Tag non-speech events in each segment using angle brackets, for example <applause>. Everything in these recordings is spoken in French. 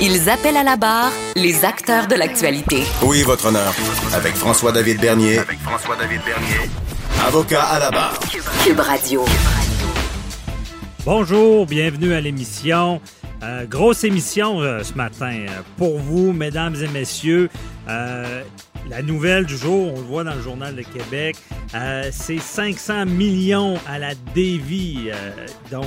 Ils appellent à la barre les acteurs de l'actualité. Oui, votre honneur. Avec François-David Bernier. Avec François-David Bernier. Avocat à la barre. Cube Radio. Bonjour, bienvenue à l'émission. Euh, grosse émission euh, ce matin euh, pour vous, mesdames et messieurs. La nouvelle du jour, on le voit dans le Journal de Québec, euh, c'est 500 millions à la Davy, euh, donc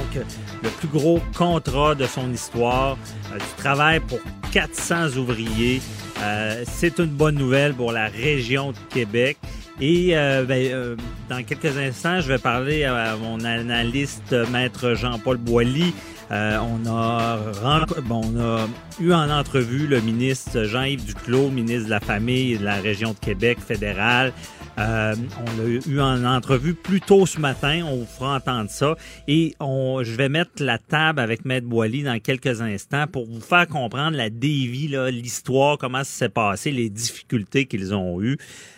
le plus gros contrat de son histoire, euh, du travail pour 400 ouvriers. Euh, c'est une bonne nouvelle pour la région de Québec. Et ben, dans quelques instants, je vais parler à mon analyste, maître Jean-Paul Boilly. Euh, on, a bon, on a eu en entrevue le ministre Jean-Yves Duclos, ministre de la Famille et de la région de Québec fédéral. Euh, on l'a eu en entrevue plus tôt ce matin. On vous fera entendre ça. Et on, je vais mettre la table avec Maître Boily dans quelques instants pour vous faire comprendre la dévie, l'histoire, comment ça s'est passé, les difficultés qu'ils ont eues.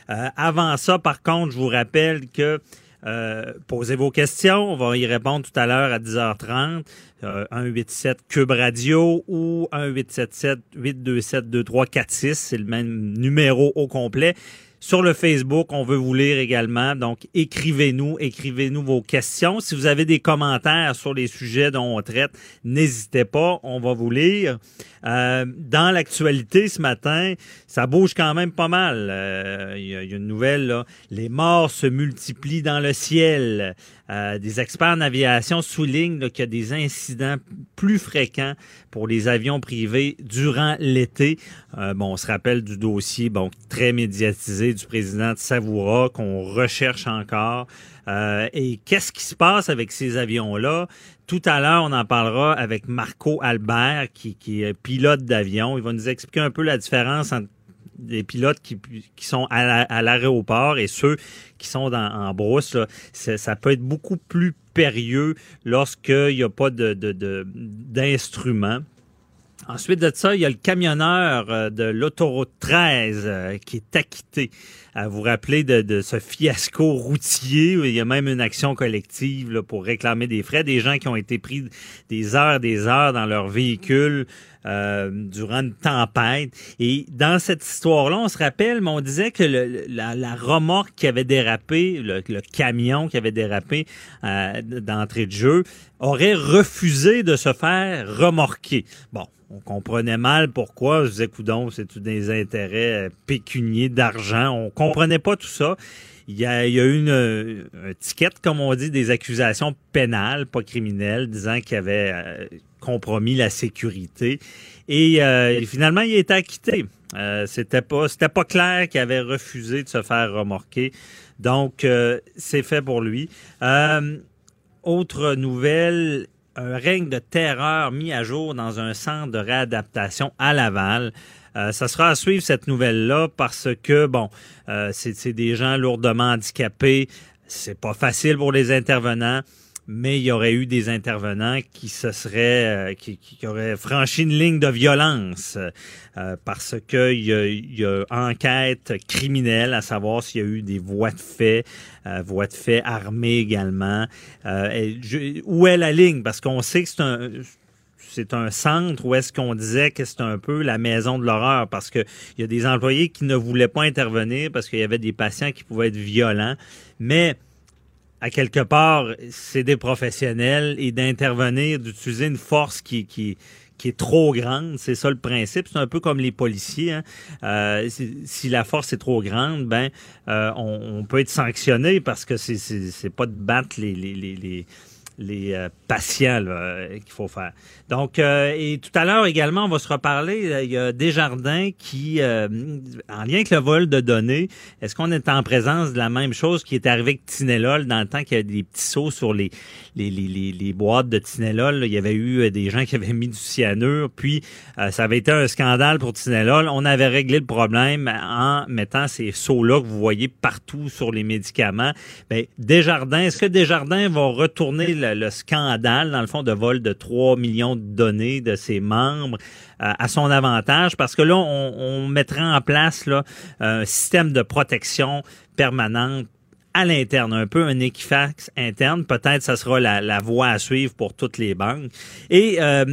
Euh, avant ça, par contre, je vous rappelle que euh, posez vos questions. On va y répondre tout à l'heure à 10h30. Euh, 187 Cube Radio ou 1877 827 2346. C'est le même numéro au complet. Sur le Facebook, on veut vous lire également. Donc, écrivez-nous, écrivez-nous vos questions. Si vous avez des commentaires sur les sujets dont on traite, n'hésitez pas, on va vous lire. Euh, dans l'actualité ce matin, ça bouge quand même pas mal. Euh, Il y, a- une nouvelle, les morts se multiplient dans le ciel. Euh, des experts en aviation soulignent qu'il y a des incidents plus fréquents pour les avions privés durant l'été. Euh, bon, on se rappelle du dossier bon, très médiatisé du président de Savoura qu'on recherche encore. Euh, et qu'est-ce qui se passe avec ces avions-là? Tout à l'heure, on en parlera avec Marco Albert, qui, qui est pilote d'avion. Il va nous expliquer un peu la différence entre les pilotes qui, qui sont à la- l'aéroport et ceux qui sont dans, en brousse. là. Ça peut être beaucoup plus périlleux lorsqu'il n'y a pas de, de, de- d'instruments. Ensuite de ça, il y a le camionneur euh, de l'autoroute 13 euh, qui est acquitté. À vous rappeler de, de ce fiasco routier il y a même une action collective là, pour réclamer des frais. Des gens qui ont été pris des heures des heures dans leur véhicule euh, durant une tempête. Et dans cette histoire-là, on se rappelle, mais on disait que la, remorque qui avait dérapé, le, camion qui avait dérapé euh, d'entrée de jeu, aurait refusé de se faire remorquer. Bon, on comprenait mal pourquoi. Je disais, coudon, c'est des intérêts euh, pécuniers d'argent. On comprenait pas tout ça. Il y a, y eu une, un ticket, comme on dit, des accusations pénales, pas criminelles, disant qu'il avait euh, compromis la sécurité. Et euh, finalement, il a été acquitté. Euh, c'était pas c'était pas clair qu'il avait refusé de se faire remorquer. Donc, euh, c'est fait pour lui. Autre nouvelle, un règne de terreur mis à jour dans un centre de réadaptation à Laval. Euh, ça sera à suivre cette nouvelle-là parce que, bon, euh, c'est c'est des gens lourdement handicapés. C'est pas facile pour les intervenants, mais il y aurait eu des intervenants qui se seraient, euh, qui, qui auraient franchi une ligne de violence euh, parce que il y a, il y a enquête criminelle à savoir s'il y a eu des voies de fait, euh, voies de fait armées également. Euh, où est la ligne? Parce qu'on sait que c'est un c'est un centre où est-ce qu'on disait que c'est un peu la maison de l'horreur parce que il y a des employés qui ne voulaient pas intervenir parce qu'il y avait des patients qui pouvaient être violents, mais à quelque part, c'est des professionnels et d'intervenir, d'utiliser une force qui, qui, qui est trop grande. C'est ça le principe. C'est un peu comme les policiers. Hein. Euh, si, la force est trop grande, ben euh, on, peut être sanctionné parce que c'est pas de battre les les les, les euh, patients euh, qu'il faut faire. Donc, euh, et tout à l'heure également, on va se reparler. euh, Il y a Desjardins qui, euh, en lien avec le vol de données, est-ce qu'on est en présence de la même chose qui est arrivé avec Tinelol dans le temps qu'il y a des petits sauts sur les, les, les, les, boîtes de Tinelol? Il y avait eu des gens qui avaient mis du cyanure, puis euh, ça avait été un scandale pour Tinelol. On avait réglé le problème en mettant ces sauts-là que vous voyez partout sur les médicaments. Ben, Desjardins, est-ce que Desjardins va retourner le scandale, dans le fond, de vol de 3 millions de données de ses membres euh, à son avantage? Parce que là, on, on mettra en place là, un système de protection permanente à l'interne, un peu un Equifax interne. Peut-être ça sera la, la voie à suivre pour toutes les banques. Et euh,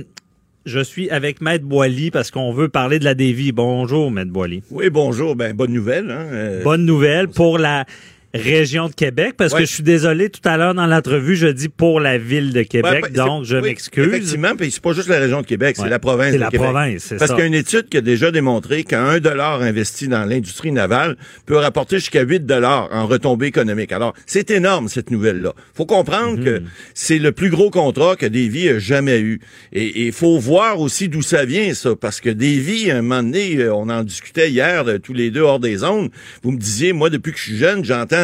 je suis avec Maître Boily parce qu'on veut parler de la dévie. Bonjour, Maître Boily. Oui, bonjour. Ben, bonne nouvelle. Hein? euh, Bonne nouvelle pour la région de Québec, parce Ouais. que je suis désolé, tout à l'heure dans l'entrevue, je dis pour la ville de Québec, ben, donc je oui, m'excuse. Effectivement, puis c'est pas juste la région de Québec, Ouais. c'est la province C'est la Québec. province, c'est Parce ça. qu'il y a une étude qui a déjà démontré qu'un dollar investi dans l'industrie navale peut rapporter jusqu'à 8 dollars en retombées économiques. Alors, c'est énorme, cette nouvelle-là. faut comprendre Mhm. que c'est le plus gros contrat que Davy a jamais eu. Et il faut voir aussi d'où ça vient, ça, parce que Davy, à un moment donné, euh, on en discutait hier, euh, tous les deux hors des zones, vous me disiez, moi, depuis que je suis jeune, j'entends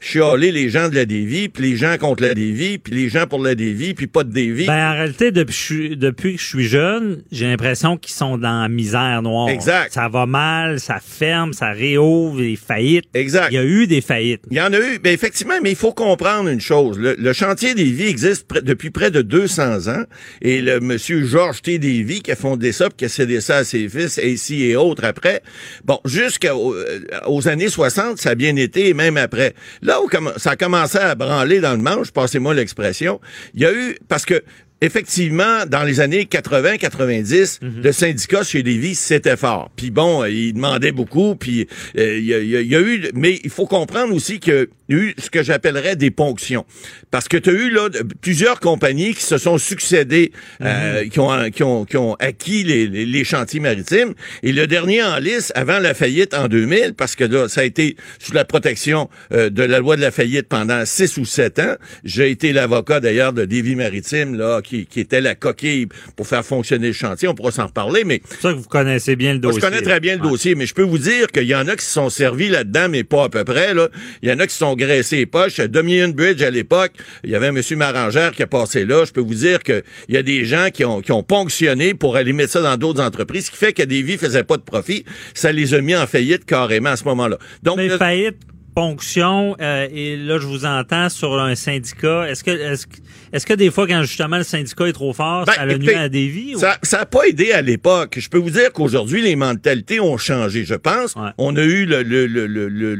chialer les gens de la Davy, puis les gens contre la Davy, puis les gens pour la Davy, puis pas de Davy. Ben, en réalité, depuis, que je suis jeune, j'ai l'impression qu'ils sont dans la misère noire. Exact. Ça va mal, ça ferme, ça réouvre, des faillites. Exact. Il y a eu des faillites. Il y en a eu, ben effectivement, mais il faut comprendre une chose. Le, le chantier des vies existe depuis près de 200 ans, et le monsieur Georges T. Davy qui a fondé ça, puis qui a cédé ça à ses fils, AC et autres après. Bon, jusqu'aux euh, années 60, ça a bien été, et même après. Là où ça a commencé à branler dans le manche, passez-moi l'expression, il y a eu, parce que Effectivement, dans les années 80-90, le syndicat chez Lévis, c'était fort. Puis bon, euh, il demandait beaucoup, puis euh, il y, a, y y eu... Mais il faut comprendre aussi qu'il y a eu ce que j'appellerais des ponctions. Parce que tu as eu là plusieurs compagnies qui se sont succédées, euh, qui, ont, qui, ont, qui ont acquis les, les- les chantiers maritimes. Et le dernier en lice, avant la faillite en 2000, parce que là, ça a été sous la protection euh, de la loi de la faillite pendant six ou sept ans. J'ai été l'avocat d'ailleurs de Davy Maritime, là, qui, qui était la coquille pour faire fonctionner le chantier. On pourra s'en reparler, mais C'est ça que vous connaissez bien le moi, dossier. je connais très bien le Ouais. dossier, mais je peux vous dire qu'il y en a qui se sont servis là-dedans, mais pas à peu près. Là. Il y en a qui se sont graissés les poches. Dominion Bridge, à l'époque, il y avait un monsieur Marangère qui a passé là. Je peux vous dire qu'il y a des gens qui ont, qui ont ponctionné pour aller mettre ça dans d'autres entreprises, ce qui fait que des vies faisaient pas de profit. Ça les a mis en faillite carrément à ce moment-là. Donc, Mais le- faillite, ponction, euh, et là, je vous entends sur un syndicat. Est-ce que, est-ce, que- est-ce que des fois, quand justement le syndicat est trop fort, Ben, ça le nuit à des vies? ou- Ça n'a pas aidé à l'époque. Je peux vous dire qu'aujourd'hui, les mentalités ont changé, je pense. Ouais. On a eu le- le- le- le-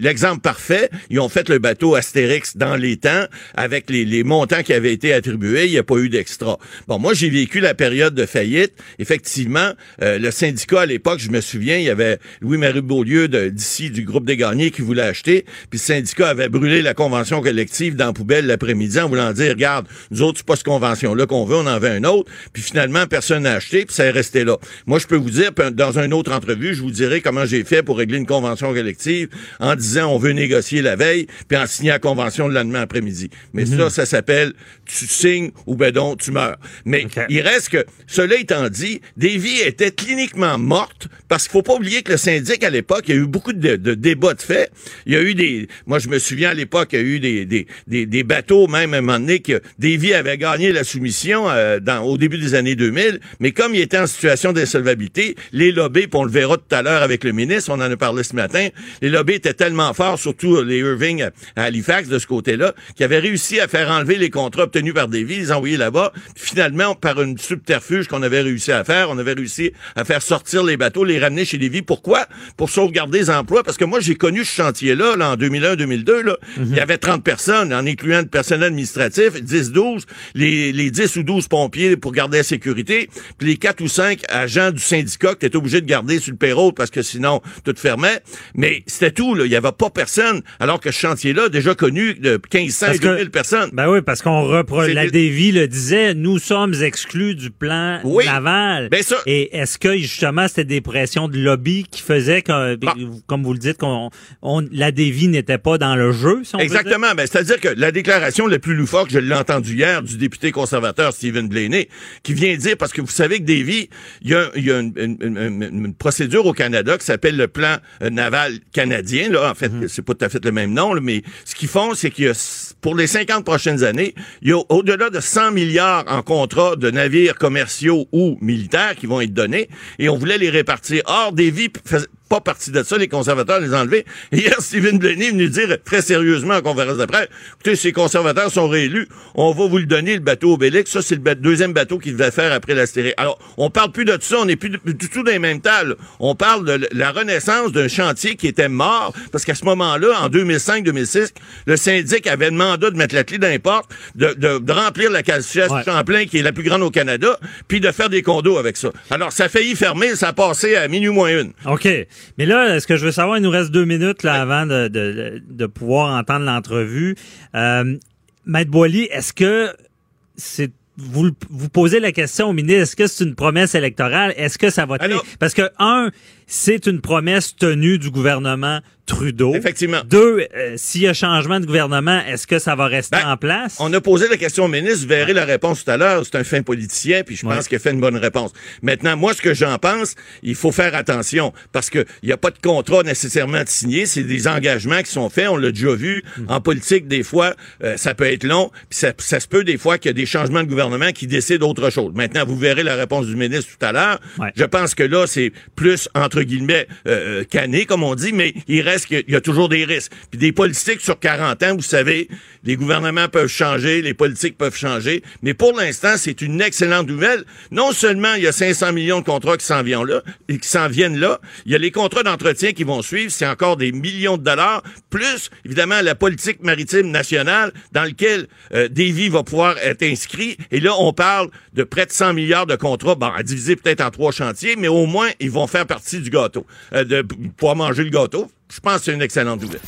l'exemple parfait. Ils ont fait le bateau Astérix dans les temps avec les, les montants qui avaient été attribués. Il n'y a pas eu d'extra. Bon, moi, j'ai vécu la période de faillite. Effectivement, euh, le syndicat à l'époque, je me souviens, il y avait Louis-Marie Beaulieu d'ici, du groupe des gagnés, qui voulait acheter. Puis le syndicat avait brûlé la convention collective dans la poubelle l'après-midi en voulant dire, regarde, nous autres, c'est pas cette convention-là qu'on veut, on en veut un autre. Puis finalement, personne n'a acheté, puis ça est resté là. Moi, je peux vous dire, dans une autre entrevue, je vous dirai comment j'ai fait pour régler une convention collective en disant, on veut négocier la veille, puis en signer la convention le lendemain après-midi. Mais ça, ça s'appelle, tu signes ou ben donc, tu meurs. Mais il reste que, cela étant dit, Davy était cliniquement morte parce qu'il faut pas oublier que le syndic, à l'époque, il y a eu beaucoup de, de débats de fait. Il y a eu des... Moi, je me souviens, à l'époque, il y a eu des, des, des, des bateaux, même à un moment donné, que Davy avait gagné la soumission euh, dans, au début des années 2000, mais comme il était en situation d'insolvabilité, les lobbies, puis on le verra tout à l'heure avec le ministre, on en a parlé ce matin, les lobbies étaient tellement forts, surtout les Irving à, à Halifax, de ce côté-là, qu'ils avaient réussi à faire enlever les contrats obtenus par Davy, les envoyer là-bas. Finalement, par une subterfuge qu'on avait réussi à faire, on avait réussi à faire sortir les bateaux, les ramener chez Davy. Pourquoi? Pour sauvegarder les emplois. Parce que moi, j'ai connu ce chantier-là, là, en 2001-2002, là. Il y avait 30 personnes, en incluant le personnel administratif, 10-12, les, les 10 ou 12 pompiers pour garder la sécurité, puis les 4 ou 5 agents du syndicat que tu étais obligé de garder sur le payroll parce que sinon, tout fermait. Mais c'était tout, là. Il y avait pas personne, alors que ce chantier-là, déjà connu de 1500 et 2000 personnes. Ben oui, parce qu'on C'est la Dévie le disait, nous sommes exclus du plan Oui. naval. Ben ça- Et est-ce que justement c'était des pressions de lobby qui faisaient que, Ah. comme vous le dites, qu'on, on, la Dévie n'était pas dans le jeu, si on? Exactement. Ben, c'est-à-dire que la déclaration la plus loufoque, je l'ai entendue hier, du député conservateur Stephen Blaney, qui vient dire, parce que vous savez que Davy, il y a, il y a une, une- une- une- une procédure au Canada qui s'appelle le plan euh, naval canadien. Là, en fait, Mhm. c'est pas tout à fait le même nom, là, mais ce qu'ils font, c'est qu'il y a, pour les 50 prochaines années, il y a au-delà de 100 milliards en contrats de navires commerciaux ou militaires qui vont être donnés, et on voulait les répartir. Or, Davy pas partie de ça, les conservateurs les enlever. Et hier, Stephen Blaney est venu dire très sérieusement en conférence de presse, écoutez, ces conservateurs sont réélus, on va vous le donner, le bateau Obélix. Ça, c'est le ba- deuxième bateau qu'il devait faire après l'astérix. Alors, on parle plus de ça, on n'est plus du tout dans les mêmes tables. On parle de la renaissance d'un chantier qui était mort, parce qu'à ce moment-là, en 2005-2006, le syndic avait le mandat de mettre la clé dans les portes, de, de- de remplir la casière Ouais. Champlain, qui est la plus grande au Canada, puis de faire des condos avec ça. Alors, ça a failli fermer, ça a passé à minuit moins une. OK. Mais là, ce que je veux savoir, il nous reste deux minutes là, avant de, de, de pouvoir entendre l'entrevue. Euh, Maître Boily, est-ce que c'est vous, vous posez la question au ministre, est-ce que c'est une promesse électorale? Est-ce que ça va tenir? Parce que, un, c'est une promesse tenue du gouvernement Trudeau. Effectivement. Deux, euh, s'il y a changement de gouvernement, est-ce que ça va rester Ben, en place? On a posé la question au ministre, vous verrez la réponse tout à l'heure. C'est un fin politicien, puis je pense Ouais. qu'il a fait une bonne réponse. Maintenant, moi, ce que j'en pense, il faut faire attention, parce que il n'y a pas de contrat nécessairement de signé, c'est des engagements qui sont faits, on l'a déjà vu. Hmm. En politique, des fois, euh, ça peut être long, puis ça, ça se peut des fois qu'il y a des changements de gouvernement qui décident autre chose. Maintenant, vous verrez la réponse du ministre tout à l'heure. Ouais. Je pense que là, c'est plus, entre guillemets, euh, canné, comme on dit, mais il reste qu'il y a toujours des risques. Puis des politiques sur 40 ans, vous savez, les gouvernements peuvent changer, les politiques peuvent changer, mais pour l'instant, c'est une excellente nouvelle. Non seulement il y a 500 millions de contrats qui s'en viennent là, et qui s'en viennent là, il y a les contrats d'entretien qui vont suivre, c'est encore des millions de dollars, plus, évidemment, la politique maritime nationale dans lequel euh, Davy va pouvoir être inscrit. Et là, on parle de près de 100 milliards de contrats, bon, à diviser peut-être en trois chantiers, mais au moins, ils vont faire partie du gâteau, euh, de pouvoir manger le gâteau. Je pense que c'est une excellente nouvelle.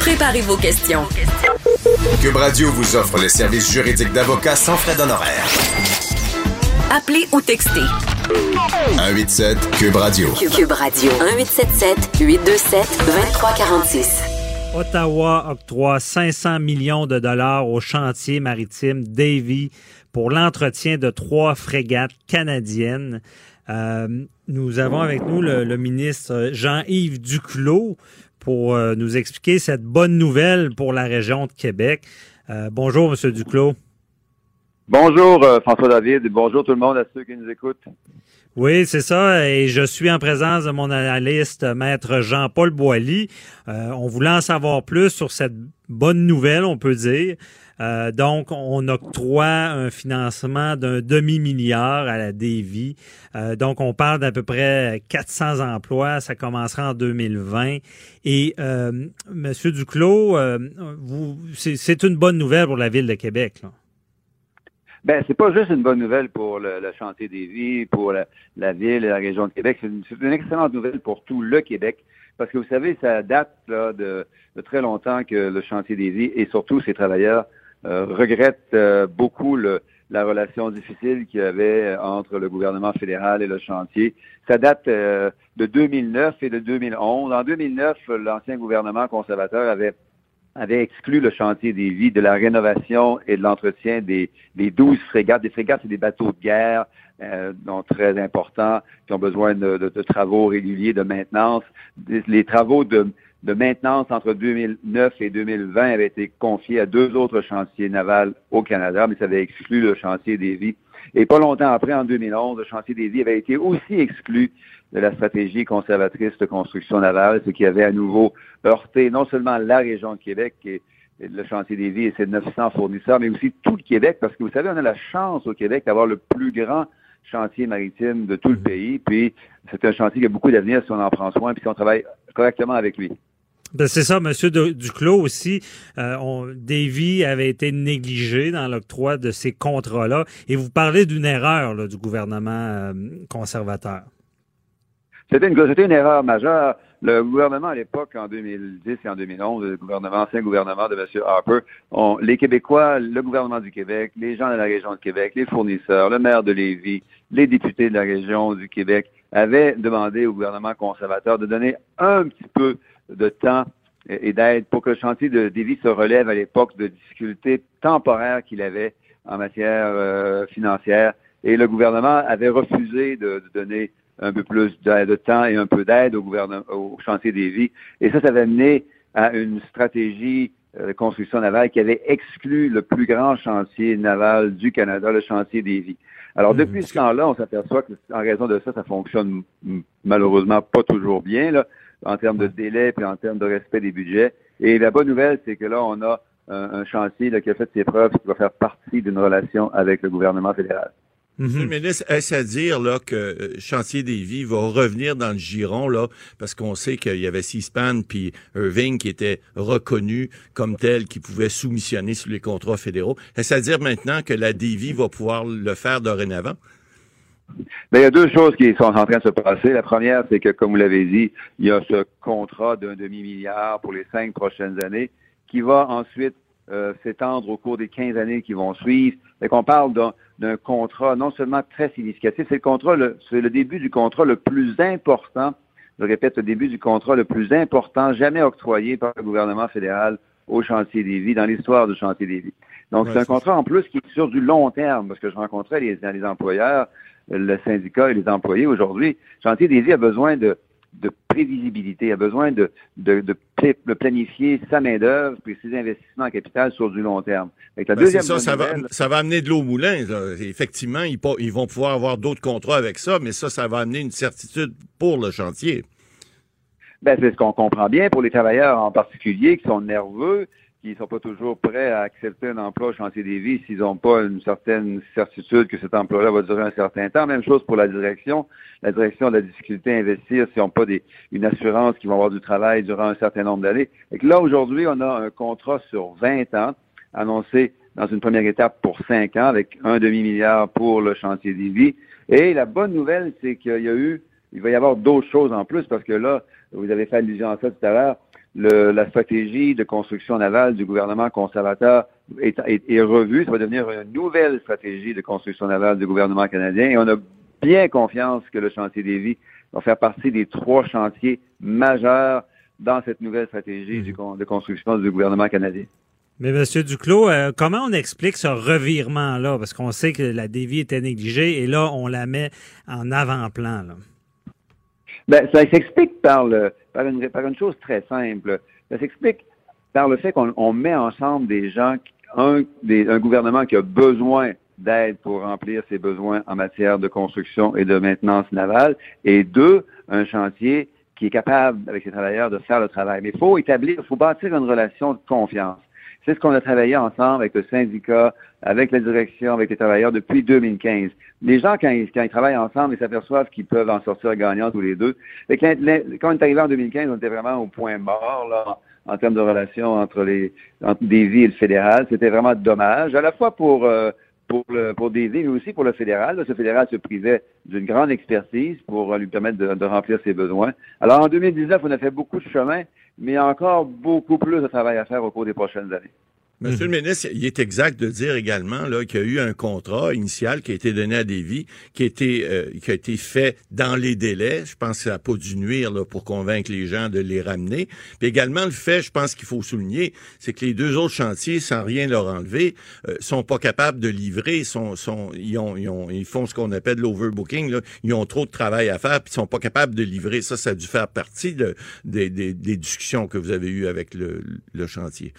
Préparez vos questions. Cube Radio vous offre les services juridiques d'avocats sans frais d'honoraires. Appelez ou textez 187 Cube Radio. Cube Radio 1877 827 2346. Ottawa octroie 500 millions de dollars au chantier maritime Davy pour l'entretien de trois frégates canadiennes. Euh, nous avons avec nous le, le ministre Jean-Yves Duclos pour euh, nous expliquer cette bonne nouvelle pour la région de Québec. Euh, bonjour, Monsieur Duclos. Bonjour euh, François David et bonjour tout le monde à ceux qui nous écoutent. Oui, c'est ça. Et je suis en présence de mon analyste, maître Jean-Paul Boilly. Euh, on voulait en savoir plus sur cette bonne nouvelle, on peut dire. Euh, donc, on octroie un financement d'un demi-milliard à la Davy. Euh, donc, on parle d'à peu près 400 emplois. Ça commencera en 2020. Et euh, Monsieur Duclos, euh, vous, c'est, une bonne nouvelle pour la ville de Québec. Là. Ben, c'est pas juste une bonne nouvelle pour le, le chantier des vies, pour la, la ville et la région de Québec. C'est une, c'est une excellente nouvelle pour tout le Québec. Parce que vous savez, ça date là, de, de très longtemps que le chantier des vies et surtout ses travailleurs euh, regrettent euh, beaucoup le, la relation difficile qu'il y avait entre le gouvernement fédéral et le chantier. Ça date euh, de 2009 et de 2011. En 2009, l'ancien gouvernement conservateur avait avait exclu le chantier des vies de la rénovation et de l'entretien des, des 12 frégates. Des frégates, c'est des bateaux de guerre, euh, donc très importants, qui ont besoin de, de, de travaux réguliers de maintenance. Les travaux de, de maintenance entre 2009 et 2020 avaient été confiés à deux autres chantiers navals au Canada, mais ça avait exclu le chantier des vies. Et pas longtemps après, en 2011, le chantier des vies avait été aussi exclu de la stratégie conservatrice de construction navale, ce qui avait à nouveau heurté non seulement la région de Québec et, et le chantier des vies et ses 900 fournisseurs, mais aussi tout le Québec, parce que vous savez, on a la chance au Québec d'avoir le plus grand chantier maritime de tout le pays, puis c'est un chantier qui a beaucoup d'avenir si on en prend soin, puis si on travaille correctement avec lui. Ben, c'est ça, M. Duclos aussi. Euh, on, Davy avait été négligé dans l'octroi de ces contrats-là. Et vous parlez d'une erreur là, du gouvernement euh, conservateur. C'était une, une, erreur majeure. Le gouvernement à l'époque, en 2010 et en 2011, le gouvernement, ancien gouvernement de M. Harper, les Québécois, le gouvernement du Québec, les gens de la région de Québec, les fournisseurs, le maire de Lévis, les députés de la région du Québec avaient demandé au gouvernement conservateur de donner un petit peu de temps et d'aide pour que le chantier de Davy se relève à l'époque de difficultés temporaires qu'il avait en matière euh, financière. Et le gouvernement avait refusé de, de donner un peu plus de, temps et un peu d'aide au au chantier Davy. Et ça, ça avait mené à une stratégie euh, de construction navale qui avait exclu le plus grand chantier naval du Canada, le chantier Davy. Alors, mmh. depuis ce temps-là, on s'aperçoit qu'en raison de ça, ça fonctionne malheureusement pas toujours bien. Là en termes de délai puis en termes de respect des budgets. Et la bonne nouvelle, c'est que là, on a un, chantier là, qui a fait ses preuves, qui va faire partie d'une relation avec le gouvernement fédéral. Monsieur le ministre, est-ce à dire là, que euh, Chantier des Vies va revenir dans le giron, là, parce qu'on sait qu'il y avait C-SPAN puis Irving qui étaient reconnus comme tels, qui pouvaient soumissionner sur les contrats fédéraux. Est-ce à dire maintenant que la DV va pouvoir le faire dorénavant? Ben, il y a deux choses qui sont en train de se passer. La première, c'est que, comme vous l'avez dit, il y a ce contrat d'un demi-milliard pour les cinq prochaines années qui va ensuite euh, s'étendre au cours des 15 années qui vont suivre. Et qu'on parle d'un contrat non seulement très significatif, c'est le contrat, c'est le début du contrat le plus important, je répète, le début du contrat le plus important jamais octroyé par le gouvernement fédéral au chantier des vies, dans l'histoire du chantier des vies. Donc, c'est un contrat en plus qui est sur du long terme, parce que je rencontrais les, les employeurs le syndicat et les employés aujourd'hui. Chantier des vies a besoin de, de prévisibilité, a besoin de, de, de, planifier sa main-d'œuvre et ses investissements en capital sur du long terme. la ben, deuxième ça, ça, va, ça va amener de l'eau au moulin. Effectivement, ils, ils, vont pouvoir avoir d'autres contrats avec ça, mais ça, ça va amener une certitude pour le chantier. Ben, c'est ce qu'on comprend bien pour les travailleurs en particulier qui sont nerveux, qui ne sont pas toujours prêts à accepter un emploi au chantier des vies s'ils n'ont pas une certaine certitude que cet emploi-là va durer un certain temps. Même chose pour la direction. La direction a de la difficulté à investir s'ils n'ont pas des, une assurance qu'ils vont avoir du travail durant un certain nombre d'années. Et que là, aujourd'hui, on a un contrat sur 20 ans annoncé dans une première étape pour 5 ans avec un demi-milliard pour le chantier des vies. Et la bonne nouvelle, c'est qu'il y a eu, il va y avoir d'autres choses en plus parce que là, vous avez fait allusion à ça tout à l'heure, le, la stratégie de construction navale du gouvernement conservateur est, est, revue. Ça va devenir une nouvelle stratégie de construction navale du gouvernement canadien et on a bien confiance que le chantier des vies va faire partie des trois chantiers majeurs dans cette nouvelle stratégie de construction du gouvernement canadien. Mais M. Duclos, euh, comment on explique ce revirement-là? Parce qu'on sait que la dévie était négligée et là, on la met en avant-plan. Ben, ça s'explique par, le, par, une, par une chose très simple. Ça s'explique par le fait qu'on met ensemble des gens, un, des, un gouvernement qui a besoin d'aide pour remplir ses besoins en matière de construction et de maintenance navale, et deux, un chantier qui est capable, avec ses travailleurs, de faire le travail. Mais il faut établir, il faut bâtir une relation de confiance. C'est ce qu'on a travaillé ensemble avec le syndicat, avec la direction, avec les travailleurs depuis 2015. Les gens, quand ils, travaillent ensemble, ils s'aperçoivent qu'ils peuvent en sortir gagnants tous les deux. Et quand, on est arrivé en 2015, on était vraiment au point mort là, en termes de relations entre les entre Davy et le fédéral. C'était vraiment dommage, à la fois pour euh, pour le pour Davy, mais aussi pour le fédéral. ce fédéral se privait d'une grande expertise pour lui permettre de, de, remplir ses besoins. Alors en 2019, on a fait beaucoup de chemin, mais il y a encore beaucoup plus de travail à faire au cours des prochaines années. Monsieur le ministre, il est exact de dire également là qu'il y a eu un contrat initial qui a été donné à Davy, qui a été euh, qui a été fait dans les délais. Je pense que ça n'a pas dû nuire là, pour convaincre les gens de les ramener. Puis également le fait, je pense qu'il faut souligner, c'est que les deux autres chantiers, sans rien leur enlever, euh, sont pas capables de livrer. Sont, sont ils, ont, ils, ont, ils font ce qu'on appelle l'overbooking. Ils ont trop de travail à faire, puis ils sont pas capables de livrer. Ça, ça a dû faire partie de, des, des, des discussions que vous avez eues avec le, le chantier.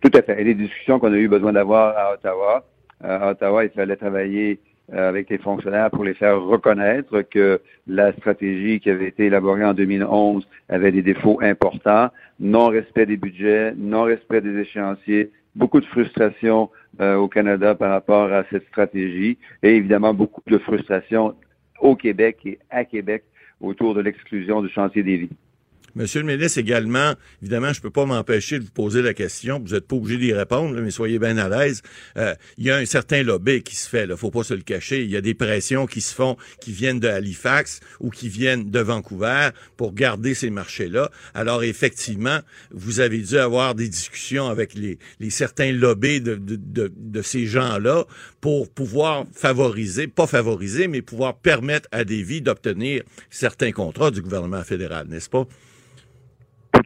Tout à fait. Et les discussions qu'on a eu besoin d'avoir à Ottawa. Euh, à Ottawa, il fallait travailler euh, avec les fonctionnaires pour les faire reconnaître que la stratégie qui avait été élaborée en 2011 avait des défauts importants, non-respect des budgets, non-respect des échéanciers, beaucoup de frustration euh, au Canada par rapport à cette stratégie et évidemment beaucoup de frustration au Québec et à Québec autour de l'exclusion du chantier des vies. Monsieur le ministre, également, évidemment, je peux pas m'empêcher de vous poser la question. Vous n'êtes pas obligé d'y répondre, mais soyez bien à l'aise. Euh, il y a un certain lobby qui se fait, il faut pas se le cacher. Il y a des pressions qui se font, qui viennent de Halifax ou qui viennent de Vancouver pour garder ces marchés-là. Alors, effectivement, vous avez dû avoir des discussions avec les, les certains lobbies de, de ces gens-là pour pouvoir favoriser, pas favoriser, mais pouvoir permettre à des vies d'obtenir certains contrats du gouvernement fédéral, n'est-ce pas?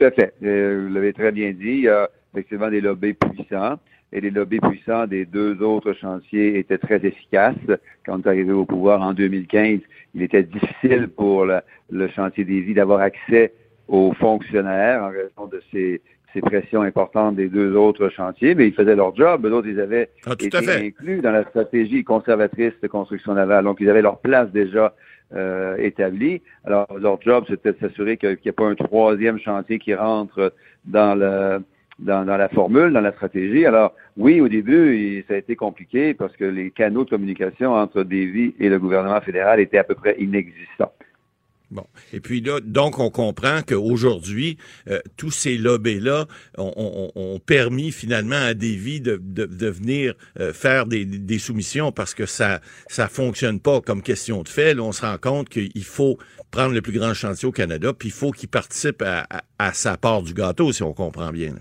Tout à fait. Euh, vous l'avez très bien dit. Il y a effectivement des lobbies puissants. Et les lobbies puissants des deux autres chantiers étaient très efficaces. Quand on est arrivé au pouvoir en 2015, il était difficile pour le chantier des vies d'avoir accès aux fonctionnaires en raison de ces, ces, pressions importantes des deux autres chantiers, mais ils faisaient leur job. D'autres, ils avaient ah, été inclus dans la stratégie conservatrice de construction navale. Donc, ils avaient leur place déjà euh, établis. Alors, leur job, c'était de s'assurer qu'il n'y ait pas un troisième chantier qui rentre dans le dans, la formule, dans la stratégie. Alors, oui, au début, ça a été compliqué parce que les canaux de communication entre Davy et le gouvernement fédéral étaient à peu près inexistants. Bon. Et puis là, donc, on comprend qu'aujourd'hui, euh, tous ces lobbies-là ont, permis finalement à Davy de venir euh, faire des, des, soumissions parce que ça ça fonctionne pas comme question de fait. Là, on se rend compte qu'il faut prendre le plus grand chantier au Canada, puis il faut qu'il participe à, à, sa part du gâteau, si on comprend bien.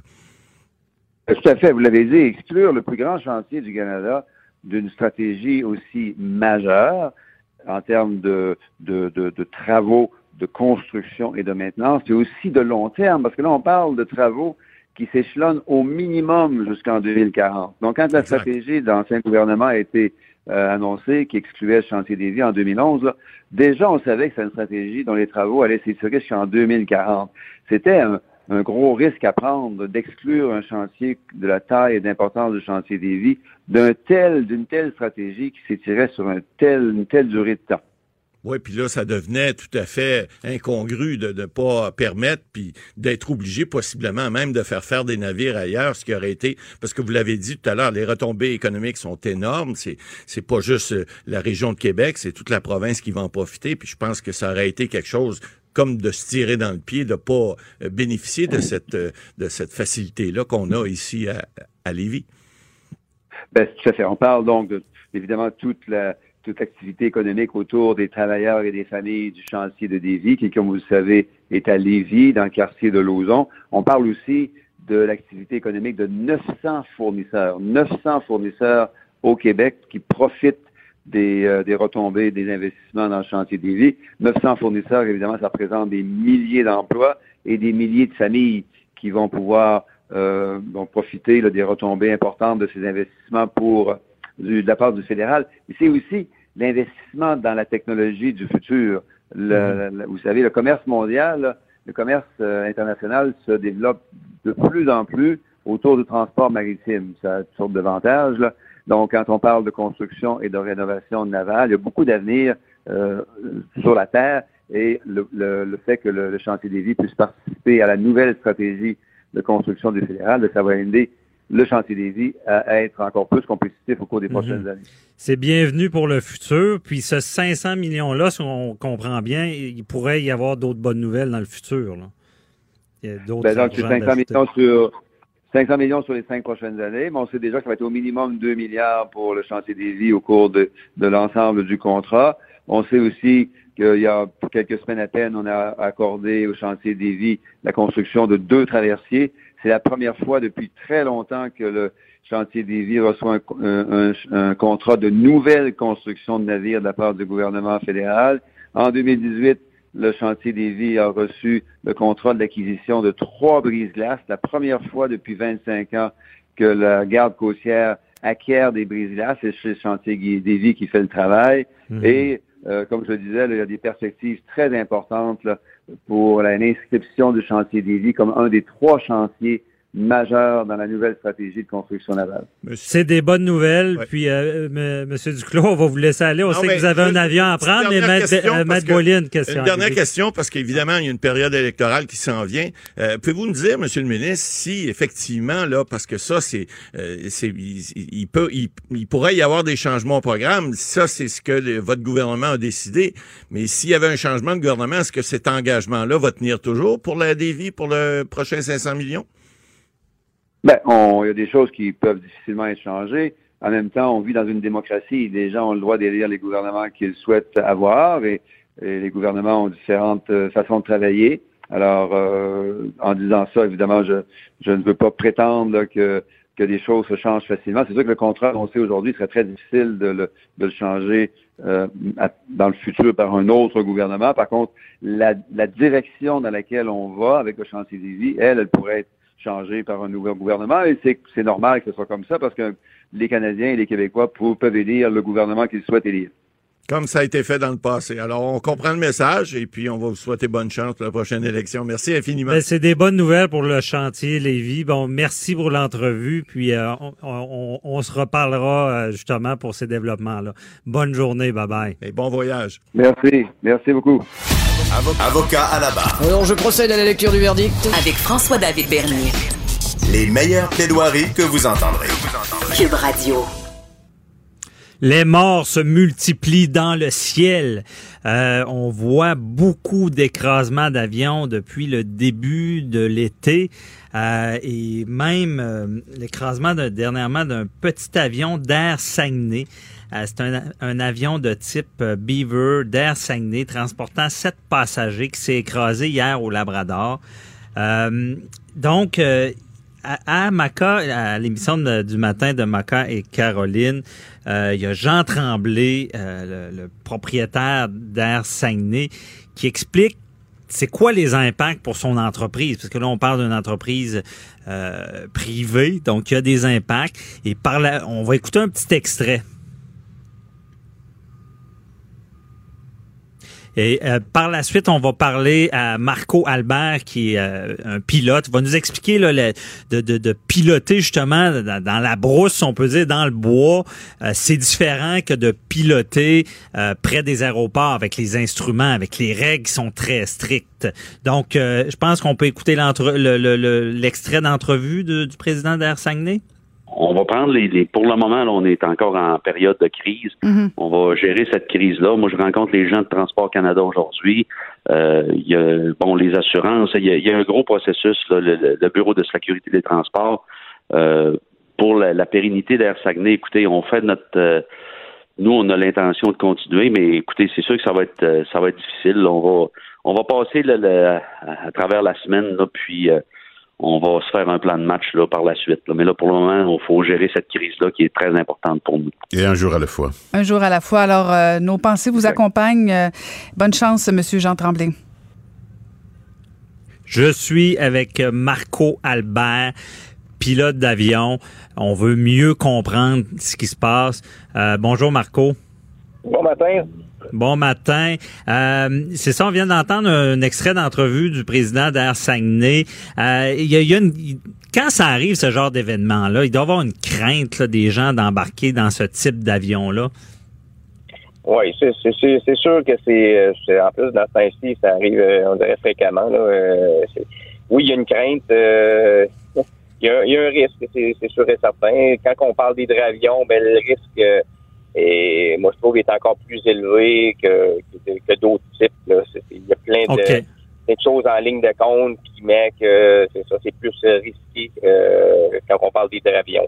Tout à fait. Vous l'avez dit, exclure le plus grand chantier du Canada d'une stratégie aussi majeure, en termes de, de, de, travaux de construction et de maintenance, c'est aussi de long terme, parce que là, on parle de travaux qui s'échelonnent au minimum jusqu'en 2040. Donc, quand la stratégie de l'ancien gouvernement a été euh, annoncée, qui excluait le chantier des vies en 2011, déjà, on savait que c'est une stratégie dont les travaux allaient s'étirer jusqu'en 2040. C'était un, un gros risque à prendre d'exclure un chantier de la taille et d'importance du chantier des vies d'une telle stratégie qui s'étirait sur une telle durée de temps. Oui, puis là, ça devenait tout à fait incongru de ne pas permettre, puis d'être obligé possiblement même de faire faire des navires ailleurs, ce qui aurait été, parce que vous l'avez dit tout à l'heure, les retombées économiques sont énormes. C'est c'est pas juste euh, la région de Québec, c'est toute la province qui va en profiter. Puis je pense que ça aurait été quelque chose comme de se tirer dans le pied, de pas euh, bénéficier de cette, euh, de cette facilité-là qu'on a ici à, à Lévis. Ben, tout à fait. On parle donc de, évidemment toute la toute l'activité économique autour des travailleurs et des familles du chantier de Lévis, qui, comme vous le savez, est à Lévis, dans le quartier de Lauson. On parle aussi de l'activité économique de 900 fournisseurs, 900 fournisseurs au Québec qui profitent des, euh, des, retombées des investissements dans le chantier des vies. 900 fournisseurs, évidemment, ça représente des milliers d'emplois et des milliers de familles qui vont pouvoir euh, profiter des retombées importantes de ces investissements pour du, de la part du fédéral. C'est aussi l'investissement dans la technologie du futur. Le, vous savez, le commerce mondial, le commerce euh, international se développe de plus en plus autour du transport maritime. Ça a toutes sortes d'avantages. Donc, quand on parle de construction et de rénovation navale, il y a beaucoup d'avenir euh, sur la Terre et le, le, fait que le, chantier des vies puisse participer à la nouvelle stratégie de construction du fédéral, ça va aider le chantier des vies à être encore plus compétitif au cours des mhm. prochaines années. C'est bienvenu pour le futur. Puis ce 500 millions-là, si on comprend bien, il pourrait y avoir d'autres bonnes nouvelles dans le futur. Là. Il y a d'autres ben donc, 500 millions sur 500 millions sur les cinq prochaines années, mais on sait déjà qu'il va être au minimum 2 milliards pour le chantier des vies au cours de, de l'ensemble du contrat. On sait aussi qu'il y a quelques semaines à peine, on a accordé au chantier des vies la construction de deux traversiers. C'est la première fois depuis très longtemps que le chantier des vies reçoit un, un contrat de nouvelle construction de navires de la part du gouvernement fédéral. En 2018, le chantier des vies a reçu le contrat de l'acquisition de trois brises-glaces, la première fois depuis 25 ans que la garde côtière acquiert des brises-glaces. C'est chez le chantier des vies qui fait le travail. Mhm. Et euh, comme je le disais, il y a des perspectives très importantes pour l'inscription du chantier des vies comme un des trois chantiers majeur dans la nouvelle stratégie de construction navale. C'est des bonnes nouvelles. Ouais. Puis, euh, M. Monsieur Duclos, on va vous laisser aller. On Non, sait que vous avez un avion à prendre, mais question, euh, une question. Une dernière question, parce qu'évidemment, il y a une période électorale qui s'en vient. Euh, Pouvez-vous nous dire, Monsieur le ministre, si effectivement, là, parce que ça, c'est, euh, c'est, il, il peut, il, il pourrait y avoir des changements au programme. Ça, c'est ce que le- votre gouvernement a décidé. Mais s'il y avait un changement de gouvernement, est-ce que cet engagement-là va tenir toujours pour la DV pour le prochain 500 millions? Ben, on- il y a des choses qui peuvent difficilement être changées. En même temps, on vit dans une démocratie. Les gens ont le droit d'élire les gouvernements qu'ils souhaitent avoir et, et les gouvernements ont différentes euh, façons de travailler. Alors, euh, en disant ça, évidemment, je, je ne veux pas prétendre que, que des choses se changent facilement. C'est sûr que le contrat annoncé aujourd'hui serait très difficile de le, de le changer euh, dans le futur par un autre gouvernement. Par contre, la, la direction dans laquelle on va avec le chantier vies, elle, elle pourrait être changée par un nouveau gouvernement. Et c'est normal que ce soit comme ça parce que les Canadiens et les Québécois peuvent élire le gouvernement qu'ils souhaitent élire. Comme ça a été fait dans le passé. Alors, on comprend le message et puis on va vous souhaiter bonne chance pour la prochaine élection. Merci infiniment. Ben, c'est des bonnes nouvelles pour le chantier Lévis. Bon, merci pour l'entrevue, puis euh, on, on- on se reparlera euh, justement pour ces développements-là. Bonne journée, bye bye. Et bon voyage. Merci. Merci beaucoup. Avocat à la barre. Alors, je procède à la lecture du verdict. Avec François-David Bernier. Les meilleures plaidoiries que vous entendrez. Cube Radio. Les morts se multiplient dans le ciel. Euh, on voit beaucoup d'écrasements d'avions depuis le début de l'été euh, et même euh, l'écrasement de- dernièrement d'un petit avion d'Air Saguenay. Euh, C'est un, avion de type euh, Beaver d'Air Saguenay transportant sept passagers qui s'est écrasé hier au Labrador. Donc, à, Maca, à l'émission du matin de Maca et Caroline, il y a Jean Tremblay, le, le propriétaire d'Air Saguenay, qui explique c'est quoi les impacts pour son entreprise? Parce que là, on parle d'une entreprise euh, privée, donc il y a des impacts. Et par là, on va écouter un petit extrait. Et euh, par la suite, on va parler à Marco Albert, qui est euh, un pilote. Il va nous expliquer là, le- de, de, de piloter justement dans, dans la brousse, on peut dire, dans le bois. Euh, c'est différent que de piloter euh, près des aéroports avec les instruments, avec les règles qui sont très strictes. Donc, euh, je pense qu'on peut écouter l'entre- le- le- l'extrait d'entrevue de- du président d'Air Saguenay. On va prendre les, les- pour le moment, là, on est encore en période de crise. On va gérer cette crise-là. Moi, je rencontre les gens de Transport Canada aujourd'hui. Euh, Il y a bon les assurances. Il y a, il y a un gros processus, là, le, Bureau de sécurité des transports. Euh, pour la, la pérennité d'Air Saguenay, écoutez, on fait notre euh, nous, on a l'intention de continuer, mais écoutez, c'est sûr que ça va être ça va être difficile. On va on va passer le- le- à, à travers la semaine, là, puis euh, on va se faire un plan de match là, par la suite. là. Mais là, pour le moment, il faut gérer cette crise-là qui est très importante pour nous. Et un jour à la fois. Un jour à la fois. Alors, euh, nos pensées vous accompagnent. Euh, bonne chance, Monsieur Jean Tremblay. Je suis avec Marco Albert, pilote d'avion. On veut mieux comprendre ce qui se passe. Euh, bonjour Marco. Bon matin. Bon matin. Euh, c'est ça, on vient d'entendre un extrait d'entrevue du président d'Air Saguenay. Euh, y a, y a une, quand ça arrive, ce genre d'événement-là, il doit y avoir une crainte là, des gens d'embarquer dans ce type d'avion-là. Oui, c'est sûr que c'est euh, c'est- en plus dans ce temps-ci, ça arrive, euh, on dirait fréquemment. Là, euh, oui, il y a une crainte. il, y y a un risque, c'est c'est sûr et certain. Quand on parle d'hydravion, ben le risque euh, est, moi je trouve est encore plus élevé que, que, que d'autres types. Là. Il y a plein de, OK. plein de choses en ligne de compte qui met que c'est ça, c'est plus euh, risqué euh, quand on parle d'hydravion.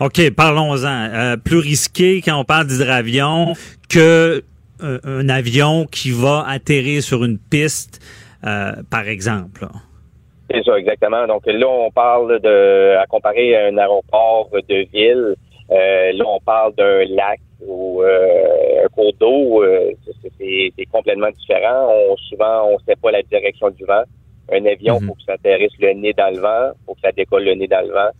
OK, parlons-en. Euh, plus risqué quand on parle d'hydravion que un, un avion qui va atterrir sur une piste, euh, par exemple. C'est ça, exactement. Donc là, on parle de, à comparer à un aéroport de ville, euh, là, on parle d'un lac ou euh, un cours d'eau. euh, c'est- complètement différent. On, souvent, on ne sait pas la direction du vent. Un avion, il faut que ça atterrisse le nez dans le vent, il faut que ça décolle le nez dans le vent.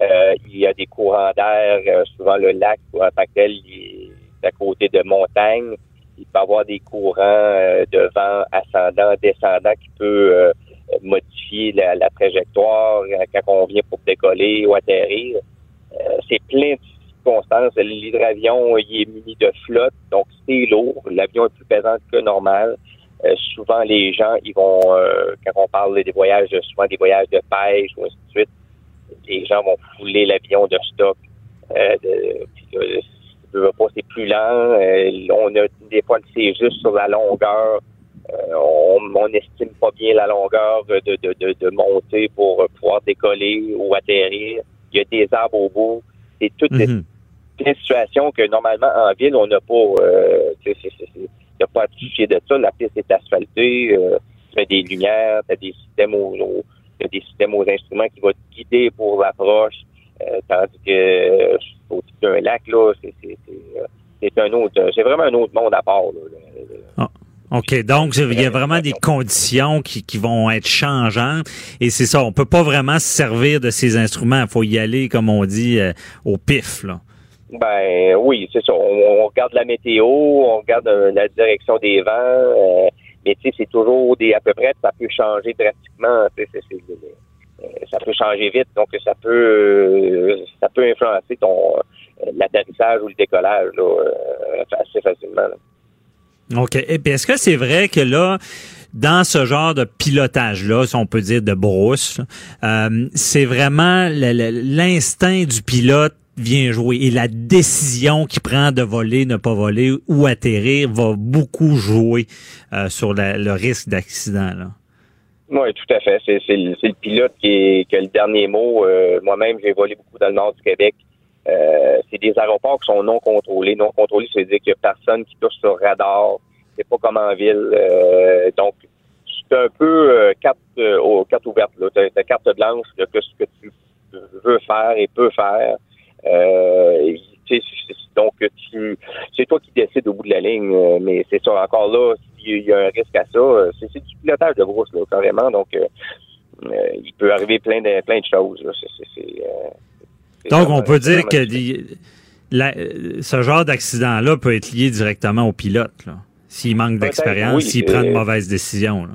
Euh, il y a des courants d'air. euh, souvent, le lac, en tant que tel, il est à côté de montagnes. Il peut y avoir des courants euh, de vent ascendant, descendant qui peut euh, modifier la, la, trajectoire quand on vient pour décoller ou atterrir. C'est plein de circonstances. L'hydravion, il est muni de flotte, donc c'est lourd. L'avion est plus pesant que normal. souvent, les gens, ils vont, quand on parle des voyages, souvent des voyages de pêche ou ainsi de suite, les gens vont fouler l'avion de stock. Euh, de, pas, c'est plus lent. on a des fois, c'est juste sur la longueur. on, on estime pas bien la longueur de, de, de, de montée pour pouvoir décoller ou atterrir. Il y a des arbres au bout. C'est toutes des, situations que normalement en ville, on n'a pas. Euh, il n'y a pas à toucher de ça. La piste est asphaltée. Euh, tu as des lumières, tu as des systèmes aux, aux, des systèmes aux instruments qui vont te guider pour l'approche. Euh, tandis que au-dessus d'un lac, là, c'est un autre. C'est vraiment un autre monde à part. Ah, OK, donc il y a vraiment des conditions qui, qui vont être changeantes et c'est ça, on peut pas vraiment se servir de ces instruments, il faut y aller comme on dit euh, au pif là. Ben oui, c'est ça. On, regarde la météo, on regarde euh, la direction des vents, mais tu sais, c'est toujours des à peu près, ça peut changer drastiquement. ça peut changer vite, donc ça peut ça peut influencer ton l'atterrissage ou le décollage assez facilement. OK. Et puis est-ce que c'est vrai que là, dans ce genre de pilotage-là, si on peut dire de brousse, euh, c'est vraiment l'instinct du pilote vient jouer et la décision qu'il prend de voler, ne pas voler ou atterrir va beaucoup jouer euh, sur le risque d'accident. Oui, tout à fait. C'est le, pilote qui, a le dernier mot. Euh, moi-même, j'ai volé beaucoup dans le nord du Québec. Euh, c'est des aéroports qui sont non contrôlés. Non contrôlés, ça veut dire qu'il n'y a personne qui touche sur radar. C'est pas comme en ville. Euh, donc, c'est un peu euh, carte, aux cartes ouvertes. Tu as, carte blanche de ce que tu veux faire et peux faire. donc, c'est toi qui décides au bout de la ligne. mais c'est ça, encore là, s'il y a un risque à ça, c'est, du pilotage de brousse, là, carrément. Donc, il peut arriver plein de, plein de choses. C'est, donc, on peut dire que ce genre d'accident-là peut être lié directement au pilote, s'il manque d'expérience, s'il prend une mauvaise décision.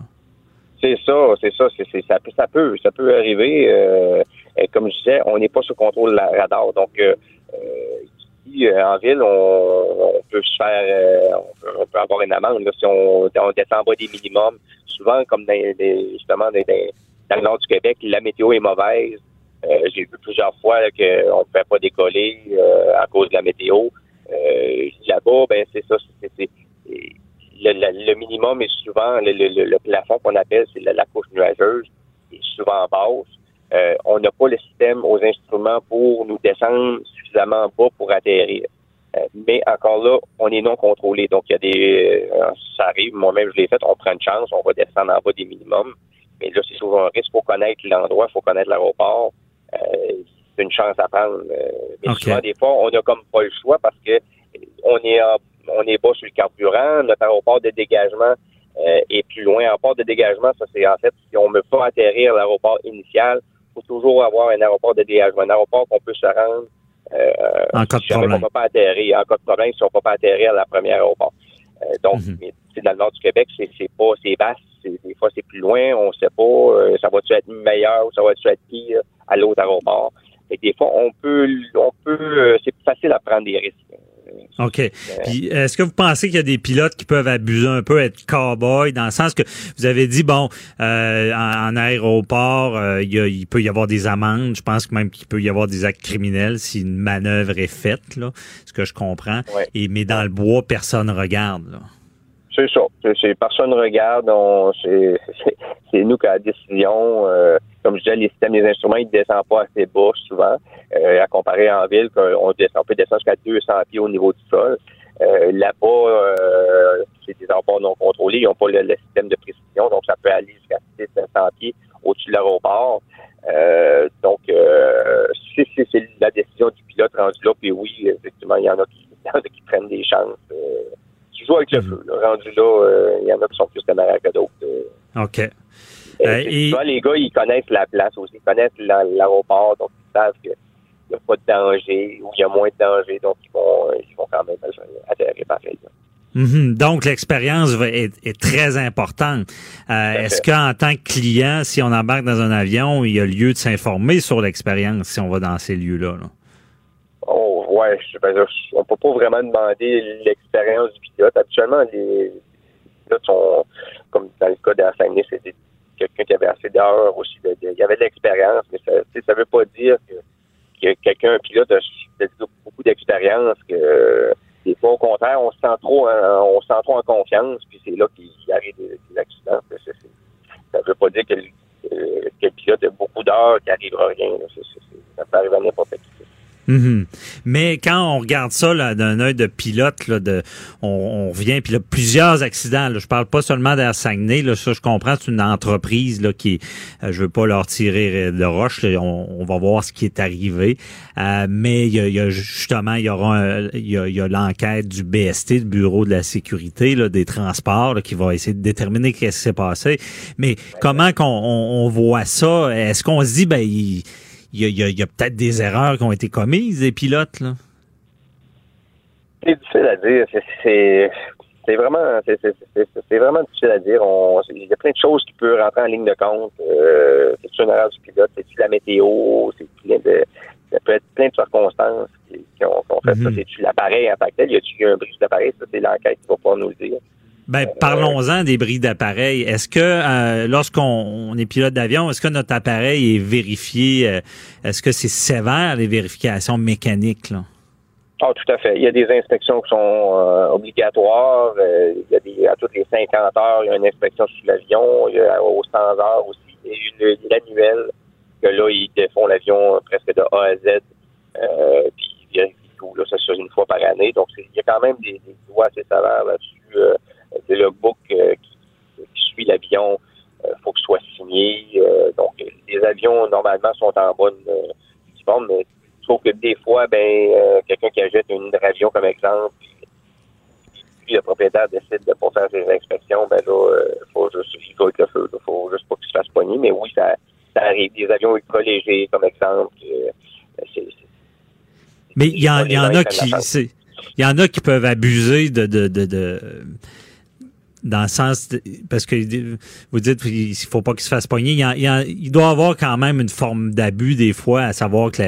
C'est ça, c'est ça, ça, peut, ça peut, ça peut arriver. Euh, comme je disais, on n'est pas sous contrôle de la radar. Donc, euh, euh, ici, en ville, on, peut se faire, on peut, avoir une amende si on, descend bas des minimums. Souvent, comme justement dans le nord du Québec, la météo est mauvaise. Euh, j'ai vu plusieurs fois qu'on ne pouvait pas décoller euh, à cause de la météo. Euh, là-bas, ben c'est ça, c'est le, minimum est souvent le, plafond qu'on appelle, c'est la, couche nuageuse, est souvent en basse. on n'a pas le système aux instruments pour nous descendre suffisamment bas pour atterrir. mais encore là, on est non contrôlé. Donc, il y a des. ça arrive, moi-même, je l'ai fait, on prend une chance, on va descendre en bas des minimums. Mais là, c'est souvent un risque. Il faut connaître l'endroit, il faut connaître l'aéroport. Euh, c'est une chance à prendre. Euh, mais souvent, des fois, on n'a comme pas le choix parce que on est on est bas sur le carburant, notre aéroport de dégagement euh, est plus loin. En port de dégagement, ça c'est en fait si on ne veut pas atterrir l'aéroport initial, il faut toujours avoir un aéroport de dégagement, un aéroport qu'on peut se rendre en cas de si problème. On peut pas atterrir, en cas de problème, si on ne peut pas atterrir à la première aéroport. donc, mhm. dans le nord du Québec, c'est pas c'est basse, des fois c'est plus loin, on ne sait pas, ça va-tu être meilleur ou ça va-tu être pire? À l'autre aéroport. Et des fois, on peut, on peut, euh, c'est plus facile à prendre des risques. OK. Puis est-ce que vous pensez qu'il y a des pilotes qui peuvent abuser un peu, être cow-boy, dans le sens que vous avez dit, bon, euh, en, aéroport, euh, il, peut y avoir des amendes. Je pense même qu'il peut y avoir des actes criminels si une manœuvre est faite, là, ce que je comprends. Et, mais dans le bois, personne regarde. Là. C'est ça. C'est, personne regarde. c'est, nous qui avons la décision. Euh, comme je disais, les systèmes, les instruments, ils ne descendent pas assez bas souvent. Euh, à comparer en ville, on, descend, on peut descendre jusqu'à 200 pieds au niveau du sol. Euh, là-bas, c'est des aéroports non contrôlés. Ils n'ont pas le, système de précision, donc ça peut aller jusqu'à 600 pieds au-dessus de l'aéroport. donc, c'est, la décision du pilote rendu là. Puis oui, effectivement, il y en a qui, <laughs> y en a qui prennent des chances joue avec le feu. Rendu là, euh, il y en a qui sont plus téméraires que d'autres. Euh. OK. Euh, les gars, ils connaissent la place aussi, ils connaissent l'aéroport, donc ils savent qu'il n'y a pas de danger ou il y a moins de danger, donc ils vont, ils vont quand même atterrir pareil. Mhm. Donc, l'expérience est, est très importante. Euh, Est-ce qu'en tant que client, si on embarque dans un avion, il y a lieu de s'informer sur l'expérience si on va dans ces lieux-là? là? Ouais, je, ben, on peut pas vraiment demander l'expérience du pilote. Habituellement, les pilotes sont, comme dans le cas Saguenay, c'est quelqu'un qui avait assez d'heures aussi. de- il y avait de l'expérience, mais ça, ça veut pas dire que, que quelqu'un, un pilote, a beaucoup d'expérience, que des fois, au contraire, on se sent trop, on se sent trop en confiance, puis c'est là qu'il arrive des, accidents. Ça, ça veut pas dire que, le- que- le pilote a beaucoup d'heures, qu'il arrivera rien. ça peut arriver à n'importe qui. Mhm. Mais quand on regarde ça d'un œil de pilote, là, de, on, on revient, puis là, plusieurs accidents. Là, je parle pas seulement d'Air Saguenay, là, ça je comprends, c'est une entreprise là, qui, euh, je veux pas leur tirer de roche, là, on, on va voir ce qui est arrivé. Euh, mais il y y a justement, il y aura il y a, y a l'enquête du BST, du Bureau de la sécurité là, des transports, là, qui va essayer de déterminer qu'est-ce qui s'est passé. Mais comment qu'on on, on voit ça? Est-ce qu'on se dit, ben, il il y a, peut-être des erreurs qui ont été commises des pilotes, là. C'est difficile à dire. C'est- C'est c'est vraiment, c'est c'est- c'est- c'est vraiment difficile à dire. On- Il y a plein de choses qui peuvent rentrer en ligne de compte. Euh, c'est une erreur du pilote, c'est la météo, c'est plein de, ça peut être plein de circonstances qui, qui ont, qui ont fait ça. Mhm. C'est-tu l'appareil en tant que tel? Y a-tu eu un bris d'appareil? Ça, c'est l'enquête qui va pas nous le dire. Ben, parlons-en des bris d'appareil. Est-ce que euh, lorsqu'on on est pilote d'avion, est-ce que notre appareil est vérifié? euh, est-ce que c'est sévère les vérifications mécaniques? Là? Ah, tout à fait. Il y a des inspections qui sont euh, obligatoires. Euh, il y a des, à toutes les 50 heures, il y a une inspection sur l'avion. Il y a aux 100 heures aussi. A une- il y a l'annuel, que là, ils défont l'avion presque de A à Z. Euh, puis ils vérifient tout. Là, ça se fait une fois par année. Donc, c'est- il y a quand même des, des lois assez sévères là-dessus. Euh, le logbook euh, qui, qui suit l'avion, il faut que ce soit signé. Euh, donc, les avions, normalement, sont en bonne euh, forme, mais Sauf que des fois, ben, euh, quelqu'un qui achète une hydravion comme exemple, puis, le propriétaire décide de pas faire ses inspections, ben là, euh, faut juste, il faut avec le feu, là, faut juste pas qu'il se fasse pogner. Mais oui, ça, ça arrive. Des avions ultra légers, comme exemple, euh, Mais il y, en- il y en les a qui il y en a qui peuvent abuser de, de, de, de- dans le sens parce que vous dites qu'il faut pas qu'il se fasse pogner. Il, en- il en- il doit avoir quand même une forme d'abus des fois, à savoir que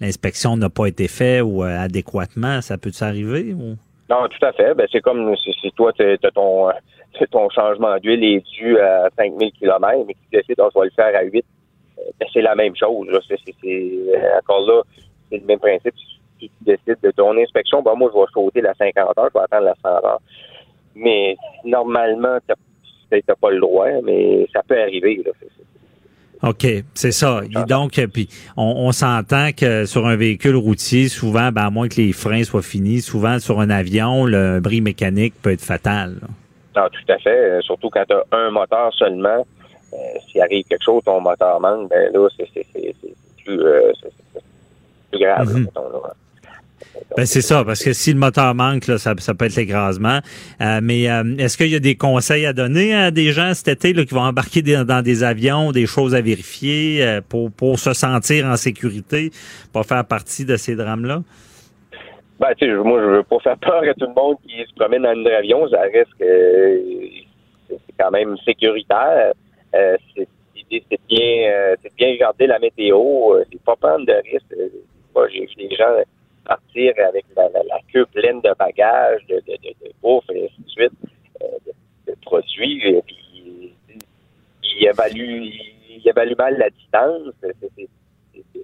l'inspection n'a pas été faite ou euh, adéquatement. Ça peut s'arriver? Ou? Non, tout à fait. Ben, c'est comme si, toi, t'as <laughs> t'as ton, changement d'huile est dû à 5000 km, mais tu décides, on va le faire à 8, euh, ben, c'est la même chose. c'est- euh, encore là, c'est le même principe. Si tu décides de ton inspection, ben, moi, je vais sauter la 50 heures, je vais attendre la 100 heures. Mais normalement, t'as, pas le droit, mais ça peut arriver. Là. OK, c'est ça. Donc, euh, puis on, on s'entend que sur un véhicule routier, souvent, ben, à moins que les freins soient finis, souvent sur un avion, le bris mécanique peut être fatal. là. Non, tout à fait. Euh, surtout quand tu as un moteur seulement. Euh, S'il arrive quelque chose, ton moteur manque, ben là, c'est plus, euh, plus grave. là, Mhm. mettons, là. Ben c'est ça, parce que si le moteur manque, ça, peut être l'écrasement. Euh, mais euh, est-ce qu'il y a des conseils à donner à des gens cet été qui vont embarquer dans des avions, des choses à vérifier euh, pour, se sentir en sécurité, pas faire partie de ces drames-là? Ben, tu sais, moi, je veux pas faire peur à tout le monde qui se promène dans un avion. Ça reste que c'est quand même sécuritaire. L'idée, c'est bien, bien regarder la météo. C'est pas prendre de risques. Moi, j'ai des gens partir avec la, la- la queue pleine de bagages, de, de, de, de bouffe, et ainsi de suite, euh, de, produits. Et puis, il évalue, il évalue mal la distance. C'est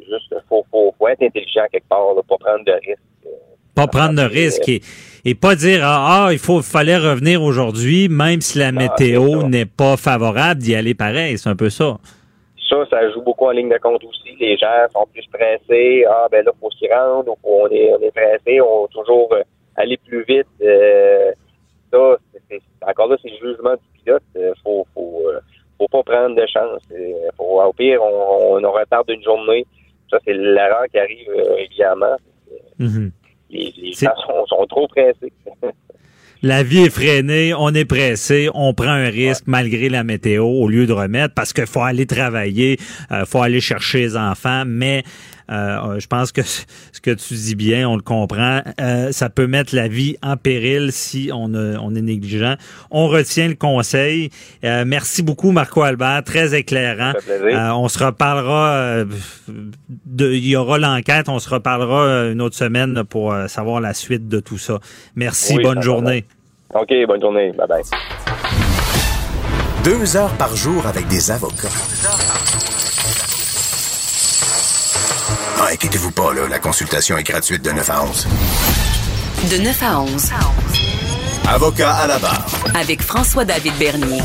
juste, faut, faut, faut être intelligent quelque part, là, pas prendre de risques. Pas prendre de risques et, et pas dire ah, ah, il faut fallait revenir aujourd'hui, même si la météo n'est pas favorable, d'y aller pareil. C'est un peu ça. Ça, ça joue beaucoup en ligne de compte aussi. Les gens sont plus pressés. Ah, ben là, faut s'y rendre. on est, on est pressé. On veut toujours euh, aller plus vite. Euh, ça, c'est- encore là, c'est le jugement du pilote. Euh, faut, faut, faut pas prendre de chance. Faut, au pire, on, on retarde une journée. Ça, c'est l'erreur qui arrive régulièrement. Mhm. Les, les gens sont, sont trop pressés. <laughs> La vie est freinée, on est pressé, on prend un risque malgré la météo au lieu de remettre parce qu'il faut aller travailler, euh, faut aller chercher les enfants, mais Euh, je pense que ce que tu dis bien, on le comprend. Euh, ça peut mettre la vie en péril si on, on est négligent. On retient le conseil. Euh, merci beaucoup, Marco Albert. Très éclairant. on se reparlera. de, il y aura l'enquête. On se reparlera une autre semaine pour savoir la suite de tout ça. Merci. bonne journée. OK. Bonne journée. Bye bye. Deux heures par jour avec des avocats. Ah, inquiétez-vous pas, là, la consultation est gratuite de 9 à 11. De 9 à 11. Avocat à la barre. Avec François-David Bernier.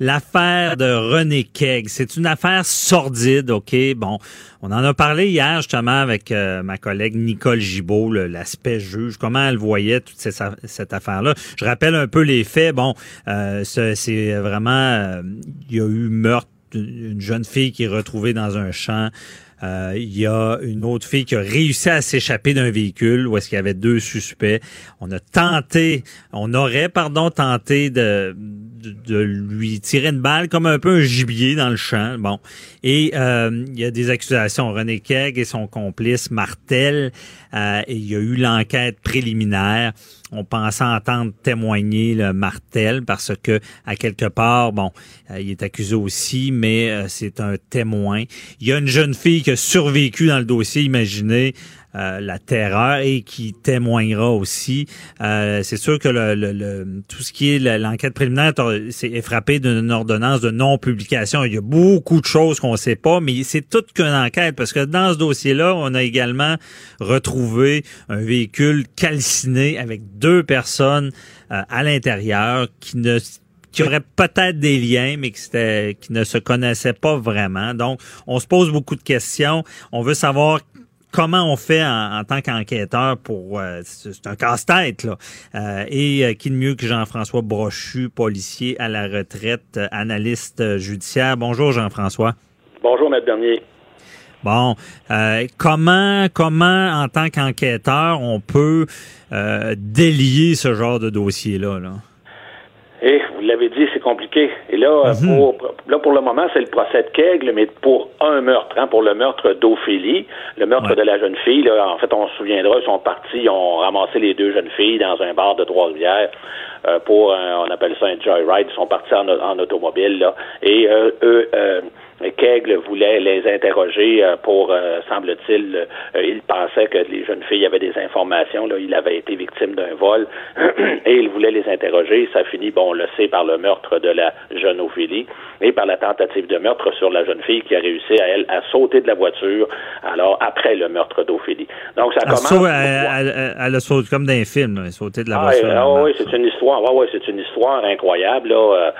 L'affaire de René Keg, c'est une affaire sordide, OK? Bon, on en a parlé hier justement avec euh, ma collègue Nicole Gibault, l'aspect juge, comment elle voyait toute cette, cette affaire-là? Je rappelle un peu les faits. Bon, euh, c'est vraiment, euh, il y a eu meurtre une jeune fille qui est retrouvée dans un champ. Euh, il y a une autre fille qui a réussi à s'échapper d'un véhicule où est-ce qu'il y avait deux suspects. On a tenté, on aurait, pardon, tenté de, de, lui tirer une balle comme un peu un gibier dans le champ. Bon. Et euh, il y a des accusations. René Keg et son complice Martel. Euh, il y a eu l'enquête préliminaire on pensait entendre témoigner le Martel parce que à quelque part, bon, euh, il est accusé aussi, mais euh, c'est un témoin. Il y a une jeune fille qui a survécu dans le dossier, imaginez. Euh, la terreur et qui témoignera aussi. Euh, c'est sûr que le, tout ce qui est l'enquête préliminaire est frappé d'une ordonnance de non-publication. Il y a beaucoup de choses qu'on ne sait pas, mais c'est toute qu'une enquête parce que dans ce dossier-là, on a également retrouvé un véhicule calciné avec deux personnes euh, à l'intérieur qui ne qui auraient peut-être des liens, mais qui, qui ne se connaissaient pas vraiment. Donc, on se pose beaucoup de questions. On veut savoir comment on fait en, tant qu'enquêteur pour euh, c'est un casse-tête là. Euh, et euh, qui de mieux que Jean-François Brochu policier à la retraite analyste judiciaire? Bonjour Jean-François. Bonjour maître Bernier. Bon, comment comment en tant qu'enquêteur on peut délier ce genre de dossier là? Là? Et vous l'avez dit, compliqué. Et là, mhm. pour, là, pour le moment, c'est le procès de Kegel, mais pour un meurtre, hein, pour le meurtre d'Ophélie, le meurtre de la jeune fille. Là, en fait, on se souviendra, ils sont partis, ils ont ramassé les deux jeunes filles dans un bar de Trois-Rivières euh, pour, un, on appelle ça un joyride. Ils sont partis en, en automobile, là. Et euh, eux, euh, Kegel voulait les interroger euh, pour, euh, semble-t-il, euh, il pensait que les jeunes filles avaient des informations. Là, il avait été victime d'un vol <clears throat> et il voulait les interroger. Ça finit, bon, on le sait, par le meurtre de la jeune Ophélie et par la tentative de meurtre sur la jeune fille qui a réussi à elle à sauter de la voiture. Alors après le meurtre d'Ophélie. Donc ça commence. elle, a sauté comme dans un film, elle a sauté de la ah, voiture. Ah, oui, c'est une histoire. Ouais, ouais, c'est une histoire incroyable. Là.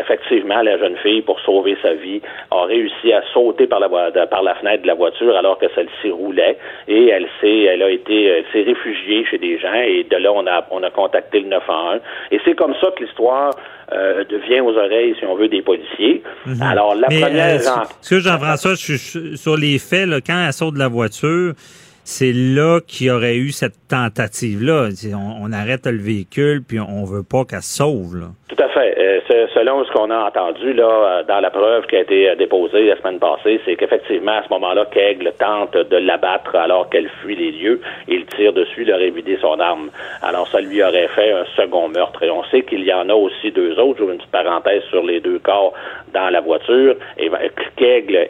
effectivement, la jeune fille, pour sauver sa vie, a réussi à sauter par la, par la fenêtre de la voiture alors que celle-ci roulait et elle s'est elle a été s'est réfugiée chez des gens et de là on a on a contacté le 911 et c'est comme ça que l'histoire euh, devient aux oreilles, si on veut, des policiers. Mhm. Alors, la première... Euh, ce que Jean-François, je suis sur les faits, là, quand elle saute de la voiture, c'est là qu'il y aurait eu cette tentative-là. On, arrête le véhicule, puis on veut pas qu'elle se sauve. Tout à fait. Euh, selon ce qu'on a entendu là euh, dans la preuve qui a été euh, déposée la semaine passée, c'est qu'effectivement, à ce moment-là, Kegle tente de l'abattre alors qu'elle fuit les lieux il tire dessus, il aurait vidé son arme. Alors, ça lui aurait fait un second meurtre. Et on sait qu'il y en a aussi deux autres. J'ouvre une petite parenthèse sur les deux corps dans la voiture. Et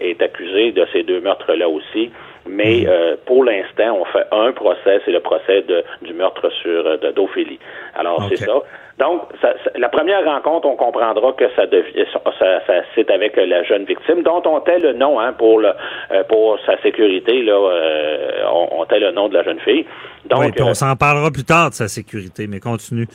est accusé de ces deux meurtres-là aussi. Mais mhm. euh, pour l'instant, on fait un procès, c'est le procès de, du meurtre sur euh, d'Ophélie. Alors c'est ça. Donc, ça, la première rencontre, on comprendra que ça, devient, ça, ça c'est avec la jeune victime, dont on tait le nom hein, pour le euh, pour sa sécurité. Là, euh, on, on tait le nom de la jeune fille. Donc, oui, on s'en parlera plus tard de sa sécurité, mais continue.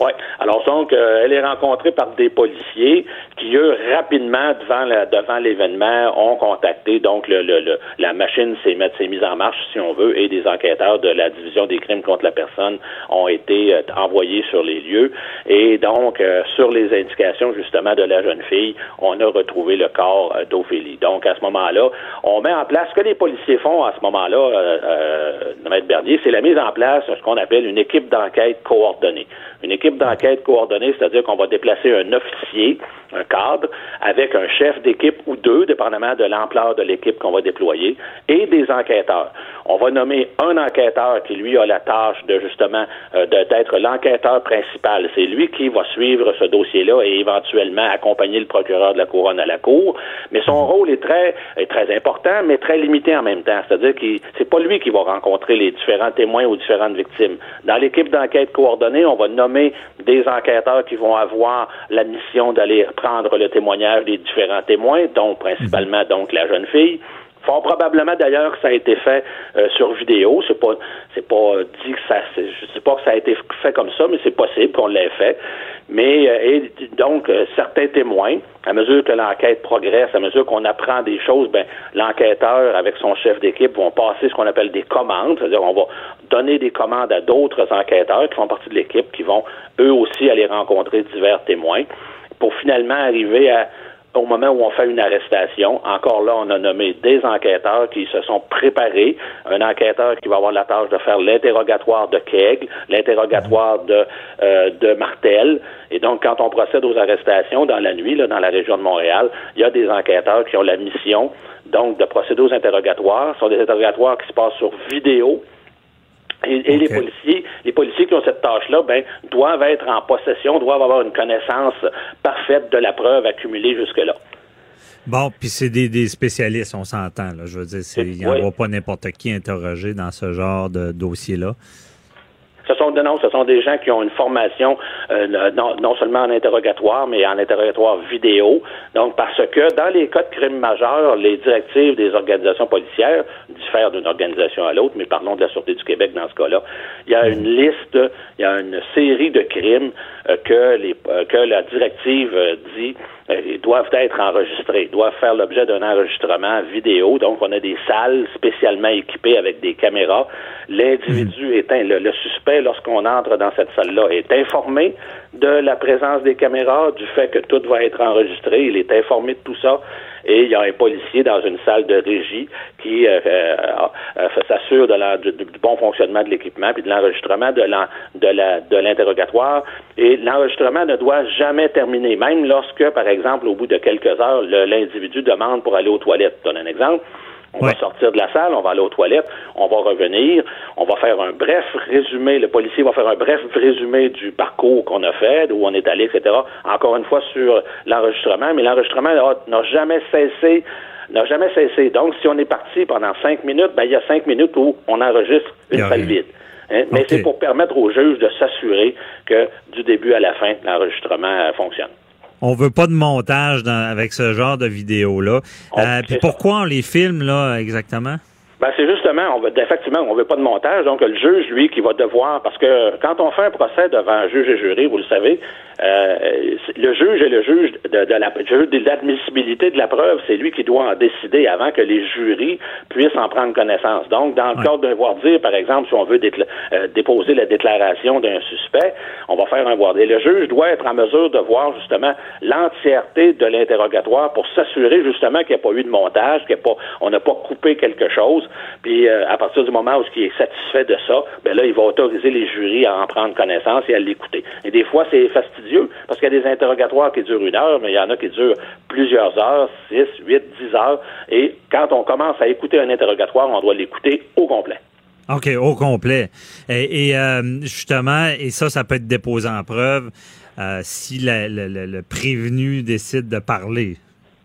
Oui. Alors donc, euh, elle est rencontrée par des policiers qui, eux, rapidement, devant la, devant l'événement, ont contacté donc le, le, la machine s'est mise en marche, si on veut, et des enquêteurs de la division des crimes contre la personne ont été euh, envoyés sur les lieux. Et donc, euh, sur les indications justement de la jeune fille, on a retrouvé le corps d'Ophélie. Donc, à ce moment-là, on met en place ce que les policiers font à ce moment-là, euh, Maître Bernier, c'est la mise en place de ce qu'on appelle une équipe d'enquête coordonnée. Une équipe équipe d'enquête coordonnée, c'est-à-dire qu'on va déplacer un officier, un cadre, avec un chef d'équipe ou deux, dépendamment de l'ampleur de l'équipe qu'on va déployer, et des enquêteurs. On va nommer un enquêteur qui, lui, a la tâche de, justement, euh, d'être l'enquêteur principal. C'est lui qui va suivre ce dossier-là et éventuellement accompagner le procureur de la couronne à la cour. Mais son rôle est très, est très important, mais très limité en même temps. C'est-à-dire que c'est pas lui qui va rencontrer les différents témoins ou différentes victimes. Dans l'équipe d'enquête coordonnée, on va nommer des enquêteurs qui vont avoir la mission d'aller prendre le témoignage des différents témoins, dont principalement donc la jeune fille. Fort probablement d'ailleurs que ça a été fait euh, sur vidéo. C'est pas c'est pas dit que ça je sais pas que ça a été fait comme ça, mais c'est possible qu'on l'ait fait. Mais euh, et donc euh, certains témoins, à mesure que l'enquête progresse, à mesure qu'on apprend des choses, ben l'enquêteur avec son chef d'équipe vont passer ce qu'on appelle des commandes, c'est-à-dire on va donner des commandes à d'autres enquêteurs qui font partie de l'équipe, qui vont eux aussi aller rencontrer divers témoins pour finalement arriver à au moment où on fait une arrestation, encore là, on a nommé des enquêteurs qui se sont préparés. Un enquêteur qui va avoir la tâche de faire l'interrogatoire de Keg, l'interrogatoire de, euh, de Martel. Et donc, quand on procède aux arrestations dans la nuit, là, dans la région de Montréal, il y a des enquêteurs qui ont la mission, donc, de procéder aux interrogatoires. Ce sont des interrogatoires qui se passent sur vidéo. Et, les policiers, les policiers qui ont cette tâche-là, ben, doivent être en possession, doivent avoir une connaissance parfaite de la preuve accumulée jusque-là. Bon, puis c'est des, des, spécialistes, on s'entend. Je veux dire, il n'y aura pas n'importe qui interrogé dans ce genre de dossier-là. Ce sont, non, ce sont des gens qui ont une formation euh, non, seulement en interrogatoire, mais en interrogatoire vidéo. Donc, parce que dans les cas de crimes majeurs, les directives des organisations policières diffèrent d'une organisation à l'autre, mais parlons de la Sûreté du Québec dans ce cas-là. Il y a une liste, il y a une série de crimes euh, que, les, euh, que la directive dit doivent être enregistrés, doivent faire l'objet d'un enregistrement vidéo. Donc, on a des salles spécialement équipées avec des caméras. L'individu est le, le suspect lorsqu'on entre dans cette salle-là est informé de la présence des caméras, du fait que tout va être enregistré. Il est informé de tout ça. Et il y a un policier dans une salle de régie qui euh, euh, euh, s'assure de du, bon fonctionnement de l'équipement puis de l'enregistrement de de l'interrogatoire. Et l'enregistrement ne doit jamais terminer, même lorsque, par exemple, au bout de quelques heures, l'individu demande pour aller aux toilettes. Je donne un exemple. On va sortir de la salle, on va aller aux toilettes, on va revenir, on va faire un bref résumé, le policier va faire un bref résumé du parcours qu'on a fait, d'où on est allé, etc. Encore une fois sur l'enregistrement, mais l'enregistrement n'a jamais cessé n'a jamais cessé. Donc, si on est parti pendant cinq minutes, ben, il y a cinq minutes où on enregistre une salle vide. Hein. Mais c'est pour permettre aux juges de s'assurer que du début à la fin, l'enregistrement euh, fonctionne. On veut pas de montage avec ce genre de vidéo-là. Euh, puis pourquoi on les filme, là, exactement? Ben, c'est justement, on veut, effectivement, on veut pas de montage. Donc, le juge, lui, qui va devoir, parce que quand on fait un procès devant un juge et jury, vous le savez, euh, le juge est le juge de, de la juge de l'admissibilité de la preuve. C'est lui qui doit en décider avant que les jurys puissent en prendre connaissance. Donc, dans le cadre d'un voir dire, par exemple, si on veut euh, déposer la déclaration d'un suspect, on va faire un voir dire. Le juge doit être en mesure de voir justement l'entièreté de l'interrogatoire pour s'assurer justement qu'il n'y a pas eu de montage, qu'il pas, on n'a pas coupé quelque chose. Puis euh, à partir du moment où il est satisfait de ça, ben là, il va autoriser les jurys à en prendre connaissance et à l'écouter. Et des fois, c'est fastidieux parce qu'il y a des interrogatoires qui durent une heure, mais il y en a qui durent plusieurs heures, six, huit, dix heures. Et quand on commence à écouter un interrogatoire, on doit l'écouter au complet. OK, au complet. Et, euh, justement, et ça, ça peut être déposé en preuve euh, si le prévenu décide de parler.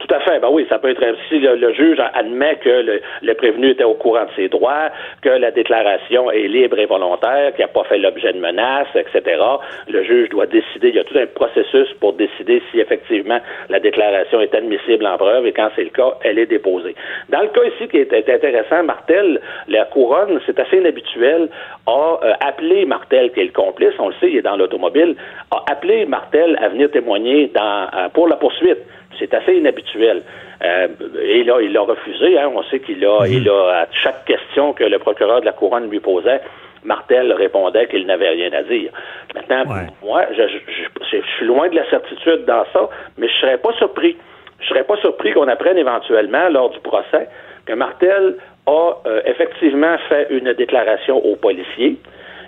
Tout à fait. Ben oui, ça peut être si le, juge admet que le, prévenu était au courant de ses droits, que la déclaration est libre et volontaire, qu'il n'a pas fait l'objet de menaces, etc. Le juge doit décider. Il y a tout un processus pour décider si effectivement la déclaration est admissible en preuve et quand c'est le cas, elle est déposée. Dans le cas ici qui est intéressant, Martel, la couronne, c'est assez inhabituel, a euh, appelé Martel, qui est le complice, on le sait, il est dans l'automobile, a appelé Martel à venir témoigner dans, euh, pour la poursuite. C'est assez inhabituel. Euh, et là, il a refusé. Hein. On sait qu'il a, mhm. il a, à chaque question que le procureur de la couronne lui posait, Martel répondait qu'il n'avait rien à dire. Maintenant, moi, je, je, suis loin de la certitude dans ça, mais je serais pas surpris. Je serais pas surpris qu'on apprenne éventuellement, lors du procès, que Martel a euh, effectivement fait une déclaration aux policiers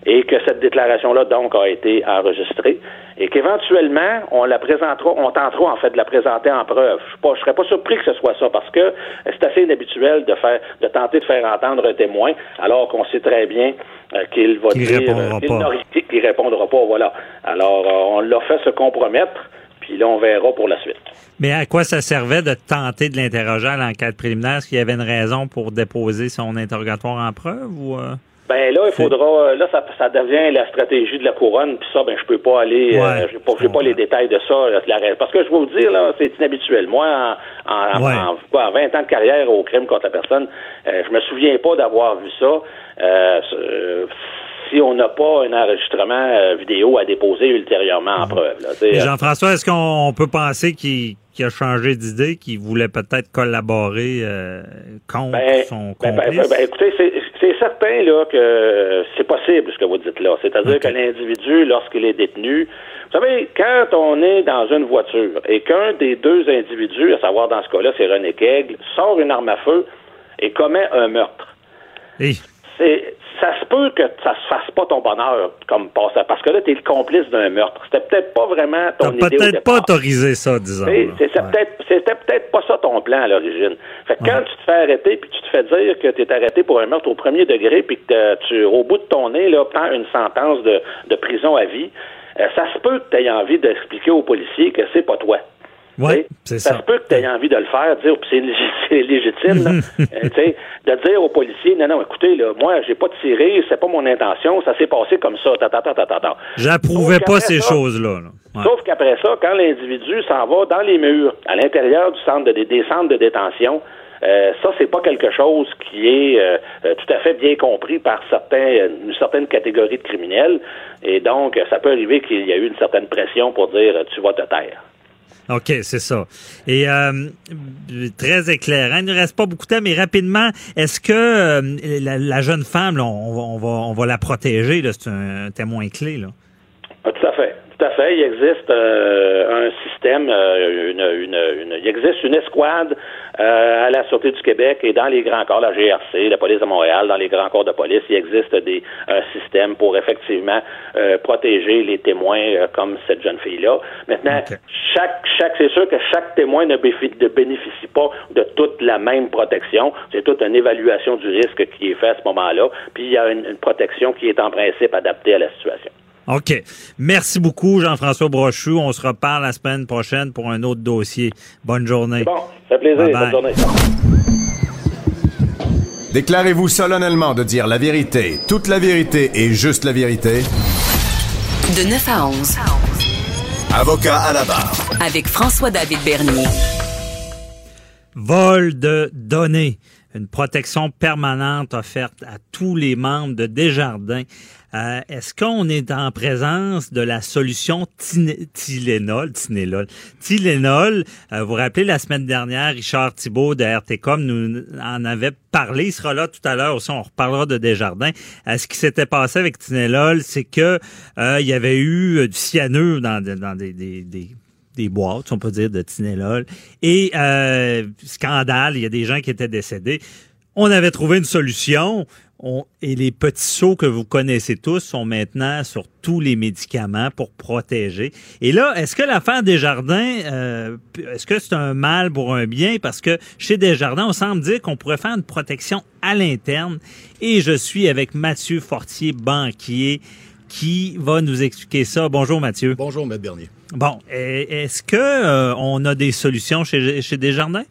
et que cette déclaration-là, donc, a été enregistrée et qu'éventuellement, on la présentera, on tentera, en fait, de la présenter en preuve. Je ne serais pas surpris que ce soit ça parce que c'est assez inhabituel de faire, de tenter de faire entendre un témoin alors qu'on sait très bien euh, qu'il va dire répondra qu'il pas. n'aura- qu'il répondra pas, voilà. Alors, euh, on l'a fait se compromettre, puis là, on verra pour la suite. Mais à quoi ça servait de tenter de l'interroger à l'enquête préliminaire? Est-ce qu'il y avait une raison pour déposer son interrogatoire en preuve ou... euh? Ben là, il faudra. Là, ça, ça devient la stratégie de la couronne, puis ça, ben je peux pas aller. euh, Ouais, pas, j'ai pas les détails de ça. là. Parce que je vais vous dire là, c'est inhabituel. Moi, en, en, Ouais. en- quoi, en 20 ans de carrière au crime contre la personne, euh, je me souviens pas d'avoir vu ça. Euh, euh, si on n'a pas un enregistrement euh, vidéo à déposer ultérieurement en preuve. Sais, Et euh, Jean-François, est-ce qu'on peut penser qu'il a changé d'idée, qu'il voulait peut-être collaborer euh, contre Ben, son ben, ben, complice? ben, écoutez, c'est- certain là que c'est possible ce que vous dites là. C'est-à-dire que l'individu, lorsqu'il est détenu, vous savez, quand on est dans une voiture et qu'un des deux individus, à savoir dans ce cas-là, c'est René Kegel, sort une arme à feu et commet un meurtre. C'est, ça se peut que ça se fasse pas ton bonheur comme passant, parce que là, tu es le complice d'un meurtre. C'était peut-être pas vraiment ton idée peut-être pas autorisé ça, disons. Peut-être, c'était peut-être pas ça ton plan à l'origine. Fait que quand tu te fais arrêter puis tu te fais dire que tu es arrêté pour un meurtre au premier degré puis que tu, au bout de ton nez, là, prends une sentence de, de prison à vie, euh, ça se peut que tu aies envie d'expliquer aux policiers que c'est pas toi. Oui, c'est Ça ça. se peut que tu aies envie de le faire, dire, puis c'est lég- <laughs> c'est légitime, là, euh, de dire aux policiers, non, non, écoutez, là, moi, j'ai pas tiré, c'est pas mon intention, ça s'est passé comme ça. J'approuvais pas ces choses-là. Ouais. Sauf qu'après ça, quand l'individu s'en va dans les murs, à l'intérieur du centre de, des centres de détention, euh, ça, c'est pas quelque chose qui est euh, euh, tout à fait bien compris par certains, une certaine catégorie de criminels. Et donc, ça peut arriver qu'il y a eu une certaine pression pour dire tu vas te taire. OK, c'est ça. Et euh, très éclairant. Il ne reste pas beaucoup de temps, mais rapidement, est-ce que euh, la, la jeune femme, là, on, va, on, va, on va la protéger? C'est un témoin clé. Là. Ah, tout à fait. Tout à fait. Il existe euh, un système, euh, une, une, une- il existe une escouade euh, à la Sûreté du Québec et dans les grands corps, la GRC, la police de Montréal, dans les grands corps de police, il existe des un système pour effectivement euh, protéger les témoins euh, comme cette jeune fille-là. Maintenant, chaque, chaque, c'est sûr que chaque témoin ne bénéficie pas de toute la même protection. C'est toute une évaluation du risque qui est faite à ce moment-là. Puis il y a une, une protection qui est en principe adaptée à la situation. OK. Merci beaucoup, Jean-François Brochu. On se reparle la semaine prochaine pour un autre dossier. Bonne journée. Bon, ça fait plaisir. Bonne journée. Déclarez-vous solennellement de dire la vérité, toute la vérité et juste la vérité. De 9 à 11. Avocat à la barre. Avec François-David Bernier. Vol de données. Une protection permanente offerte à tous les membres de Desjardins. Euh, Est-ce qu'on est en présence de la solution Tylenol, Tylenol, Tylenol? Euh, vous vous rappelez, la semaine dernière, Richard Thibault de RTCOM nous en avait parlé. Il sera là tout à l'heure aussi. On reparlera de Desjardins. Euh, ce qui s'était passé avec Tylenol, c'est que il y avait eu du cyanure dans, des des boîtes, on peut dire, de Tinelol. Et euh, scandale, il y a des gens qui étaient décédés. On avait trouvé une solution. On- et les petits seaux que vous connaissez tous sont maintenant sur tous les médicaments pour protéger. Et là, est-ce que l'affaire Desjardins, euh, est-ce que c'est un mal pour un bien? Parce que chez Desjardins, on semble dire qu'on pourrait faire une protection à l'interne. Et je suis avec Mathieu Fortier, banquier, qui va nous expliquer ça. Bonjour Mathieu. Bonjour, Maître Bernier. Bon, est-ce que euh, on a des solutions chez, chez Desjardins?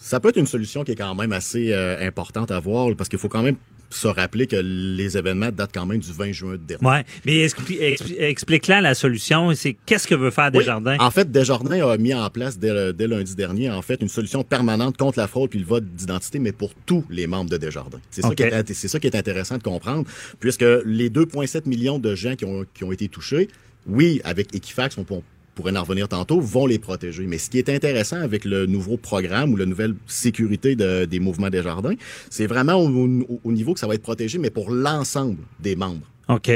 Ça peut être une solution qui est quand même assez euh, importante à voir parce qu'il faut quand même se rappeler que les événements datent quand même du 20 juin dernier. Ouais, mais expli- expli- explique-là la solution. C'est qu'est-ce que veut faire Oui. Desjardins? En fait, Desjardins a mis en place dès, le- dès lundi dernier, en fait, une solution permanente contre la fraude puis le vote d'identité, mais pour tous les membres de Desjardins. C'est ça, qui est, ça qui est intéressant de comprendre, puisque les 2,7 millions de gens qui ont, qui ont été touchés, oui, avec Equifax, on, peut- on pourrait en revenir tantôt, vont les protéger. Mais ce qui est intéressant avec le nouveau programme ou la nouvelle sécurité de- des mouvements Desjardins, c'est vraiment au, au- au niveau que ça va être protégé, mais pour l'ensemble des membres.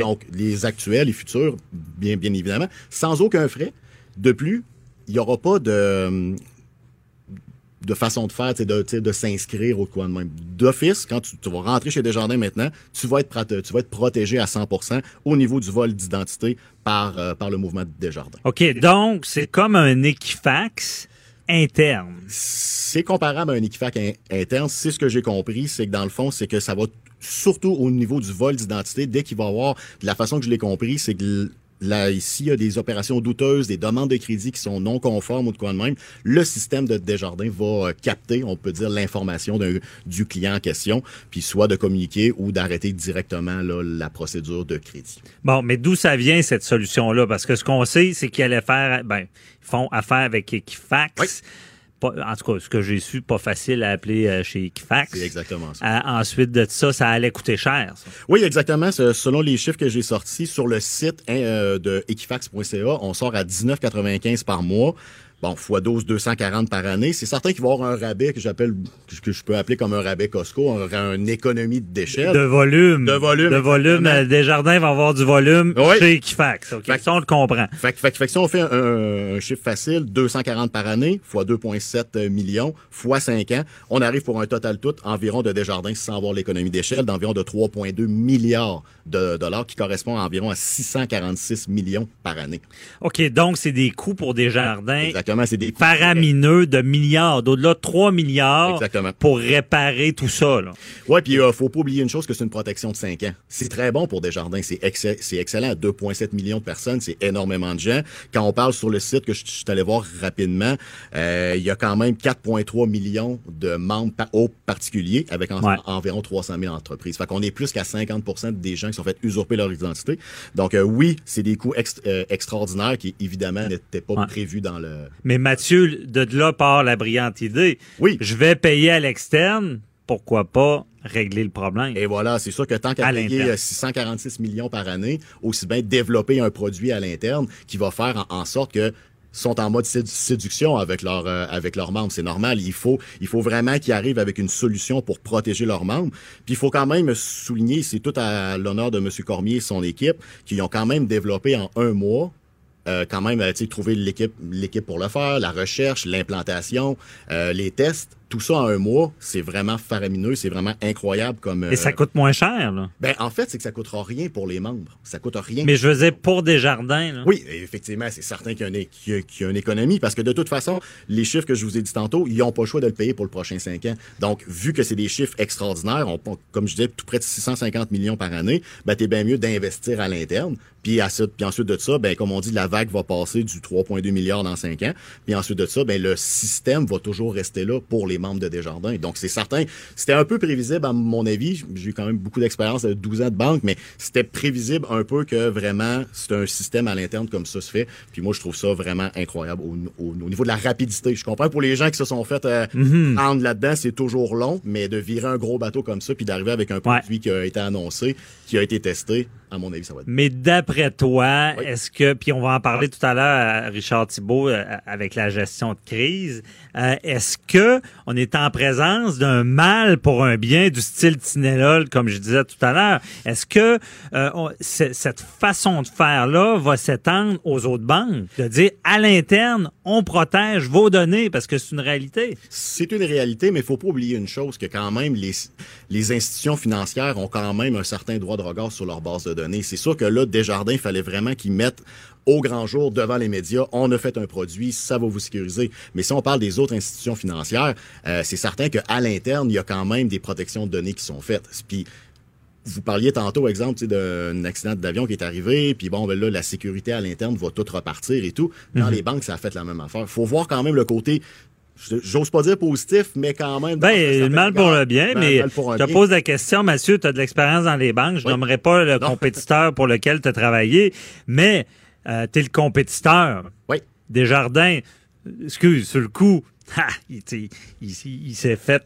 Donc, les actuels, les futurs, bien, bien évidemment, sans aucun frais. De plus, il n'y aura pas de, de façon de faire, de, de s'inscrire au coin de même. D'office, quand tu, vas rentrer chez Desjardins maintenant, tu vas être, tu vas être protégé à 100% au niveau du vol d'identité par, euh, par le mouvement Desjardins. OK, donc c'est comme un Equifax interne. C'est comparable à un Equifax interne. C'est ce que j'ai compris, c'est que dans le fond, c'est que ça va surtout au niveau du vol d'identité, dès qu'il va y avoir, de la façon que je l'ai compris, c'est que Là, ici, il y a des opérations douteuses, des demandes de crédit qui sont non conformes ou de quoi de même, le système de Desjardins va euh, capter, on peut dire, l'information du client en question, puis soit de communiquer ou d'arrêter directement là, la procédure de crédit. Bon, mais d'où ça vient cette solution-là? Parce que ce qu'on sait, c'est qu'ils allaient faire, ben, ils font affaire avec Equifax en tout cas, ce que j'ai su, pas facile à appeler euh, chez Equifax. C'est exactement ça. Euh, ensuite de ça, ça allait coûter cher. Oui, exactement. Selon les chiffres que j'ai sortis sur le site hein, euh, de equifax.ca, on sort à 19,95 par mois. Bon, x 12, 240 par année. C'est certain qu'il va y avoir un rabais que j'appelle, que je peux appeler comme un rabais Costco, un, une économie d'échelle. De volume. De volume. De volume. Euh, Desjardins va avoir du volume chez Equifax. OK, ça, on le comprend. Fait, fait, si on fait un, chiffre facile, 240 par année, x 2,7 millions, x 5 ans, on arrive pour un total tout environ de Desjardins, sans avoir l'économie d'échelle, d'environ de 3,2 milliards de dollars, qui correspond à environ à 646 millions par année. OK, donc c'est des coûts pour Desjardins. Exactement c'est des faramineux de milliards, d'au-delà de 3 milliards pour réparer tout ça. Oui, puis il euh, faut pas oublier une chose, que c'est une protection de 5 ans. C'est très bon pour Desjardins, c'est c'est excellent. 2,7 millions de personnes, c'est énormément de gens. Quand on parle sur le site que je, suis allé voir rapidement, euh, il y a quand même 4,3 millions de membres au particulier avec environ 300 000 entreprises. Fait qu'on est plus qu'à 50 des gens qui sont fait usurper leur identité. Donc euh, oui, c'est des coûts extraordinaires qui évidemment n'étaient pas prévus dans le mais Mathieu, de là part la brillante idée. Oui. Je vais payer à l'externe, pourquoi pas régler le problème? Et voilà, c'est sûr que tant qu'à payer 646 millions par année, aussi bien développer un produit à l'interne qui va faire en, sorte que sont en mode séduction avec leurs euh, avec leurs membres, c'est normal. Il faut il faut vraiment qu'ils arrivent avec une solution pour protéger leurs membres. Puis il faut quand même souligner, c'est tout à l'honneur de M. Cormier et son équipe, qui ont quand même développé en un mois euh, quand même, euh, tu trouver l'équipe, l'équipe pour le faire, la recherche, l'implantation, euh, les tests tout ça en un mois, c'est vraiment faramineux, c'est vraiment incroyable comme. Et ça coûte moins cher, là. Ben, en fait, c'est que ça coûtera rien pour les membres. Ça coûte rien. Mais je veux dire, pour des jardins, là. Oui, effectivement, c'est certain qu'il y, a une, économie parce que de toute façon, les chiffres que je vous ai dit tantôt, ils n'ont pas le choix de le payer pour le prochain cinq ans. Donc, vu que c'est des chiffres extraordinaires, on, comme je disais, tout près de 650 millions par année, ben, t'es bien mieux d'investir à l'interne. Puis, puis ensuite de ça, ben, comme on dit, la vague va passer du 3,2 milliards dans cinq ans. Puis ensuite de ça, ben, le système va toujours rester là pour les membres de Desjardins. Donc, c'est certain. C'était un peu prévisible, à mon avis. J'ai eu quand même beaucoup d'expérience de 12 ans de banque, mais c'était prévisible un peu que vraiment, c'est un système à l'interne comme ça se fait. Puis moi, je trouve ça vraiment incroyable au, niveau de la rapidité. Je comprends pour les gens qui se sont fait euh, mm-hmm. là-dedans, c'est toujours long, mais de virer un gros bateau comme ça, puis d'arriver avec un produit qui a été annoncé, qui a été testé, à mon avis, ça va être. Mais d'après toi, est-ce que, puis on va en parler tout à l'heure à Richard Thibault euh, avec la gestion de crise, euh, est-ce que on est en présence d'un mal pour un bien du style Tinelol, comme je disais tout à l'heure? Est-ce que euh, cette façon de faire-là va s'étendre aux autres banques? De dire, à l'interne, on protège vos données parce que c'est une réalité. C'est une réalité, mais il faut pas oublier une chose, que quand même, les, les institutions financières ont quand même un certain droit de regard sur leur base de données. C'est sûr que là, Desjardins, il fallait vraiment qu'ils mettent au grand jour devant les médias, on a fait un produit, ça va vous sécuriser. Mais si on parle des autres institutions financières, euh, c'est certain qu'à l'interne, il y a quand même des protections de données qui sont faites. Puis vous parliez tantôt, exemple, d'un accident d'avion qui est arrivé, puis bon, ben là, la sécurité à l'interne va tout repartir et tout. Dans mhm. les banques, ça a fait la même affaire. faut voir quand même le côté J'ose pas dire positif, mais quand même. Ben, mal pour le bien, mais je te pose la question, Mathieu, tu as de l'expérience dans les banques. Je n'aimerais pas le <laughs> compétiteur pour lequel tu as travaillé, mais euh, tu es le compétiteur. Oui. Desjardins, excuse, sur le coup, <laughs> il, s'est fait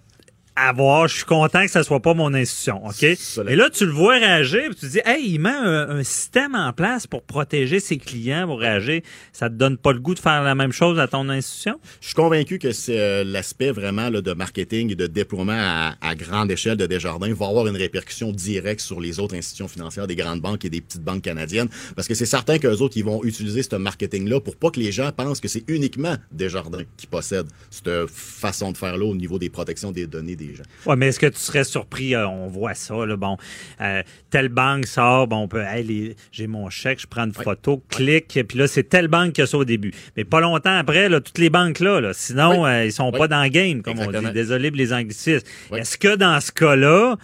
avoir, je suis content que ça soit pas mon institution, OK? Et là, tu le vois réagir, puis tu te dis, hey, il met un, un système en place pour protéger ses clients, pour réagir. Ça te donne pas le goût de faire la même chose à ton institution? Je suis convaincu que c'est euh, l'aspect vraiment là, de marketing et de déploiement à, à grande échelle de Desjardins va avoir une répercussion directe sur les autres institutions financières, des grandes banques et des petites banques canadiennes, parce que c'est certain qu'eux autres, ils vont utiliser ce marketing-là pour pas que les gens pensent que c'est uniquement Desjardins qui possède cette façon de faire-là au niveau des protections des données des gens. Ouais, mais est-ce que tu serais surpris, euh, on voit ça, là, bon, euh, telle banque sort, bon, on peut, hey, les- j'ai mon chèque, je prends une photo, clique, puis là, c'est telle banque qui a ça au début. Mais pas longtemps après, là, toutes les banques là, là sinon, Oui. euh, ils sont Oui. pas dans le game, comme on dit. Désolé pour les anglicismes. Est-ce que dans ce cas-là,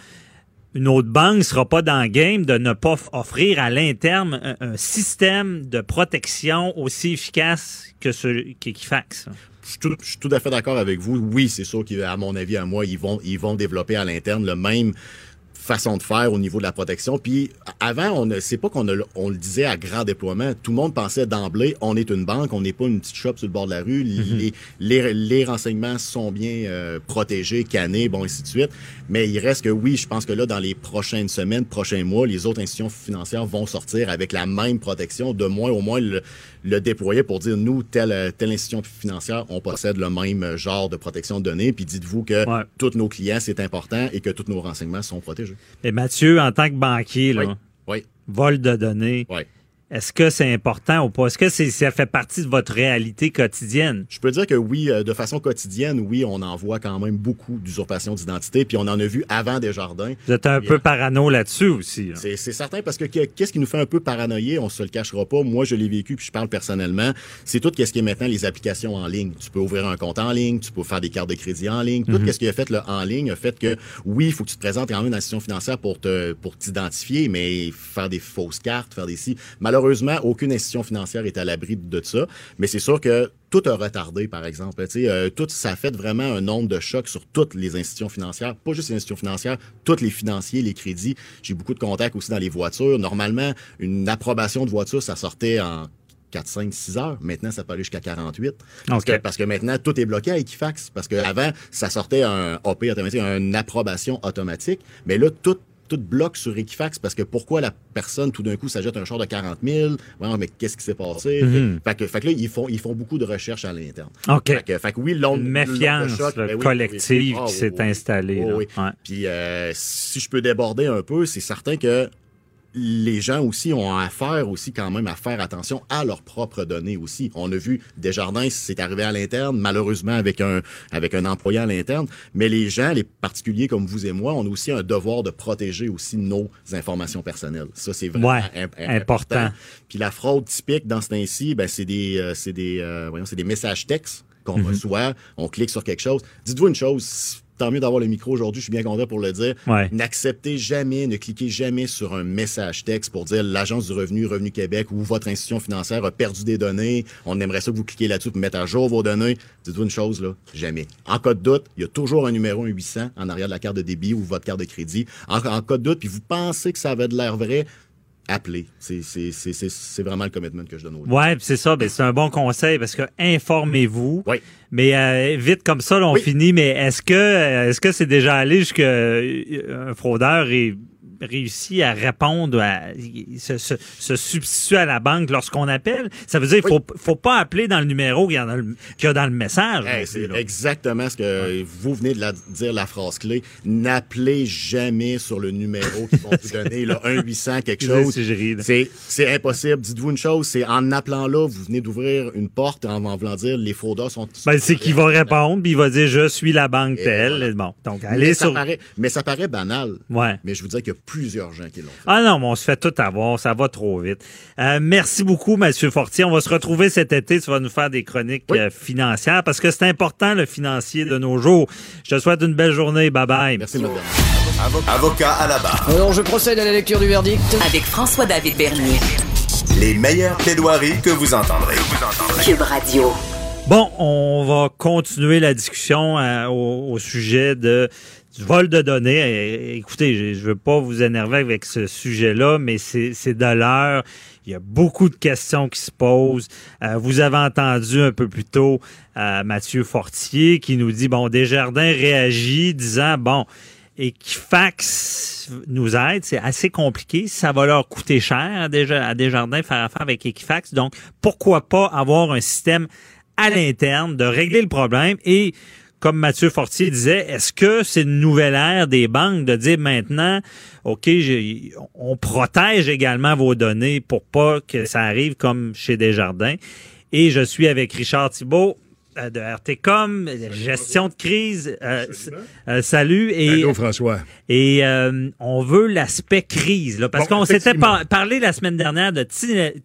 une autre banque sera pas dans le game de ne pas offrir à l'interne un, un système de protection aussi efficace que ce qu'Equifax? Je suis tout, à fait d'accord avec vous. Oui, c'est sûr qu'à mon avis, à moi, ils vont, ils vont développer à l'interne le même façon de faire au niveau de la protection. Puis avant, on ne c'est pas qu'on on le disait à grand déploiement. Tout le monde pensait d'emblée, on est une banque, on n'est pas une petite shop sur le bord de la rue. Les, les, les renseignements sont bien euh, protégés, cannés, bon, ainsi de suite. Mais il reste que oui, je pense que là, dans les prochaines semaines, prochains mois, les autres institutions financières vont sortir avec la même protection, de moins au moins le, le déployer pour dire, nous, telle, telle institution financière, on possède le même genre de protection de données. Puis dites-vous que tous nos clients, c'est important et que tous nos renseignements sont protégés. Et Mathieu, en tant que banquier, là, Oui. Oui. vol de données, est-ce que c'est important ou pas? Est-ce que c'est, ça fait partie de votre réalité quotidienne? Je peux dire que oui, euh, de façon quotidienne, oui, on en voit quand même beaucoup d'usurpations d'identité, puis on en a vu avant Desjardins. Vous êtes un Puis, peu parano là-dessus aussi. là. C'est c'est certain parce que que- qu'est-ce qui nous fait un peu paranoïer, on se le cachera pas. Moi, je l'ai vécu puis je parle personnellement. C'est tout ce qui est maintenant les applications en ligne. Tu peux ouvrir un compte en ligne, tu peux faire des cartes de crédit en ligne. Tout Mhm. ce qui a fait le en ligne a fait que oui, il faut que tu te présentes quand même dans l'institution financière pour te pour t'identifier, mais faire des fausses cartes, faire des si. Malheureusement, aucune institution financière est à l'abri de ça. Mais c'est sûr que tout a retardé, par exemple. Euh, tout ça a fait vraiment un nombre de chocs sur toutes les institutions financières, pas juste les institutions financières, tous les financiers, les crédits. J'ai beaucoup de contacts aussi dans les voitures. Normalement, une approbation de voiture, ça sortait en 4, 5, 6 heures. Maintenant, ça peut aller jusqu'à 48. Parce, OK. que, parce que maintenant, tout est bloqué à Equifax. Parce qu'avant, ça sortait un OP automatique, une approbation automatique. Mais là, tout tout bloque sur Equifax parce que pourquoi la personne tout d'un coup s'ajoute un char de 40 000 ouais, mais qu'est-ce qui s'est passé? Mhm. fait, que, fait que là ils font ils font beaucoup de recherches à l'interne OK. fait que, fait que oui l'onde méfiance choc, ben oui, collective oui, oui. Ah, qui s'est installée. Oh. Ouais. Puis euh, si je peux déborder un peu, c'est certain que les gens aussi ont affaire aussi quand même à faire attention à leurs propres données aussi. On a vu Desjardins, c'est arrivé à l'interne, malheureusement avec un avec un employé à l'interne, mais les gens, les particuliers comme vous et moi, on a aussi un devoir de protéger aussi nos informations personnelles. Ça c'est vraiment Ouais, imp- important. Puis la fraude typique dans ce temps-ci, ben c'est des euh, c'est des euh, voyons, c'est des messages textes qu'on Mhm. reçoit, on clique sur quelque chose. Dites-vous une chose, tant mieux d'avoir le micro aujourd'hui, je suis bien content pour le dire. Ouais. N'acceptez jamais, ne cliquez jamais sur un message texte pour dire l'Agence du revenu, Revenu Québec ou votre institution financière a perdu des données. On aimerait ça que vous cliquiez là-dessus pour mettre à jour vos données. Dites-vous une chose, là, jamais. En cas de doute, il y a toujours un numéro, un 800 en arrière de la carte de débit ou votre carte de crédit. En, en cas de doute, puis vous pensez que ça avait de l'air vrai, appelez. C'est vraiment le commitment que je donne aux gens. Ouais, c'est ça, ben, c'est un bon conseil parce que informez-vous. Mais euh, vite comme ça, là, on Oui. finit. Mais est-ce que euh, est-ce que c'est déjà allé jusqu'à euh, un fraudeur ait réussi à répondre, à se, se- se substituer à la banque lorsqu'on appelle? Ça veut dire qu'il faut, faut pas appeler dans le numéro qu'il y, a dans le, y a dans le message. Hey, non c'est exactement ce que vous venez de la- dire la phrase clé. N'appelez jamais sur le numéro qu'ils vont vous donner, là, 1 800 quelque chose. C'est impossible. Dites-vous une chose, c'est en appelant là, vous venez d'ouvrir une porte en, en voulant dire les fraudeurs sont. Ben, c'est qu'il va répondre, puis il va dire je suis la banque Et telle. voilà. Bon, donc mais, allez ça sur. paraît, mais ça paraît banal. Ouais. Mais je vous dis qu'il y a plusieurs gens qui l'ont fait. Ah non, mais on se fait tout avoir, ça va trop vite. Euh, merci beaucoup, Mathieu Fortier. On va se retrouver cet été. Tu vas nous faire des chroniques euh, financières parce que c'est important le financier de nos jours. Je te souhaite une belle journée. Bye bye. Merci, madame. Avocat à la barre. Alors, je procède à la lecture du verdict. Avec François-David Bernier. Les meilleures plaidoiries que vous entendrez. Cube Radio. Bon, on va continuer la discussion euh, au, au, sujet de vol de données. Et, écoutez, je, je veux pas vous énerver avec ce sujet-là, mais c'est de l'heure. Il y a beaucoup de questions qui se posent. Euh, vous avez entendu un peu plus tôt euh, Mathieu Fortier qui nous dit, bon, Desjardins réagit disant, bon, Equifax nous aide, c'est assez compliqué, ça va leur coûter cher à, Desjardins faire affaire avec Equifax. Donc, pourquoi pas avoir un système à l'interne de régler le problème et comme Mathieu Fortier disait, est-ce que c'est une nouvelle ère des banques de dire maintenant, OK, on protège également vos données pour pas que ça arrive comme chez Desjardins? Et je suis avec Richard Thibault, de RTCOM, gestion de crise. Euh, euh, salut. Et, Allô, François. Et on veut l'aspect crise, là, parce qu'on s'était parlé la semaine dernière de Tylenol,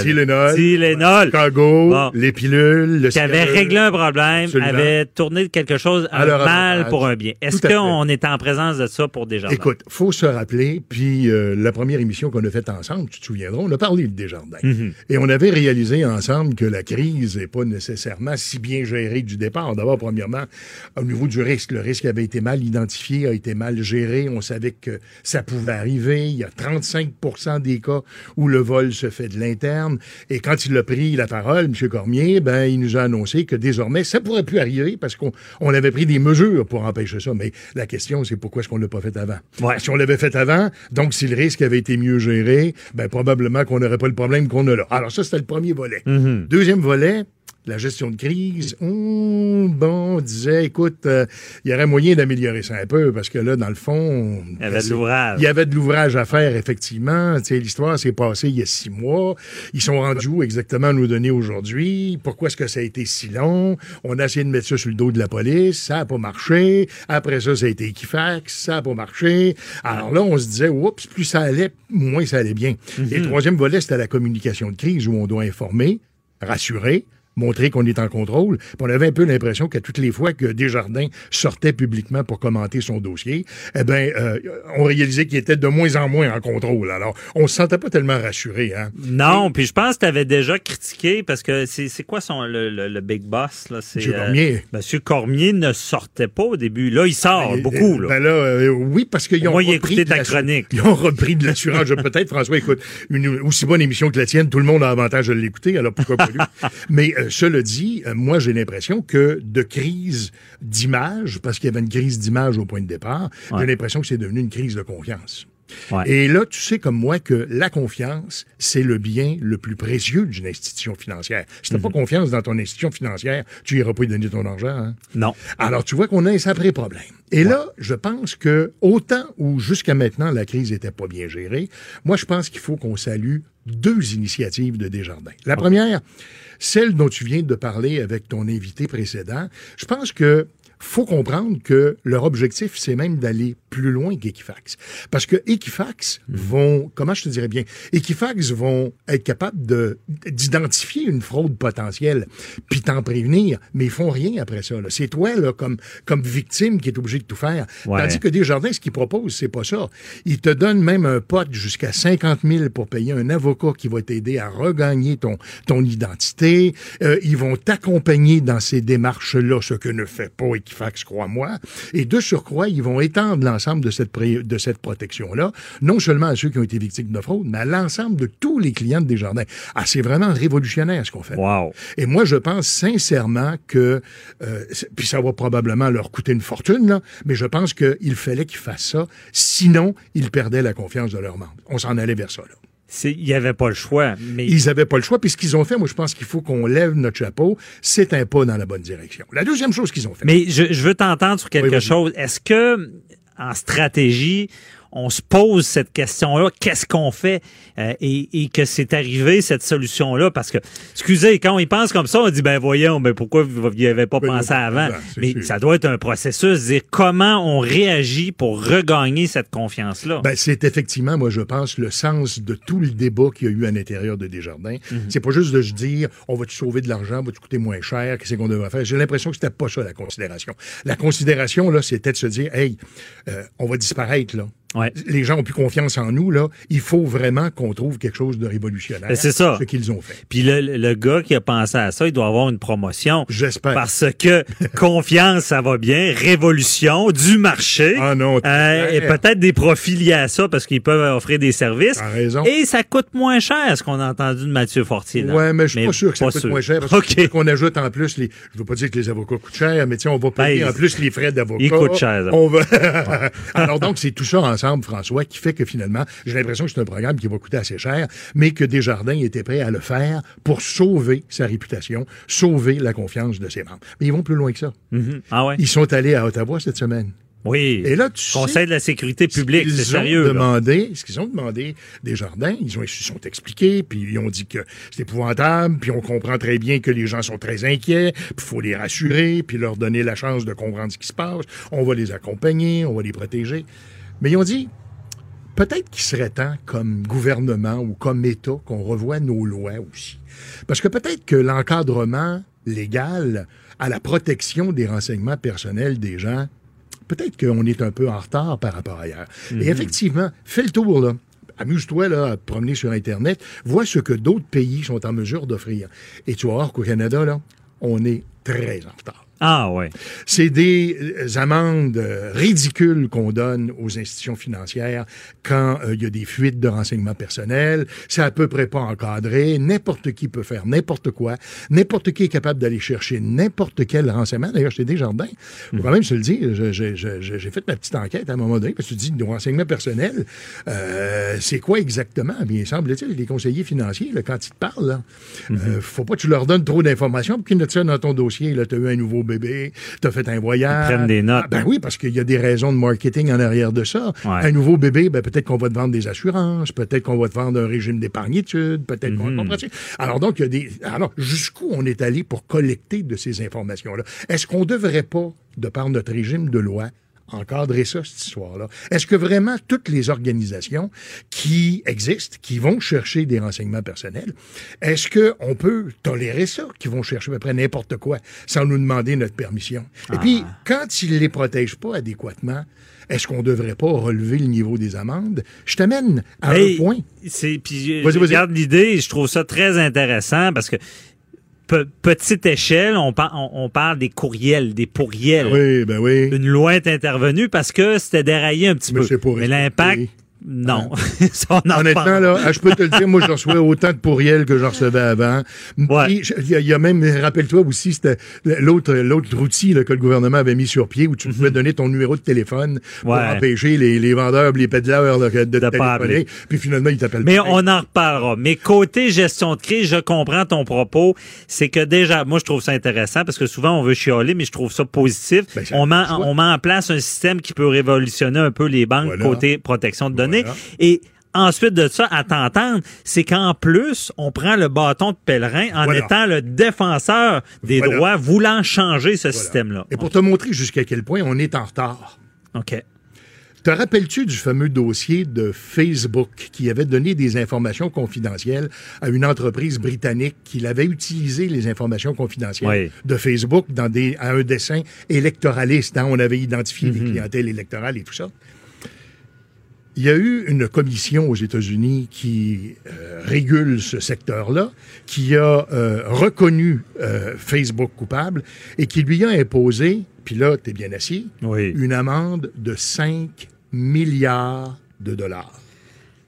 Tylenol, Tylenol, Chicago, les pilules, le qui avait réglé un problème, avait tourné quelque chose un mal pour un bien. Est-ce qu'on est en présence de ça pour Desjardins? Écoute, faut se rappeler, puis la première émission qu'on a faite ensemble, tu te souviendras, on a parlé de Desjardins. Mm-hmm. Et on avait réalisé ensemble que la crise n'est pas nécessaire si bien géré du départ. D'abord, premièrement, au niveau du risque, le risque avait été mal identifié, a été mal géré. On savait que ça pouvait arriver. Il y a 35% des cas où le vol se fait de l'interne. Et quand il a pris la parole, M. Cormier, ben, il nous a annoncé que désormais, ça pourrait plus arriver parce qu'on on avait pris des mesures pour empêcher ça. Mais la question, c'est pourquoi est-ce qu'on l'a pas fait avant? Si on l'avait fait avant, donc si le risque avait été mieux géré, ben, probablement qu'on n'aurait pas le problème qu'on a là. Alors ça, c'était le premier volet. Mm-hmm. Deuxième volet, la gestion de crise, bon, on disait, écoute, euh, il y aurait moyen d'améliorer ça un peu parce que là, dans le fond, il y avait de l'ouvrage. Il y avait de l'ouvrage à faire, effectivement. Tu sais, l'histoire s'est passée il y a six mois. Ils sont rendus où exactement à nous donner aujourd'hui? Pourquoi est-ce que ça a été si long? On a essayé de mettre ça sur le dos de la police. Ça n'a pas marché. Après ça, ça a été Equifax. Ça n'a pas marché. Alors là, on se disait, oups, plus ça allait, moins ça allait bien. Et le troisième volet, c'était la communication de crise où on doit informer, rassurer, montrer qu'on est en contrôle. Puis on avait un peu l'impression qu'à toutes les fois que Desjardins sortait publiquement pour commenter son dossier, eh ben, euh, on réalisait qu'il était de moins en moins en contrôle. Alors, on se sentait pas tellement rassuré. Hein? Non, puis je pense que tu avais déjà critiqué parce que c'est quoi son le, le, big boss là? Monsieur Cormier. Euh, Monsieur Cormier ne sortait pas au début. Là, il sort beaucoup. Là. Ben là, euh, oui, parce qu'ils ont Moi, repris ta chronique. <laughs> Ils ont repris de l'assurance. Peut-être, François, écoute, une aussi bonne émission que la tienne, tout le monde a avantage de l'écouter. Alors pourquoi pas lui? <laughs> Mais cela dit, euh, moi, j'ai l'impression que de crise d'image, parce qu'il y avait une crise d'image au point de départ, j'ai l'impression que c'est devenu une crise de confiance. Et là, tu sais comme moi que la confiance, c'est le bien le plus précieux d'une institution financière. Si tu n'as pas Mhm. confiance dans ton institution financière, tu iras pas y donner ton argent. Hein? Non. Alors, tu vois qu'on a un sacré problème. Et là, je pense que autant où jusqu'à maintenant la crise n'était pas bien gérée, moi, je pense qu'il faut qu'on salue deux initiatives de Desjardins. La première, celle dont tu viens de parler avec ton invité précédent. Je pense que faut comprendre que leur objectif, c'est même d'aller plus loin qu'Equifax. Parce que Equifax vont, comment je te dirais bien, Equifax vont être capables de, d'identifier une fraude potentielle, puis t'en prévenir, mais ils font rien après ça. là. C'est toi, là, comme, comme victime, qui est obligé de tout faire. Ouais. Tandis que Desjardins, ce qu'ils proposent, c'est pas ça. Ils te donnent même un pote jusqu'à 50 000 pour payer un avocat qui va t'aider à regagner ton, ton identité. Euh, ils vont t'accompagner dans ces démarches-là, ce que ne fait pas Equifax, crois-moi. Et de surcroît, ils vont étendre l'ensemble de cette, pré- de cette protection-là, non seulement à ceux qui ont été victimes de fraude, mais à l'ensemble de tous les clients de Desjardins. Ah, c'est vraiment révolutionnaire ce qu'on fait. Wow. Et moi, je pense sincèrement que, euh, puis ça va probablement leur coûter une fortune, là, mais je pense qu'il fallait qu'ils fassent ça. Sinon, ils perdaient la confiance de leurs membres. On s'en allait vers ça. Là. C'est- Il n'y avait pas le choix. Mais Ils n'avaient pas le choix, puis ce qu'ils ont fait, moi, je pense qu'il faut qu'on lève notre chapeau. C'est un pas dans la bonne direction. La deuxième chose qu'ils ont fait. Mais je, je veux t'entendre sur quelque Oui, chose. Est-ce que en stratégie, on se pose cette question-là, qu'est-ce qu'on fait euh, et, et que c'est arrivé cette solution-là parce que excusez quand on y pense comme ça, on dit ben voyons, mais pourquoi vous n'y avez pas Ben, pensé avant? ben, c'est Mais sûr. ça doit être un processus, dire comment on réagit pour regagner cette confiance-là. Ben, c'est effectivement, moi, je pense, le sens de tout le débat qu'il y a eu à l'intérieur de Desjardins. Mhm. C'est pas juste de se dire, on va te sauver de l'argent, va te coûter moins cher, qu'est-ce qu'on devrait faire? J'ai l'impression que c'était pas ça, la considération. La considération, là, c'était de se dire, hey, euh, on va disparaître, là. Les gens ont plus confiance en nous, là. Il faut vraiment qu'on trouve quelque chose de révolutionnaire. Ben, c'est ça. Ce qu'ils ont fait. Puis le, le gars qui a pensé à ça, il doit avoir une promotion. J'espère. Parce que <laughs> confiance, ça va bien. Révolution du marché. Ah non. Euh, et peut-être des profits liés à ça parce qu'ils peuvent offrir des services. T'as raison. Et ça coûte moins cher, ce qu'on a entendu de Mathieu Fortier. là. Ouais, mais je suis pas sûr que ça coûte sûr. moins cher parce qu'on ajoute en plus les. Je veux pas dire que les avocats coûtent cher, mais tiens, on va payer Ben, en plus les frais d'avocat. ils coûtent cher. On va. <laughs> <laughs> Alors donc c'est tout ça ensemble, François, qui fait que finalement, j'ai l'impression que c'est un programme qui va coûter assez cher, mais que Desjardins était prêt à le faire pour sauver sa réputation, sauver la confiance de ses membres. Mais ils vont plus loin que ça. Mhm. Ah ouais? Ils sont allés à Ottawa cette semaine. Oui. Et là, tu Conseil sais, de la sécurité publique, ils c'est ont sérieux. là. demandé, ce qu'ils ont demandé des jardins, ils ont ils sont expliqués, puis ils ont dit que c'est épouvantable, puis on comprend très bien que les gens sont très inquiets, puis il faut les rassurer, puis leur donner la chance de comprendre ce qui se passe. On va les accompagner, on va les protéger. Mais ils ont dit, peut-être qu'il serait temps, comme gouvernement ou comme État, qu'on revoie nos lois aussi. Parce que peut-être que l'encadrement légal à la protection des renseignements personnels des gens, peut-être qu'on est un peu en retard par rapport à ailleurs. Mhm. Et effectivement, fais le tour, là. Amuse-toi là, à te promener sur Internet, vois ce que d'autres pays sont en mesure d'offrir. Et tu vas voir qu'au Canada, là, on est très en retard. Ah ouais. C'est des euh, amendes euh, ridicules qu'on donne aux institutions financières quand euh, il y a des fuites de renseignements personnels. C'est à peu près pas encadré. N'importe qui peut faire n'importe quoi. N'importe qui est capable d'aller chercher n'importe quel renseignement. D'ailleurs, chez Desjardins, faut quand même se le dire, j'ai fait ma petite enquête à un moment donné parce que tu dis, nos renseignements personnels, euh, c'est quoi exactement? Bien, semble-t-il, les conseillers financiers, là, quand ils te parlent, là, euh, faut pas que tu leur donnes trop d'informations pour qu'ils ça dans ton dossier. Tu as eu un nouveau bébé, tu as fait un voyage. Ils prennent des notes. Ah, ben oui, parce qu'il y a des raisons de marketing en arrière de ça. Ouais. Un nouveau bébé, ben peut-être qu'on va te vendre des assurances, peut-être qu'on va te vendre un régime d'épargne-études, peut-être qu'on Mhm. comprends-tu? Alors donc, il y a des. Alors, jusqu'où on est allé pour collecter de ces informations-là? Est-ce qu'on devrait pas, de par notre régime de loi, encadrer ça, cette histoire-là? Est-ce que vraiment toutes les organisations qui existent, qui vont chercher des renseignements personnels, est-ce qu'on peut tolérer ça, qui vont chercher à peu près n'importe quoi, sans nous demander notre permission? Et puis, quand ils ne les protègent pas adéquatement, est-ce qu'on ne devrait pas relever le niveau des amendes? Je t'amène à un point. Puis je regarde l'idée, je trouve ça très intéressant parce que pe- petite échelle, on, par- on, on parle des courriels, des pourriels. Oui, ben oui. Une loi est intervenue parce que c'était déraillé un petit Mais peu. Mais l'impact, non. <laughs> Ça, on en Honnêtement, là, ah, je peux te le dire, moi, je reçois autant de pourriels que je recevais avant. Je- Il y, a- il y a même, rappelle-toi aussi, c'était l'autre, l'autre outil là, que le gouvernement avait mis sur pied où tu pouvais donner ton numéro de téléphone pour Mhm. Ouais. empêcher les, les vendeurs, les pédaleurs là, de, pas téléphoner. Puis finalement, ils t'appellent Mais pas. on en reparlera. Mais côté gestion de crise, je comprends ton propos. C'est que déjà, moi, je trouve ça intéressant parce que souvent, on veut chialer, mais je trouve ça positif. Ben, on, met, on met en place un système qui peut révolutionner un peu les banques Voilà. côté protection de données. Voilà. Et ensuite de ça, à t'entendre, c'est qu'en plus, on prend le bâton de pèlerin en Voilà. étant le défenseur des Voilà. droits, voulant changer ce système-là. Et pour te montrer jusqu'à quel point on est en retard. OK. Te rappelles-tu du fameux dossier de Facebook qui avait donné des informations confidentielles à une entreprise britannique qui avait utilisé les informations confidentielles Oui. de Facebook dans des, à un dessin électoraliste? hein? On avait identifié Mhm. les clientèles électorales et tout ça. Il y a eu une commission aux États-Unis qui euh, régule ce secteur-là, qui a euh, reconnu euh, Facebook coupable et qui lui a imposé, puis là, t'es bien assis, une amende de 5 milliards de dollars.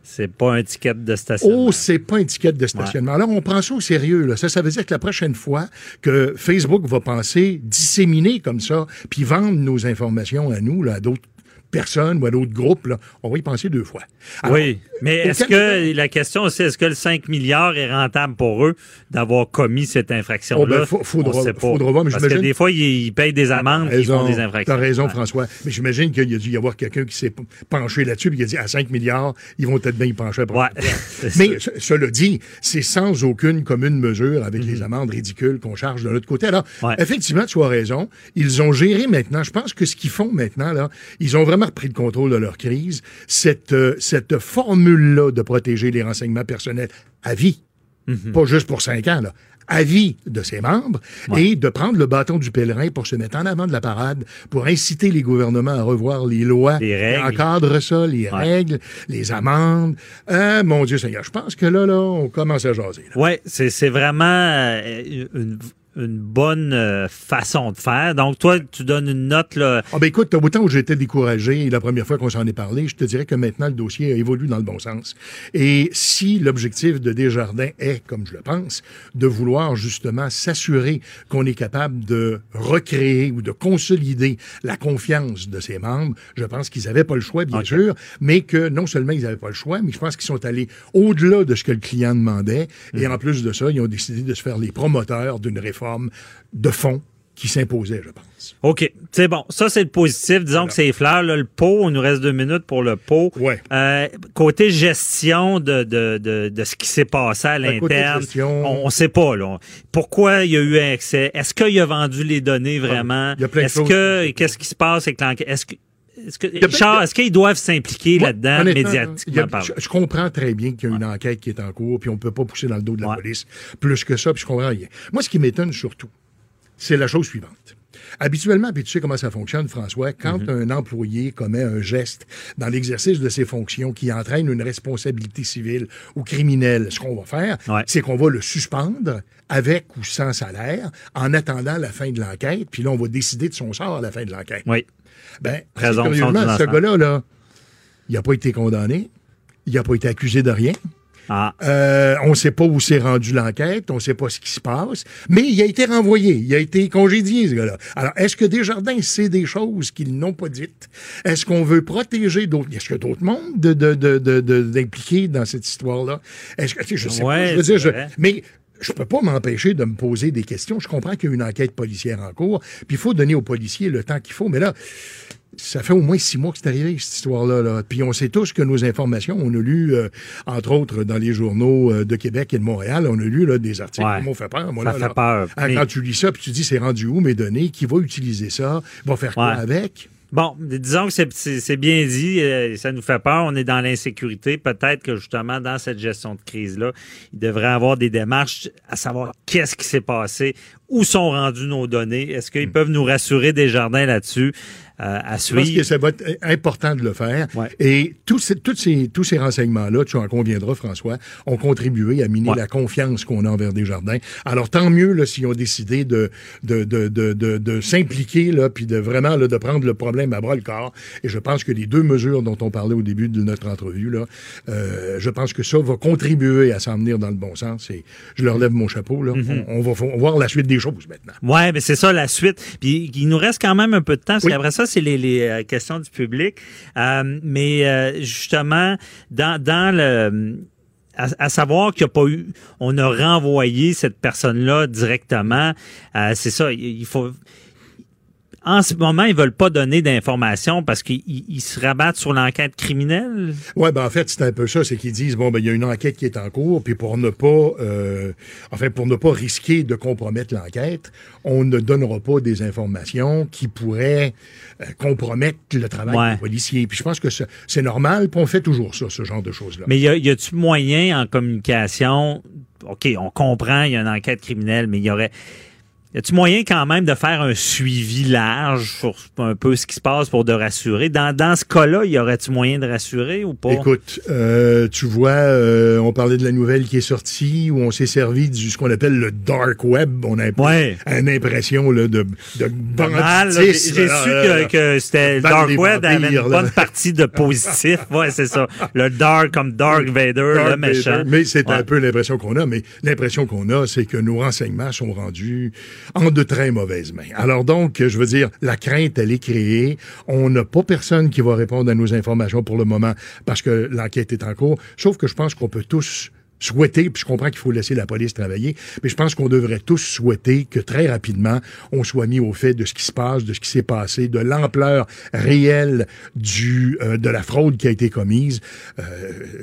C'est pas un ticket de stationnement. Oh, c'est pas une étiquette de stationnement. Alors, on prend ça au sérieux. Là. Ça, ça veut dire que la prochaine fois que Facebook va penser disséminer comme ça, puis vendre nos informations à nous, là, à d'autres personnes ou à d'autres groupes, là, on va y penser deux fois. Alors, oui, mais est-ce que la question c'est est-ce que le 5 milliards est rentable pour eux d'avoir commis cette infraction-là? Oh, ben, faudra- On sait pas. faudra voir, mais Parce que des fois, ils, payent des amendes ils font des infractions. T'as raison. François. Mais j'imagine qu'il y a dû y avoir quelqu'un qui s'est penché là-dessus et qui a dit à 5 milliards, ils vont peut-être bien y pencher après. <laughs> Mais ce- cela dit, c'est sans aucune commune mesure avec les amendes ridicules qu'on charge de l'autre côté. Alors, Mhm. Ouais. effectivement, tu as raison. Ils ont géré maintenant. Je pense que ce qu'ils font maintenant, là, ils ont vraiment repris le contrôle de leur crise. Cette, euh, cette formule-là de protéger les renseignements personnels à vie, Mhm. pas juste pour cinq ans, là, avis de ses membres et de prendre le bâton du pèlerin pour se mettre en avant de la parade, pour inciter les gouvernements à revoir les lois Les règles. qui encadrent ça, les règles, les amendes. Ah, mon Dieu Seigneur, je pense que là, là, on commence à jaser. Oui, c'est c'est vraiment euh, une, une bonne euh, façon de faire. Donc, toi, tu donnes une note, là. Ah ben écoute, autant où j'étais découragé la première fois qu'on s'en est parlé, je te dirais que maintenant le dossier a évolué dans le bon sens. Et si l'objectif de Desjardins est, comme je le pense, de vouloir justement s'assurer qu'on est capable de recréer ou de consolider la confiance de ses membres, je pense qu'ils n'avaient pas le choix, bien sûr, mais que non seulement ils n'avaient pas le choix, mais je pense qu'ils sont allés au-delà de ce que le client demandait. Et en plus de ça, ils ont décidé de se faire les promoteurs d'une réforme de fond qui s'imposait, je pense. OK, c'est bon. Ça, c'est le positif. Disons que c'est fleurs. Là, le pot, on nous reste deux minutes pour le pot. Ouais. Euh, côté gestion de, de, de, de ce qui s'est passé à Ben, l'interne, on ne sait pas. Là. Pourquoi il y a eu un excès? Est-ce qu'il a vendu les données vraiment? Il y a plein de Est-ce choses. que Qu'est-ce qui se passe avec l'enquête? Est-ce que est-ce que, Richard, est-ce qu'ils doivent s'impliquer là-dedans médiatiquement a- je, je comprends très bien qu'il y a une enquête qui est en cours, puis on peut pas pousser dans le dos de la police plus que ça, puis je comprends rien. Moi, ce qui m'étonne surtout, c'est la chose suivante. Habituellement, puis tu sais comment ça fonctionne, François, quand Mm-hmm. un employé commet un geste dans l'exercice de ses fonctions qui entraîne une responsabilité civile ou criminelle, ce qu'on va faire, c'est qu'on va le suspendre avec ou sans salaire en attendant la fin de l'enquête, puis là, on va décider de son sort à la fin de l'enquête. Oui. Ben, curieusement, ce gars-là, là, il n'a pas été condamné, il n'a pas été accusé de rien. Ah. Euh, on ne sait pas où s'est rendue l'enquête, on ne sait pas ce qui se passe, mais il a été renvoyé, il a été congédié, ce gars-là. Alors, est-ce que Desjardins sait des choses qu'ils n'ont pas dites? Est-ce qu'on veut protéger d'autres? Est-ce qu'il y a d'autres mondes de, de, de, de- dans cette histoire-là? Est-ce que, je sais Ouais, pas, je veux dire, je- mais je peux pas m'empêcher de me poser des questions. Je comprends qu'il y a une enquête policière en cours, puis il faut donner aux policiers le temps qu'il faut, mais là, ça fait au moins six mois que c'est arrivé, cette histoire-là. Là. Puis on sait tous que nos informations, on a lu, euh, entre autres, dans les journaux euh, de Québec et de Montréal, on a lu là, des articles Ouais. qui m'ont fait peur. Moi, Ça là, fait peur. Ah, Mais- Quand tu lis ça, puis tu dis, c'est rendu où mes données? Qui va utiliser ça? Va faire quoi avec? Bon, disons que c'est- bien dit, euh, ça nous fait peur, on est dans l'insécurité. Peut-être que justement, dans cette gestion de crise-là, il devrait avoir des démarches à savoir qu'est-ce qui s'est passé, où sont rendues nos données, est-ce qu'ils peuvent nous rassurer des jardins là-dessus? Euh, à Je pense que suivre. ça va être important de le faire. Et tous ces, tous ces, tous ces renseignements-là, tu en conviendras, François, ont contribué à miner la confiance qu'on a envers Desjardins. Alors, tant mieux là, s'ils ont décidé de, de, de, de, de, s'impliquer, là, puis de vraiment là, de prendre le problème à bras le corps. Et je pense que les deux mesures dont on parlait au début de notre entrevue, là, euh, je pense que ça va contribuer à s'en venir dans le bon sens. Et je leur lève mon chapeau. Là. Mhm. on, on va on va voir la suite des choses maintenant. Ouais, mais c'est ça la suite. Puis il nous reste quand même un peu de temps parce qu'après ça c'est les, euh, questions du public. Euh, mais euh, justement dans dans le à, savoir qu'il a pas eu, on a renvoyé cette personne-là directement. C'est ça, il faut. En ce moment, ils veulent pas donner d'informations parce qu'ils ils se rabattent sur l'enquête criminelle? Ouais, ben en fait, c'est un peu ça, c'est qu'ils disent bon ben il y a une enquête qui est en cours, puis pour ne pas euh, enfin pour ne pas risquer de compromettre l'enquête, on ne donnera pas des informations qui pourraient euh, compromettre le travail Ouais. des policiers. Puis je pense que c'est normal, puis on fait toujours ça, ce genre de choses là. Mais y a- y a-tu moyen en communication? OK, on comprend, il y a une enquête criminelle, mais il y aurait y a-tu moyen quand même de faire un suivi large sur un peu ce qui se passe pour de rassurer? Dans, dans ce cas-là, y aurait-tu moyen de rassurer ou pas? Écoute, euh, tu vois, euh, on parlait de la nouvelle qui est sortie où on s'est servi du ce qu'on appelle le dark web. On a Ouais. une impression là, de, de J'ai su que, que c'était Dark Web avait vampires, une là. bonne partie de positif. <laughs> Ouais, c'est ça. Le Dark comme Dark Vader, le méchant. Vader. Mais c'est Ouais. un peu l'impression qu'on a. Mais l'impression qu'on a, c'est que nos renseignements sont rendus en de très mauvaises mains. Alors donc, je veux dire, la crainte, elle est créée. On n'a pas personne qui va répondre à nos informations pour le moment parce que l'enquête est en cours. Sauf que je pense qu'on peut tous souhaiter, puis je comprends qu'il faut laisser la police travailler, mais je pense qu'on devrait tous souhaiter que très rapidement, on soit mis au fait de ce qui se passe, de ce qui s'est passé, de l'ampleur réelle du euh, de la fraude qui a été commise. Euh,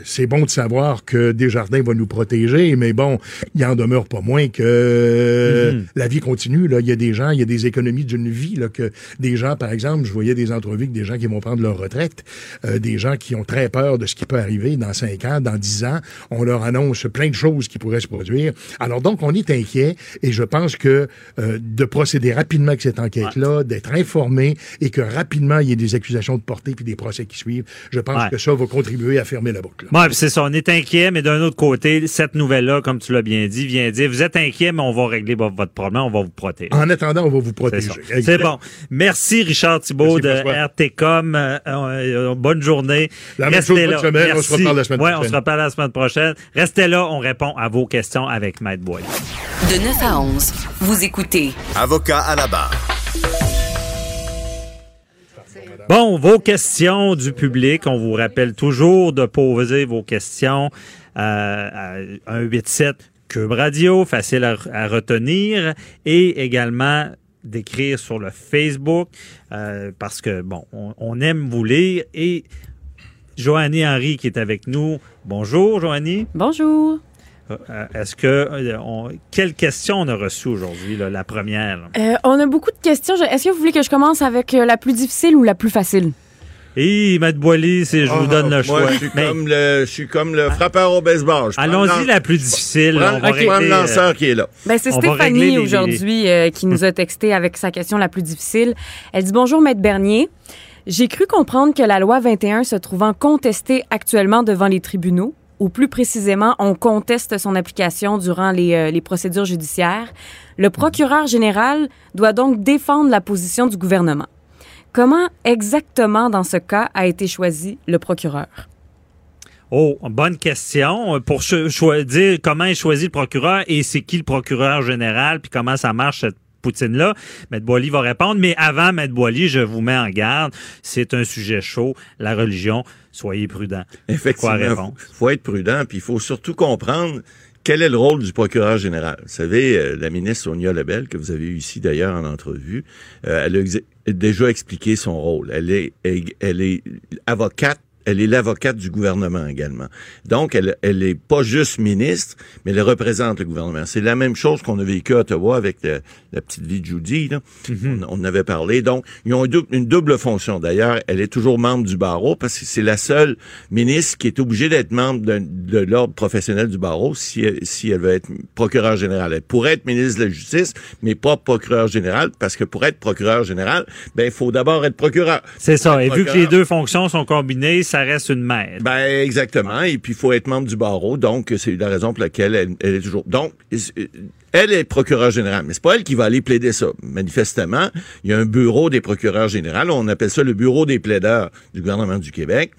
c'est bon de savoir que Desjardins va nous protéger, mais bon, il en demeure pas moins que Mhm. la vie continue. Là, il y a des gens, il y a des économies d'une vie là que des gens, par exemple, je voyais des entrevues avec des gens qui vont prendre leur retraite, euh, des gens qui ont très peur de ce qui peut arriver dans cinq ans, dans dix ans. On leur annonce annonce plein de choses qui pourraient se produire. Alors donc, on est inquiet et je pense que euh, de procéder rapidement avec cette enquête-là, d'être informé et que rapidement il y ait des accusations de portée puis des procès qui suivent, je pense Ouais. que ça va contribuer à fermer la boucle. Puis c'est ça, on est inquiet, mais d'un autre côté, cette nouvelle-là, comme tu l'as bien dit, vient dire, vous êtes inquiet, mais on va régler vo- votre problème, on va vous protéger. En attendant, on va vous protéger. C'est bon. Merci Richard Thibault Merci, de. RTCOM. Euh, euh, bonne journée. La même Restez chose, bonne là. semaine. On se Merci. reparle la semaine Ouais, prochaine. on se reparle la semaine prochaine. Restez là, on répond à vos questions avec Maître Boyle. De 9 à 11, vous écoutez Avocat à la barre. Bon, vos questions du public, on vous rappelle toujours de poser vos questions euh, à 187 Cube Radio, facile à, à retenir, et également d'écrire sur le Facebook, euh, parce que, bon, on, on aime vous lire. Et Joannie Henry qui est avec nous. Bonjour, Joannie. Bonjour. Euh, Est-ce que... euh, on- quelle question on a reçue aujourd'hui, la première? Euh, on a beaucoup de questions. Est-ce que vous voulez que je commence avec la plus difficile ou la plus facile? Et Maître Boily, c'est, je vous Ah, donne le moi, choix. Je suis, Mais- comme le, je suis comme le frappeur au baseball. Allons-y la plus difficile. Prends- on va ok, prends le régler, euh, lanceur qui est là. Ben, c'est Stéphanie les- aujourd'hui euh, qui nous a texté avec sa question la plus difficile. Elle dit Bonjour, Maître Bernier. J'ai cru comprendre que la loi 21 se trouvant contestée actuellement devant les tribunaux, ou plus précisément, on conteste son application durant les, euh, les procédures judiciaires. Le procureur général doit donc défendre la position du gouvernement. Comment exactement, dans ce cas, a été choisi le procureur? Oh, bonne question. Pour dire comment est choisi le procureur et c'est qui le procureur général, puis comment ça marche cette poutine-là, Maître Boily va répondre. Mais avant, Maître Boily, je vous mets en garde. C'est un sujet chaud, la religion. Soyez prudents. Quoi Effectivement, il faut être prudent, puis il faut surtout comprendre quel est le rôle du procureur général. Vous savez, euh, la ministre Sonia Lebel, que vous avez eu ici d'ailleurs en entrevue, euh, elle a déjà expliqué son rôle. Elle est, elle, elle est avocate. Elle est l'avocate du gouvernement également. Donc, elle, elle est pas juste ministre, mais elle représente le gouvernement. C'est la même chose qu'on a vécu à Ottawa avec le- la petite vie de Judy. Là. on, on en avait parlé. Donc, ils ont une double, une double fonction. D'ailleurs, elle est toujours membre du barreau parce que c'est la seule ministre qui est obligée d'être membre de, de l'ordre professionnel du barreau si, elle- si elle veut être procureur général. Elle pourrait être ministre de la Justice, mais pas procureur général parce que pour être procureur général, ben, il faut d'abord être procureur. C'est ça. Et vu que les deux fonctions sont combinées, ça reste une mère. ben exactement. Et puis il faut être membre du barreau. Donc c'est la raison pour laquelle elle, est toujours. Donc euh, elle est procureure générale, mais c'est pas elle qui va aller plaider ça. Manifestement, il y a un bureau des procureurs généraux. On appelle ça le bureau des plaideurs du gouvernement du Québec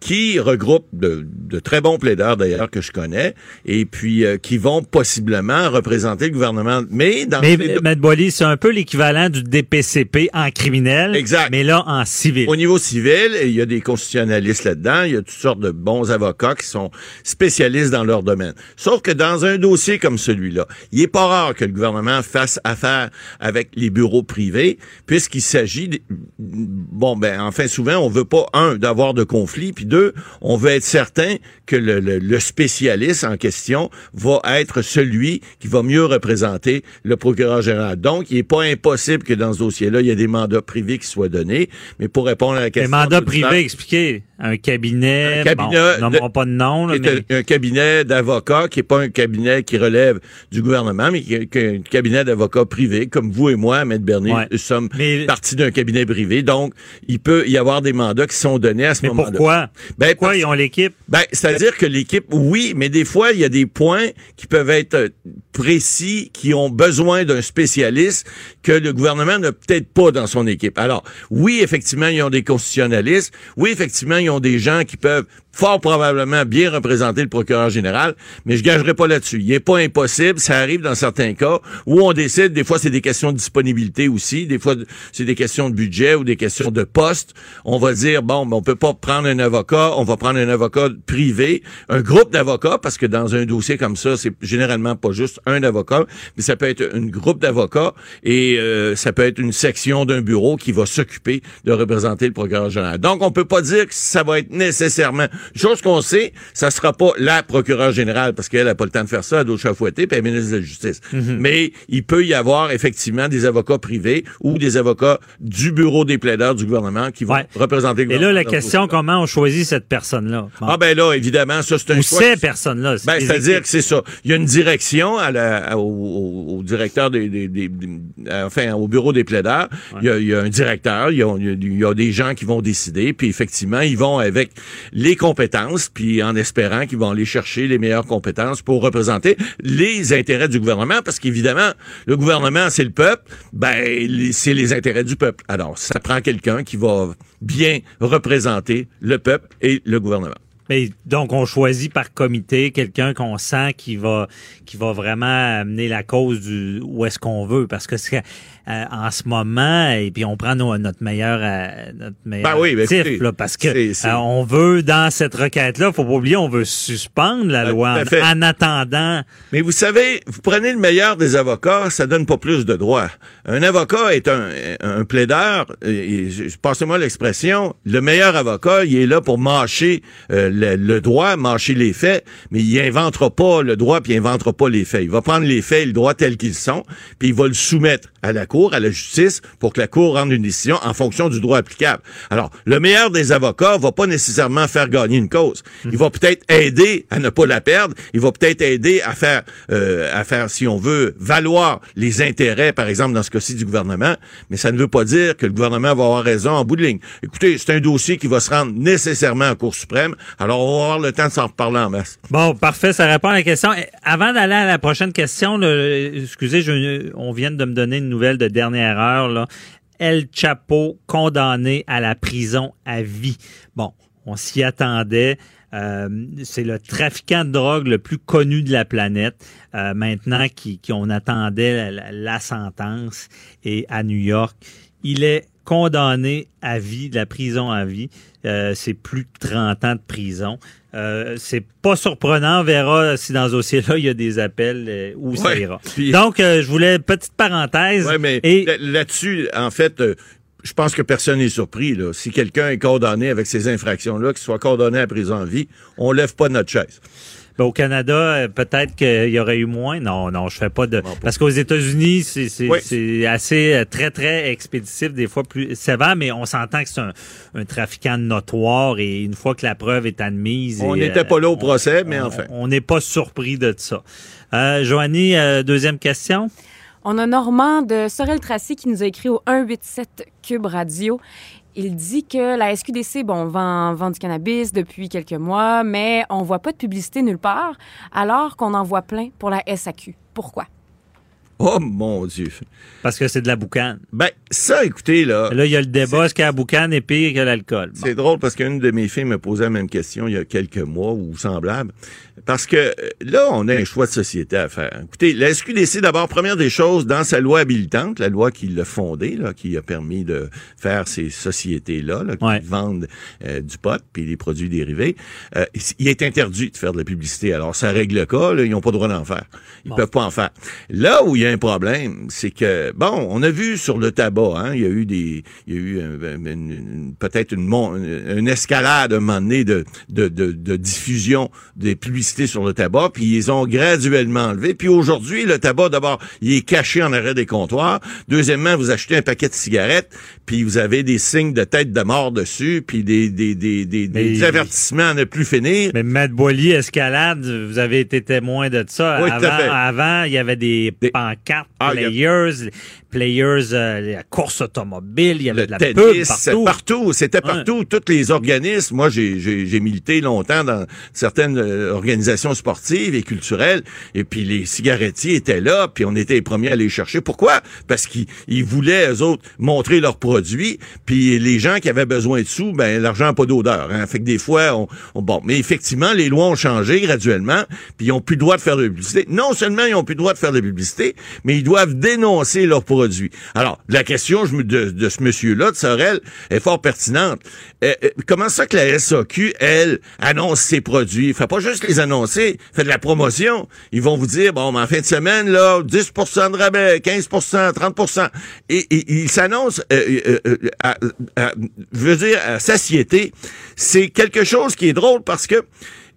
qui regroupe de, de très bons plaideurs d'ailleurs que je connais et puis euh, qui vont possiblement représenter le gouvernement mais dans Mais, les- Boily, c'est un peu l'équivalent du DPCP en criminel. Exact. Mais là, en civil. Au niveau civil, il y a des constitutionnalistes là-dedans, il y a toutes sortes de bons avocats qui sont spécialistes dans leur domaine. Sauf que dans un dossier comme celui-là, il est pas rare que le gouvernement fasse affaire avec les bureaux privés, puisqu'il s'agit, de- bon ben enfin souvent on veut pas un d'avoir de conflit, puis deux, on veut être certain que le, le- le spécialiste en question va être celui qui va mieux représenter le procureur général. Donc, il n'est pas impossible que dans ce dossier-là, il y ait des mandats privés qui soient donnés. Mais pour répondre à la question... mandats de- privés, expliquez. Un cabinet. Un cabinet bon, de- pas de nom, là, mais. un, cabinet d'avocats qui est pas un cabinet qui relève du gouvernement, mais qui est, un cabinet d'avocats privé, comme vous et moi, Maître Bernier, Ouais. nous sommes Mais- partie d'un cabinet privé. Donc, il peut y avoir des mandats qui sont donnés à ce Mais moment-là. pourquoi? Ben, Pourquoi ils ont l'équipe? ben, c'est-à-dire que l'équipe, oui, mais des fois, il y a des points qui peuvent être précis, qui ont besoin d'un spécialiste que le gouvernement n'a peut-être pas dans son équipe. Alors, oui, effectivement, ils ont des constitutionnalistes. Oui, effectivement, ils ont des gens qui peuvent fort probablement bien représenter le procureur général, mais je gagerai pas là-dessus. Il n'est pas impossible, ça arrive dans certains cas où on décide, des fois c'est des questions de disponibilité aussi, des fois c'est des questions de budget ou des questions de poste. On va dire, bon, on peut pas prendre un avocat, on va prendre un avocat privé, un groupe d'avocats, parce que dans un dossier comme ça, c'est généralement pas juste un avocat, mais ça peut être un groupe d'avocats, et et euh, ça peut être une section d'un bureau qui va s'occuper de représenter le procureur général. Donc, on peut pas dire que ça va être nécessairement... Chose qu'on sait, ça sera pas la procureure générale, parce qu'elle a pas le temps de faire ça, elle doit chafouetter, puis elle est ministre de la Justice. Mais il peut y avoir effectivement des avocats privés ou des avocats du bureau des plaideurs du gouvernement qui vont représenter le Et là, gouvernement. la question, comment on choisit cette personne-là? Ah ben là, évidemment, ça c'est un Ou choix. ces personnes-là. Ben, c'est-à-dire que c'est ça. Il y a une direction à la, au, au- au directeur des, des- des- des- enfin, au bureau des plaideurs. Il, y a, il y a un directeur, il y y a- des gens qui vont décider, puis effectivement, ils vont avec les compétences, puis en espérant qu'ils vont aller chercher les meilleures compétences pour représenter les intérêts du gouvernement, parce qu'évidemment, le gouvernement, c'est le peuple, ben, c'est les intérêts du peuple. Alors, ça prend quelqu'un qui va bien représenter le peuple et le gouvernement. Mais donc, on choisit par comité quelqu'un qu'on sent qui va, qui va vraiment amener la cause du où est-ce qu'on veut. Parce que c'est euh, en ce moment, et puis on prend nos- notre meilleur, euh, notre meilleur Ben oui, ben actif, écoutez, là, parce que euh, on veut, dans cette requête-là, faut pas oublier, on veut suspendre la loi à fait. en, en attendant. Mais vous savez, vous prenez le meilleur des avocats, ça donne pas plus de droits. Un avocat est un, un plaideur, passez-moi l'expression, le meilleur avocat, il est là pour mâcher euh, le, le droit, mâcher les faits, mais il inventera pas le droit puis il inventera pas les faits. Il va prendre les faits et le droit tels qu'ils sont, puis il va le soumettre à la cour, à la justice, pour que la cour rende une décision en fonction du droit applicable. Alors, le meilleur des avocats va pas nécessairement faire gagner une cause. Il va peut-être aider à ne pas la perdre. Il va peut-être aider à faire, euh, à faire, si on veut, valoir les intérêts, par exemple, dans ce cas-ci du gouvernement. Mais ça ne veut pas dire que le gouvernement va avoir raison en bout de ligne. Écoutez, c'est un dossier qui va se rendre nécessairement en Cour suprême. Alors, on va avoir le temps de s'en reparler en masse. Bon, parfait, ça répond à la question. Avant d'aller à la prochaine question, excusez, je- on vient de me donner une nouvelle de dernière heure. Là. El Chapo condamné à la prison à vie. Bon, on s'y attendait. Euh, c'est le trafiquant de drogue le plus connu de la planète. Euh, maintenant qui, on attendait la sentence et à New York, il est condamné à vie, de la prison à vie. Euh, c'est plus de 30 ans de prison. Euh, c'est pas surprenant. On verra si dans ce dossier-là, il y a des appels euh, où ça ira. Donc, euh, je voulais petite parenthèse. Ouais, mais Et- là- là-dessus, en fait, euh, je pense que personne n'est surpris. Là. Si quelqu'un est condamné avec ces infractions-là, qu'il soit condamné à prison à vie, on lève pas notre chaise. Ben, au Canada, euh, peut-être qu'il y aurait eu moins. Non, non, je fais pas de. Parce qu'aux États-Unis, c'est Oui. assez euh, très très expéditif, des fois plus sévère, mais on s'entend que c'est un, un trafiquant notoire et une fois que la preuve est admise. On n'était euh, pas là au on- procès, mais on- enfin. On n'est pas surpris de ça. Euh, Joanie, euh, deuxième question. On a Normand de Sorel-Tracy qui nous a écrit au 187 Cube Radio. Il dit que la SQDC, bon, vend, du cannabis depuis quelques mois, mais on voit pas de publicité nulle part, alors qu'on en voit plein pour la SAQ. Pourquoi? Oh mon Dieu. Parce que c'est de la boucane. Ben, ça, écoutez, là. Là, il y a le débat, est-ce que la boucane est pire que l'alcool? Bon. C'est drôle parce qu'une de mes filles me posait la même question il y a quelques mois ou semblable. Parce que euh, là, on a un choix de société à faire. Écoutez, la SQDC, d'abord, première des choses, dans sa loi habilitante, la loi qui l'a fondée, là, qui a permis de faire ces sociétés-là, là, qui Ouais. vendent euh, du pot puis des produits dérivés, euh, il est interdit de faire de la publicité. Alors, ça règle le cas, là, ils n'ont pas le droit d'en faire. Ils Bon. peuvent pas en faire. Là où il y a un problème, c'est que, bon, on a vu sur le tabac, hein, il y a eu des, il y a eu une- une- peut-être une, mon- une escalade à un moment donné de, de, de, de diffusion des publicités sur le tabac, puis ils ont graduellement enlevé. Puis aujourd'hui, le tabac, d'abord, il est caché en arrêt des comptoirs. Deuxièmement, vous achetez un paquet de cigarettes, puis vous avez des signes de tête de mort dessus, puis des, des, des, des, avertissements à ne plus finir. Mais Matt Boily, Escalade, vous avez été témoin de ça. Oui, avant, avant, il y avait des, pancartes, Ah, players, players, euh, la course automobile, il y avait le de la tennis, pub partout. partout, c'était partout, tous les organismes. Moi, j'ai, milité longtemps dans certaines euh, organisations sportives et culturelles, et puis les cigarettiers étaient là, puis on était les premiers à les chercher. Pourquoi? Parce qu'ils ils voulaient, eux autres, montrer leurs produits, puis les gens qui avaient besoin de sous, ben l'argent n'a pas d'odeur. Hein. Fait que des fois, on, on- bon, mais effectivement, les lois ont changé graduellement, puis ils ont plus le droit de faire de la publicité. Non seulement ils ont plus le droit de faire de la publicité, mais ils doivent dénoncer leurs produits Alors, la question de, ce monsieur-là, de Sorel, est fort pertinente. Euh, euh, comment ça que la SAQ, elle, annonce ses produits? Fait pas juste les annoncer, fait de la promotion. Ils vont vous dire, bon, mais en fin de semaine, là, 10% de rabais, 15% 30 Et, et ils s'annoncent, euh, je veux dire, à satiété. C'est quelque chose qui est drôle parce que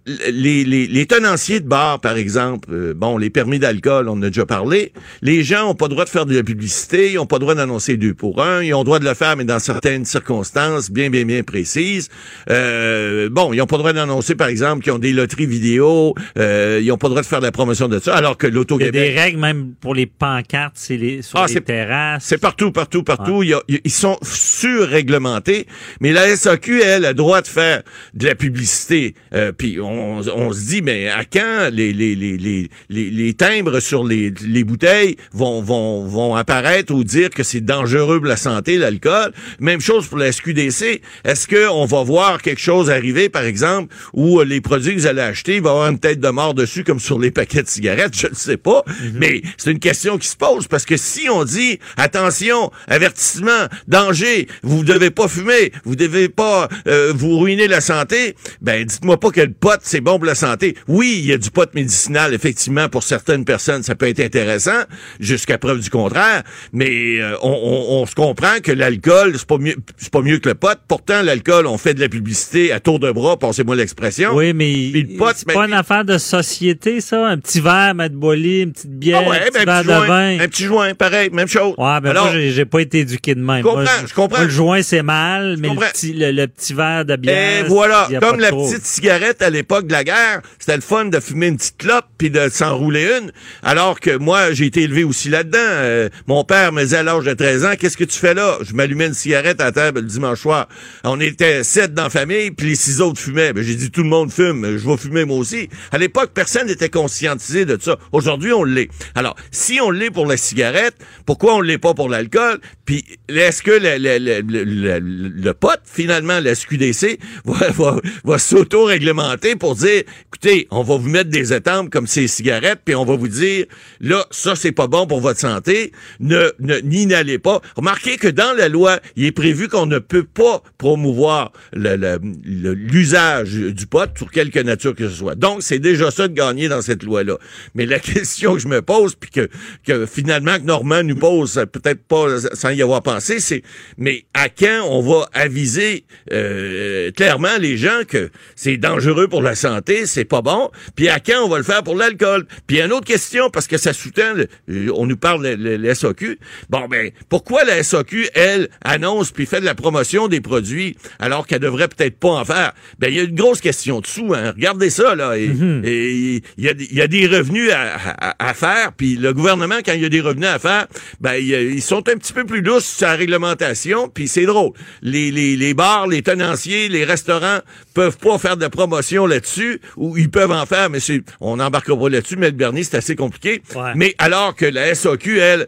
les, les, les tenanciers de bar, par exemple, euh, bon, les permis d'alcool, on en a déjà parlé, les gens ont pas le droit de faire de la publicité, ils ont pas le droit d'annoncer deux pour un, ils ont le droit de le faire, mais dans certaines circonstances bien, bien, bien précises. Euh, bon, ils ont pas le droit d'annoncer, par exemple, qu'ils ont des loteries vidéo, euh, ils ont pas le droit de faire de la promotion de ça, alors que Il y a des règles même pour les pancartes, c'est les, sur Ah, les terrasses. C'est partout, partout, partout. Il y a- ils sont surréglementés. Mais la SAQ, elle, a le droit de faire de la publicité. Euh, Puis on, on se dit, mais à quand les, les, les, les, les, les timbres sur les, les bouteilles vont, vont, vont apparaître ou dire que c'est dangereux pour la santé, l'alcool? Même chose pour la SQDC. Est-ce qu'on va voir quelque chose arriver, par exemple, où euh, les produits que vous allez acheter, il va y avoir une tête de mort dessus, comme sur les paquets de cigarettes? Je ne sais pas. Mais c'est une question qui se pose parce que si on dit, attention, avertissement, danger, vous devez pas fumer, vous devez pas euh, vous ruiner la santé, ben dites-moi pas que le pot c'est bon pour la santé. Oui, il y a du pot médicinal effectivement pour certaines personnes, ça peut être intéressant jusqu'à preuve du contraire, mais euh, on, on- on se comprend que l'alcool c'est pas mieux c'est pas mieux que le pot. Pourtant l'alcool, on fait de la publicité à tour de bras, passez-moi l'expression. Oui, mais Puis le pot, c'est pas une affaire de société, ça? Un petit verre, mettre une petite bière, Ah ouais, un petit ben, un verre petit de joint, vin. un petit joint, pareil, même chose. Ouais, ben Alors- moi, j'ai pas été éduqué de même. Je comprends, Moi, je comprends. moi, le joint, c'est mal, mais le petit, le, le petit verre de bière. Et voilà, comme la trop. petite cigarette à l'époque de la guerre, c'était le fun de fumer une petite clope puis de s'enrouler une. Alors que moi, j'ai été élevé aussi là-dedans. Euh, mon père me disait à l'âge de 13 ans, qu'est-ce que tu fais là? Je m'allumais une cigarette à table le dimanche soir. On était sept dans la famille, puis les six autres fumaient. Ben, j'ai dit, tout le monde fume, je vais fumer moi aussi. À l'époque, personne n'était conscientisé de ça. Aujourd'hui, on l'est. Alors, si on l'est pour la cigarette, pourquoi on l'est pas pour l'alcool? Puis, est-ce que le, le, le, le, le- le pot, finalement, la SQDC, <laughs> va, va, va s'auto-réglementer pour dire, écoutez, on va vous mettre des étampes comme ces cigarettes, puis on va vous dire, là, ça, c'est pas bon pour votre santé, ne, ne pas. Remarquez que dans la loi, il est prévu qu'on ne peut pas promouvoir l'usage du pot sur quelque nature que ce soit. Donc, c'est déjà ça de gagner dans cette loi-là. Mais la <laughs> question que je me pose, puis que, que finalement que Normand nous pose, peut-être pas sans y avoir pensé, c'est mais à quand on va aviser euh, clairement les gens que c'est dangereux pour la santé, c'est pas bon, puis à quand on va le faire pour l'alcool? Puis il y a une autre question, parce que ça sous-tend, euh, on nous parle de le SAQ. Bon, ben, pourquoi la SAQ, elle, annonce puis fait de la promotion des produits alors qu'elle devrait peut-être pas en faire? Ben, il y a une grosse question dessous, hein. Regardez ça, là. Et il y, a, y a des revenus à, à- à faire, puis le gouvernement, quand il y a des revenus à faire, ben, ils sont un petit peu plus lousses sur la réglementation, puis c'est drôle. Les, les, les bars, les tenanciers, les restaurants peuvent pas faire de promotion là-dessus, ou ils peuvent en faire, mais c'est, on n'embarquera pas là-dessus, mais le Bernier, c'est assez compliqué. Ouais. Mais alors que la SAQ, elle,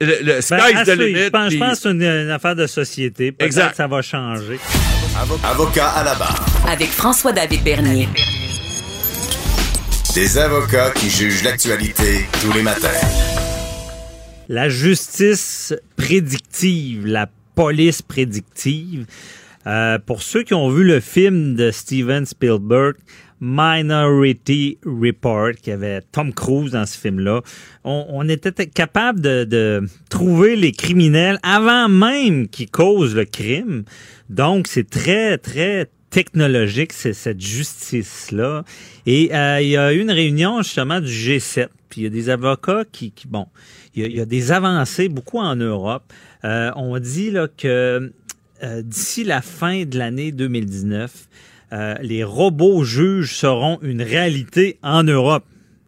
le, le Ben, the limit. Je pense, que c'est une, une affaire de société. Peut-être Exact. que ça va changer. Avocat à la barre. Avec François-David Bernier. Des avocats qui jugent l'actualité tous les matins. La justice prédictive, la police prédictive. Euh, pour ceux qui ont vu le film de Steven Spielberg, Minority Report, qui avait Tom Cruise dans ce film-là, on, on était capable de, de trouver les criminels avant même qu'ils causent le crime. Donc, c'est très, très technologique, c'est cette justice-là. Et euh, il y a eu une réunion justement du G7. Puis il y a des avocats qui, qui bon, il y, a, il y a des avancées beaucoup en Europe. Euh, on dit là que euh, d'ici la fin de l'année 2019, euh, les robots juges seront une réalité en Europe.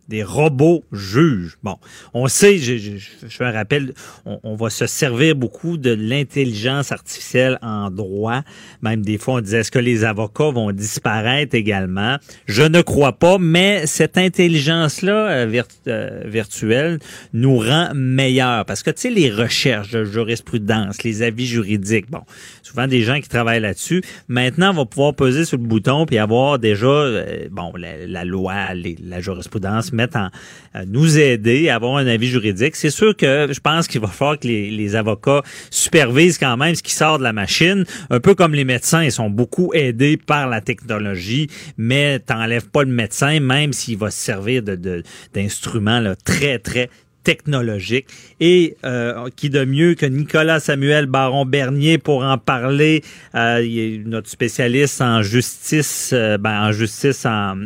Des robots juges. Bon, on sait, je, je, je fais un rappel, on, on va se servir beaucoup de l'intelligence artificielle en droit. Même des fois, on disait, est-ce que les avocats vont disparaître également? Je ne crois pas, mais cette intelligence-là euh, euh, virtuelle nous rend meilleurs. Parce que, tu sais, les recherches de jurisprudence, les avis juridiques, bon, souvent des gens qui travaillent là-dessus, maintenant, on va pouvoir peser sur le bouton puis avoir déjà, euh, bon, la, loi, la jurisprudence mettre en à nous aider à avoir un avis juridique. C'est sûr que je pense qu'il va falloir que les, avocats supervisent quand même ce qui sort de la machine, un peu comme les médecins, ils sont beaucoup aidés par la technologie, mais t'enlèves pas le médecin, même s'il va se servir de d'instruments là, très, très technologique. Et euh, qui de mieux que Nicolas Samuel Baron Bernier pour en parler. Euh, il est notre spécialiste en justice, euh, ben, en justice, en,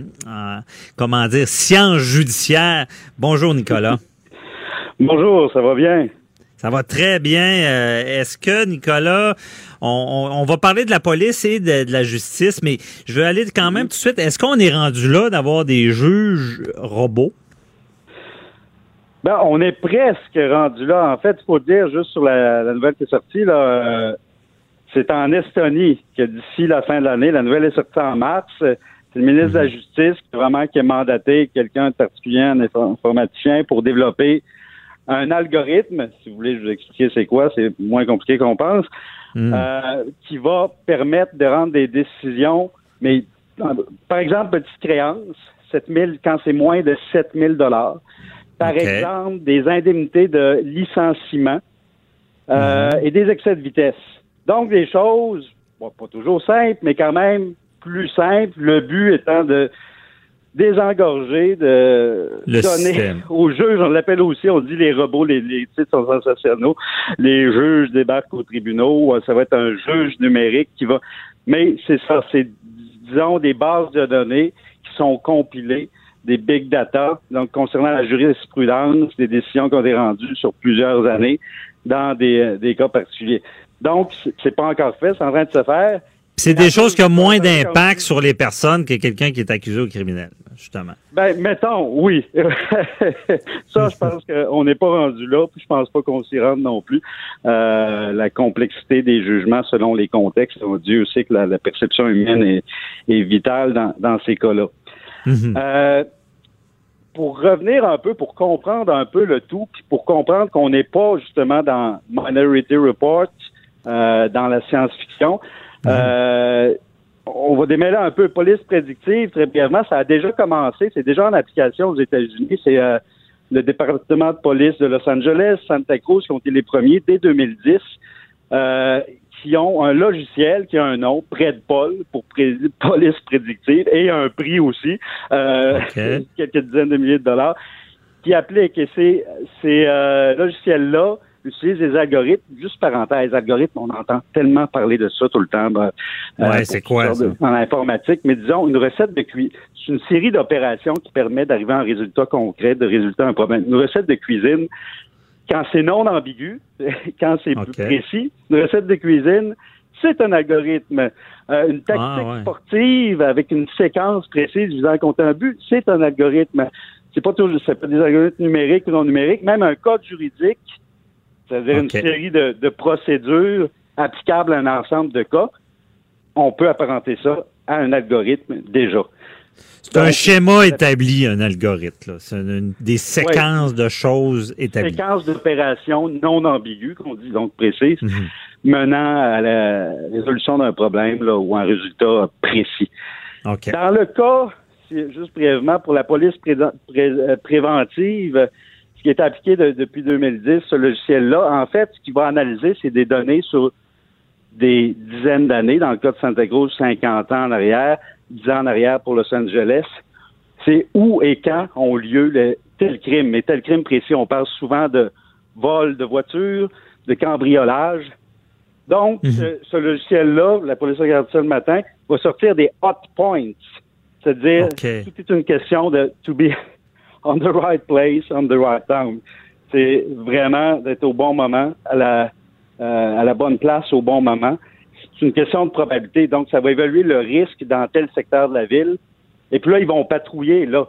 comment dire, sciences judiciaires. Bonjour Nicolas. <laughs> Bonjour, ça va bien? Ça va très bien. Est-ce que, Nicolas, on, va parler de la police et de, de, la justice, mais je veux aller quand même tout de suite. Est-ce qu'on est rendu là d'avoir des juges robots? Ben, on est presque rendu là. En fait, il faut dire juste sur la, nouvelle qui est sortie, là, euh, c'est en Estonie que d'ici la fin de l'année, la nouvelle est sortie en mars. C'est le ministre de la mhm. Justice qui vraiment qui a mandaté quelqu'un de particulier, un informaticien, pour développer un algorithme, si vous voulez je vous expliquer c'est quoi, c'est moins compliqué qu'on pense, mhm. euh, qui va permettre de rendre des décisions, mais par exemple, petite créance, 7000, quand c'est moins de 7000 dollars, par exemple, des indemnités de licenciement euh, mhm. et des excès de vitesse. Donc, des choses, pas toujours simples, mais quand même plus simples. Le but étant de désengorger, de donner <laughs> aux juges, on l'appelle aussi, on dit les robots, les, les titres sont sensationnels, les juges débarquent aux tribunaux, ça va être un juge numérique qui va... Mais c'est ça, c'est, disons, des bases de données qui sont compilées des big data, donc concernant la jurisprudence, des décisions qui ont été rendues sur plusieurs années dans des, des cas particuliers. Donc, c'est pas encore fait, c'est en train de se faire. C'est des choses qui ont moins d'impact sur les personnes que quelqu'un qui est accusé au criminel, justement. Ben, mettons, oui. <laughs> ça, je pense qu'on n'est pas rendu là, puis je pense pas qu'on s'y rende non plus. Euh, la complexité des jugements selon les contextes, Dieu sait que la, perception humaine est, est vitale dans, dans ces cas-là. Mhm. Euh, pour revenir un peu, pour comprendre un peu le tout, puis pour comprendre qu'on n'est pas justement dans Minority Report, euh, dans la science-fiction, mhm. euh, on va démêler un peu police prédictive très brièvement. Ça a déjà commencé, c'est déjà en application aux États-Unis. C'est le département de police de Los Angeles, Santa Cruz qui ont été les premiers dès 2010. Qui ont un logiciel qui a un nom, Paul, pour <laughs> police prédictive, et un prix aussi, euh, <laughs> quelques dizaines de milliers de dollars, qui applique. Et ces, ces euh, logiciels-là utilisent des algorithmes, juste parenthèse, algorithmes, on entend tellement parler de ça tout le temps. Ben, ouais, c'est quoi ça? En informatique, mais disons, une recette de cuisine, c'est une série d'opérations qui permet d'arriver à un résultat concret, de résultat à un problème. Une recette de cuisine, quand c'est non ambigu, <laughs> quand c'est plus précis, une recette de cuisine, c'est un algorithme. Euh, une tactique ah, sportive avec une séquence précise visant à compter un but, c'est un algorithme. C'est pas toujours, c'est pas des algorithmes numériques ou non numériques, même un code juridique, c'est-à-dire une série de, de, procédures applicables à un ensemble de cas, on peut apparenter ça à un algorithme déjà. C'est un schéma établi, un algorithme. C'est des séquences de choses établies. Séquences d'opérations non ambiguës, qu'on dit donc précises, mhm. menant à la résolution d'un problème là, ou un résultat précis. Dans le cas, juste brièvement, pour la police euh, préventive, ce qui est appliqué depuis 2010, ce logiciel-là, en fait, ce qu'il va analyser, c'est des données sur des dizaines d'années, dans le cas de Santa Cruz, 50 ans en arrière, 10 ans en arrière pour Los Angeles, c'est où et quand ont lieu le, tel crime? Mais tel crime précis, on parle souvent de vol de voiture, de cambriolage. Donc, mhm. ce, logiciel-là, la police regarde ça le matin, va sortir des hot points. C'est-à-dire, tout est une question de to be <laughs> on the right place, on the right time. C'est vraiment d'être au bon moment, à la, euh, à la bonne place au bon moment c'est une question de probabilité. Donc, ça va évaluer le risque dans tel secteur de la ville. Et puis là, ils vont patrouiller, là.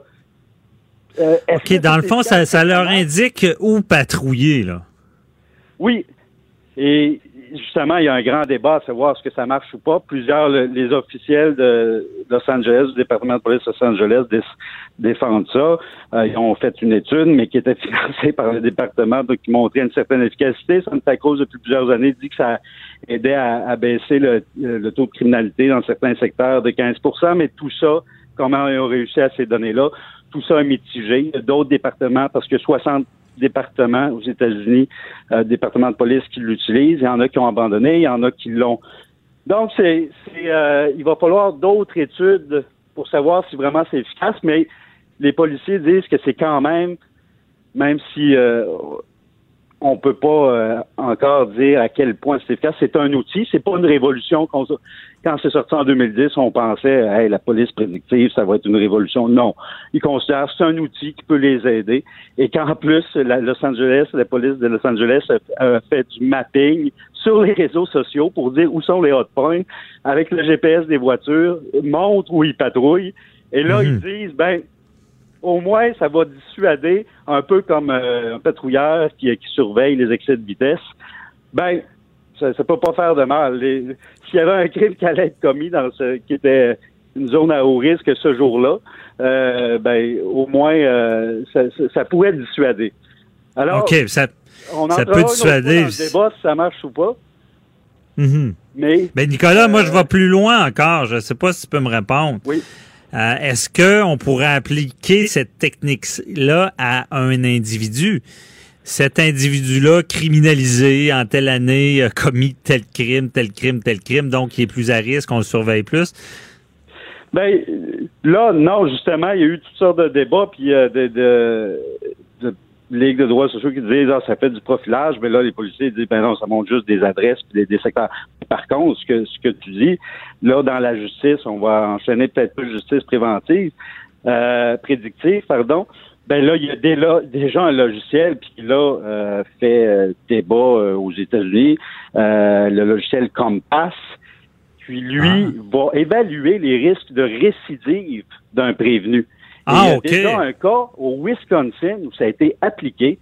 Euh, OK, dans le fond, ça, ça, leur indique où patrouiller, là. Oui. Et justement, il y a un grand débat à savoir ce que ça marche ou pas. Plusieurs, les officiels de Los Angeles, du département de police de Los Angeles, défendent ça. Euh, ils ont fait une étude, mais qui était <laughs> financée par le département, donc qui montrait une certaine efficacité. Santa Cruz, depuis plusieurs années, dit que ça aidait à, à baisser le, le, taux de criminalité dans certains secteurs de 15% mais tout ça, comment ils ont réussi à ces données-là, tout ça est mitigé. D'autres départements, parce que 60 départements aux États-Unis, euh, départements de police qui l'utilisent. Il y en a qui ont abandonné, il y en a qui l'ont. Donc, c'est, euh, il va falloir d'autres études pour savoir si vraiment c'est efficace, mais les policiers disent que c'est quand même, même si euh, on peut pas euh, encore dire à quel point c'est efficace. C'est un outil, c'est pas une révolution. Quand c'est sorti en 2010, on pensait, hey, la police prédictive, ça va être une révolution. Non, ils considèrent que c'est un outil qui peut les aider et qu'en plus, la Los Angeles, la police de Los Angeles a, fait du mapping sur les réseaux sociaux pour dire où sont les hot points avec le GPS des voitures, montre où ils patrouillent. Et là, ils disent, ben, au moins, ça va dissuader, un peu comme euh, un patrouilleur qui, surveille les excès de vitesse. Ben, ça, ne peut pas faire de mal. S'il y avait un crime qui allait être commis dans ce qui était une zone à haut risque ce jour-là, euh, ben, au moins, euh, ça, pourrait dissuader. Alors, ça, on ça peut dissuader. Dans le débat si ça marche ou pas. Mm-hmm. Mais, Mais Nicolas, moi, je vais plus loin encore. Je ne sais pas si tu peux me répondre. Oui. Euh, est-ce qu'on pourrait appliquer cette technique-là à un individu? Cet individu-là criminalisé en telle année a commis tel crime, tel crime, tel crime, donc il est plus à risque, on le surveille plus? Ben là, non, justement, il y a eu toutes sortes de débats, puis euh, de, de, Ligue de droits sociaux qui disent ah, ça fait du profilage, mais là, les policiers disent ben non, ça montre juste des adresses puis des, secteurs. Par contre, ce que ce que tu dis, là, dans la justice, on va enchaîner peut-être plus justice préventive, euh, prédictive, pardon. Ben là, il y a déjà un logiciel qui là euh, fait euh, débat euh, aux États-Unis, le logiciel Compass, qui lui ah. va évaluer les risques de récidive d'un prévenu. Ah, il y a déjà un cas au Wisconsin où ça a été appliqué.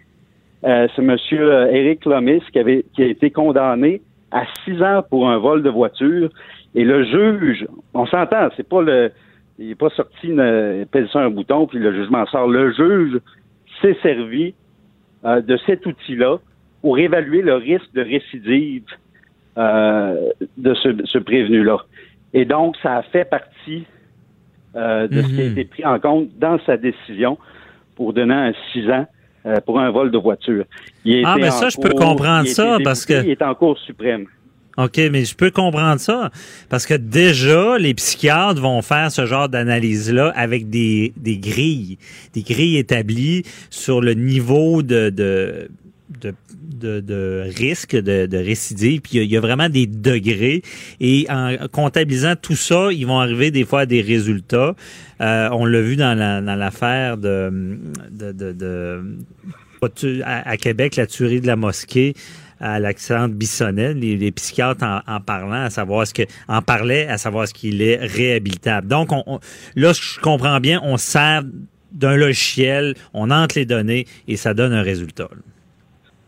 Euh, c'est M. Euh, Eric Lomis qui, avait, qui a été condamné à six ans pour un vol de voiture. Et le juge, on s'entend, c'est pas le, il n'est pas sorti, il pèse sur un bouton puis le jugement sort. Le juge s'est servi euh, de cet outil-là pour évaluer le risque de récidive de ce, ce prévenu-là. Et donc, ça a fait partie euh, de ce qui a mhm. été pris en compte dans sa décision pour donner un six ans euh, pour un vol de voiture. ah, mais ça, je peux comprendre ça parce que... Il est en cours suprême. OK, mais je peux comprendre ça parce que déjà, les psychiatres vont faire ce genre d'analyse-là avec des, des grilles, des grilles établies sur le niveau de, de de, de, de risque de, de récidive. Puis il y, a vraiment des degrés. Et en comptabilisant tout ça, ils vont arriver des fois à des résultats. Euh, on l'a vu dans l'affaire la, de, de, de, à, Québec, la tuerie de la mosquée à l'accent Bissonnette, les, les psychiatres en, parlant, à savoir ce que, en parlaient, à savoir ce qu'il est réhabilitable. Donc, on, là, je comprends bien, on sert d'un logiciel, on entre les données et ça donne un résultat.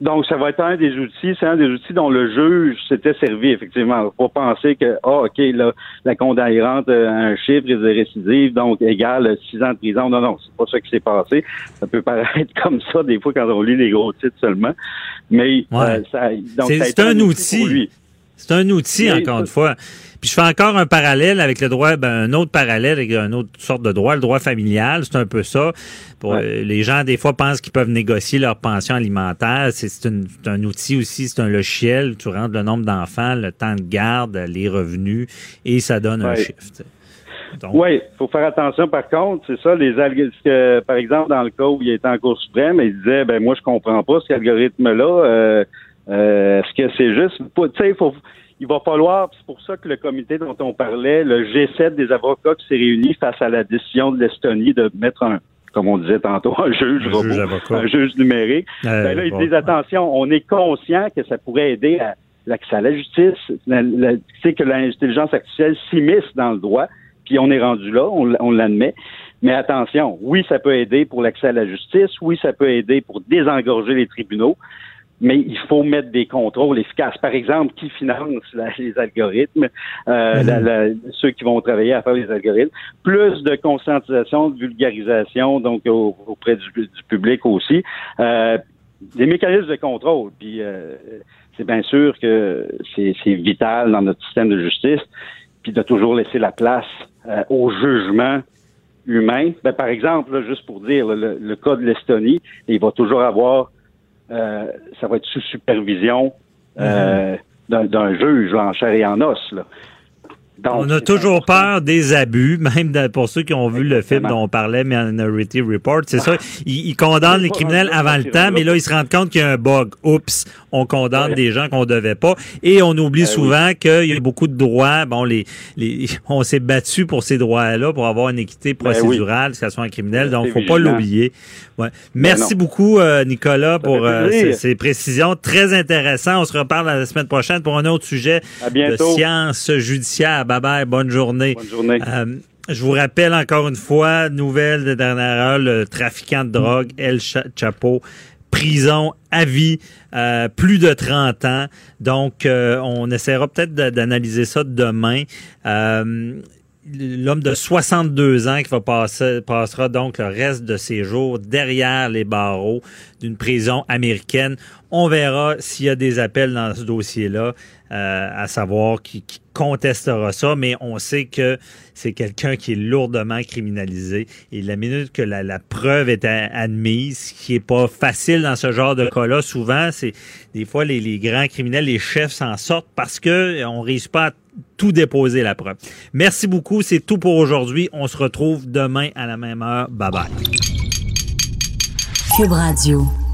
Donc, ça va être un des outils, c'est un des outils dont le juge s'était servi, effectivement. Pour penser que, ah, OK, là, la condamnée rentre euh, un chiffre de récidive, donc égal six ans de prison. Non, non, c'est pas ça qui s'est passé. Ça peut paraître <laughs> comme ça, des fois, quand on lit les gros titres seulement. Mais, euh, ça, donc, c'est un, outil. C'est un outil, encore une fois. Puis je fais encore un parallèle avec le droit, ben, un autre parallèle avec une autre sorte de droit, le droit familial, c'est un peu ça. Pour, euh, les gens, des fois, pensent qu'ils peuvent négocier leur pension alimentaire. C'est un outil aussi, c'est un logiciel. Tu rentres le nombre d'enfants, le temps de garde, les revenus, et ça donne un chiffre. Oui, il faut faire attention. Par contre, c'est ça, les algorithmes. Par exemple, dans le cas où il était en cours suprême, il disait, ben moi, je comprends pas cet algorithme-là. Euh, euh, est-ce que c'est juste, tu sais, il faut, il va falloir, c'est pour ça que le comité dont on parlait, le G7 des avocats qui s'est réuni face à la décision de l'Estonie de mettre un, comme on disait tantôt, un juge un juge, numérique. Euh, ben là, ils disent attention, on est conscient que ça pourrait aider à l'accès à la justice, tu sais que l'intelligence artificielle s'immisce dans le droit, puis on est rendu là, on, on l'admet. Mais attention, oui, ça peut aider pour l'accès à la justice, oui, ça peut aider pour désengorger les tribunaux, mais il faut mettre des contrôles efficaces. Par exemple, qui finance les algorithmes, euh, mhm. ceux qui vont travailler à faire les algorithmes, plus de conscientisation, de vulgarisation, donc auprès du, public aussi, euh, des mécanismes de contrôle. Puis euh, c'est bien sûr que c'est vital dans notre système de justice, puis de toujours laisser la place au jugement humain. Ben, par exemple, là, juste pour dire, le, le cas de l'Estonie, il va toujours avoir, euh, ça va être sous supervision euh, d'un d'un juge là, en chair et en os. Là. Donc, On a toujours peur des abus, <laughs> même pour ceux qui ont vu le film dont on parlait, Minority Report. C'est ça, ils, ils condamnent les criminels avant le temps, mais là, ils se rendent compte qu'il y a un bug. Oups, on condamne des gens qu'on devait pas. Et on oublie Ben souvent qu'il y a beaucoup de droits. Bon, les, les <laughs> on s'est battu pour ces droits-là, pour avoir une équité Ben procédurale, que ce soit un criminel. Donc, faut pas l'oublier. Ouais. Ben Merci beaucoup, euh, Nicolas, pour euh, ces, ces précisions. Très intéressant. On se reparle la semaine prochaine pour un autre sujet de sciences judiciaires. Bye bye. Bonne journée. Bonne journée. Euh, je vous rappelle encore une fois, nouvelle de dernière heure, le trafiquant de drogue, El Cha- Chapo, prison à vie, euh, plus de 30 ans. Donc, euh, on essaiera peut-être d'analyser ça demain. Euh, L'homme de 62 ans qui va passer, passera donc le reste de ses jours derrière les barreaux d'une prison américaine. On verra s'il y a des appels dans ce dossier-là, euh, à savoir qui, qui contestera ça, mais on sait que c'est quelqu'un qui est lourdement criminalisé. Et la minute que la, preuve est admise, ce qui est pas facile dans ce genre de cas-là, souvent, c'est des fois les, les grands criminels, les chefs s'en sortent parce que euh, on réussit pas à tout déposer la preuve. Merci beaucoup, c'est tout pour aujourd'hui. On se retrouve demain à la même heure. Bye bye. Cube Radio.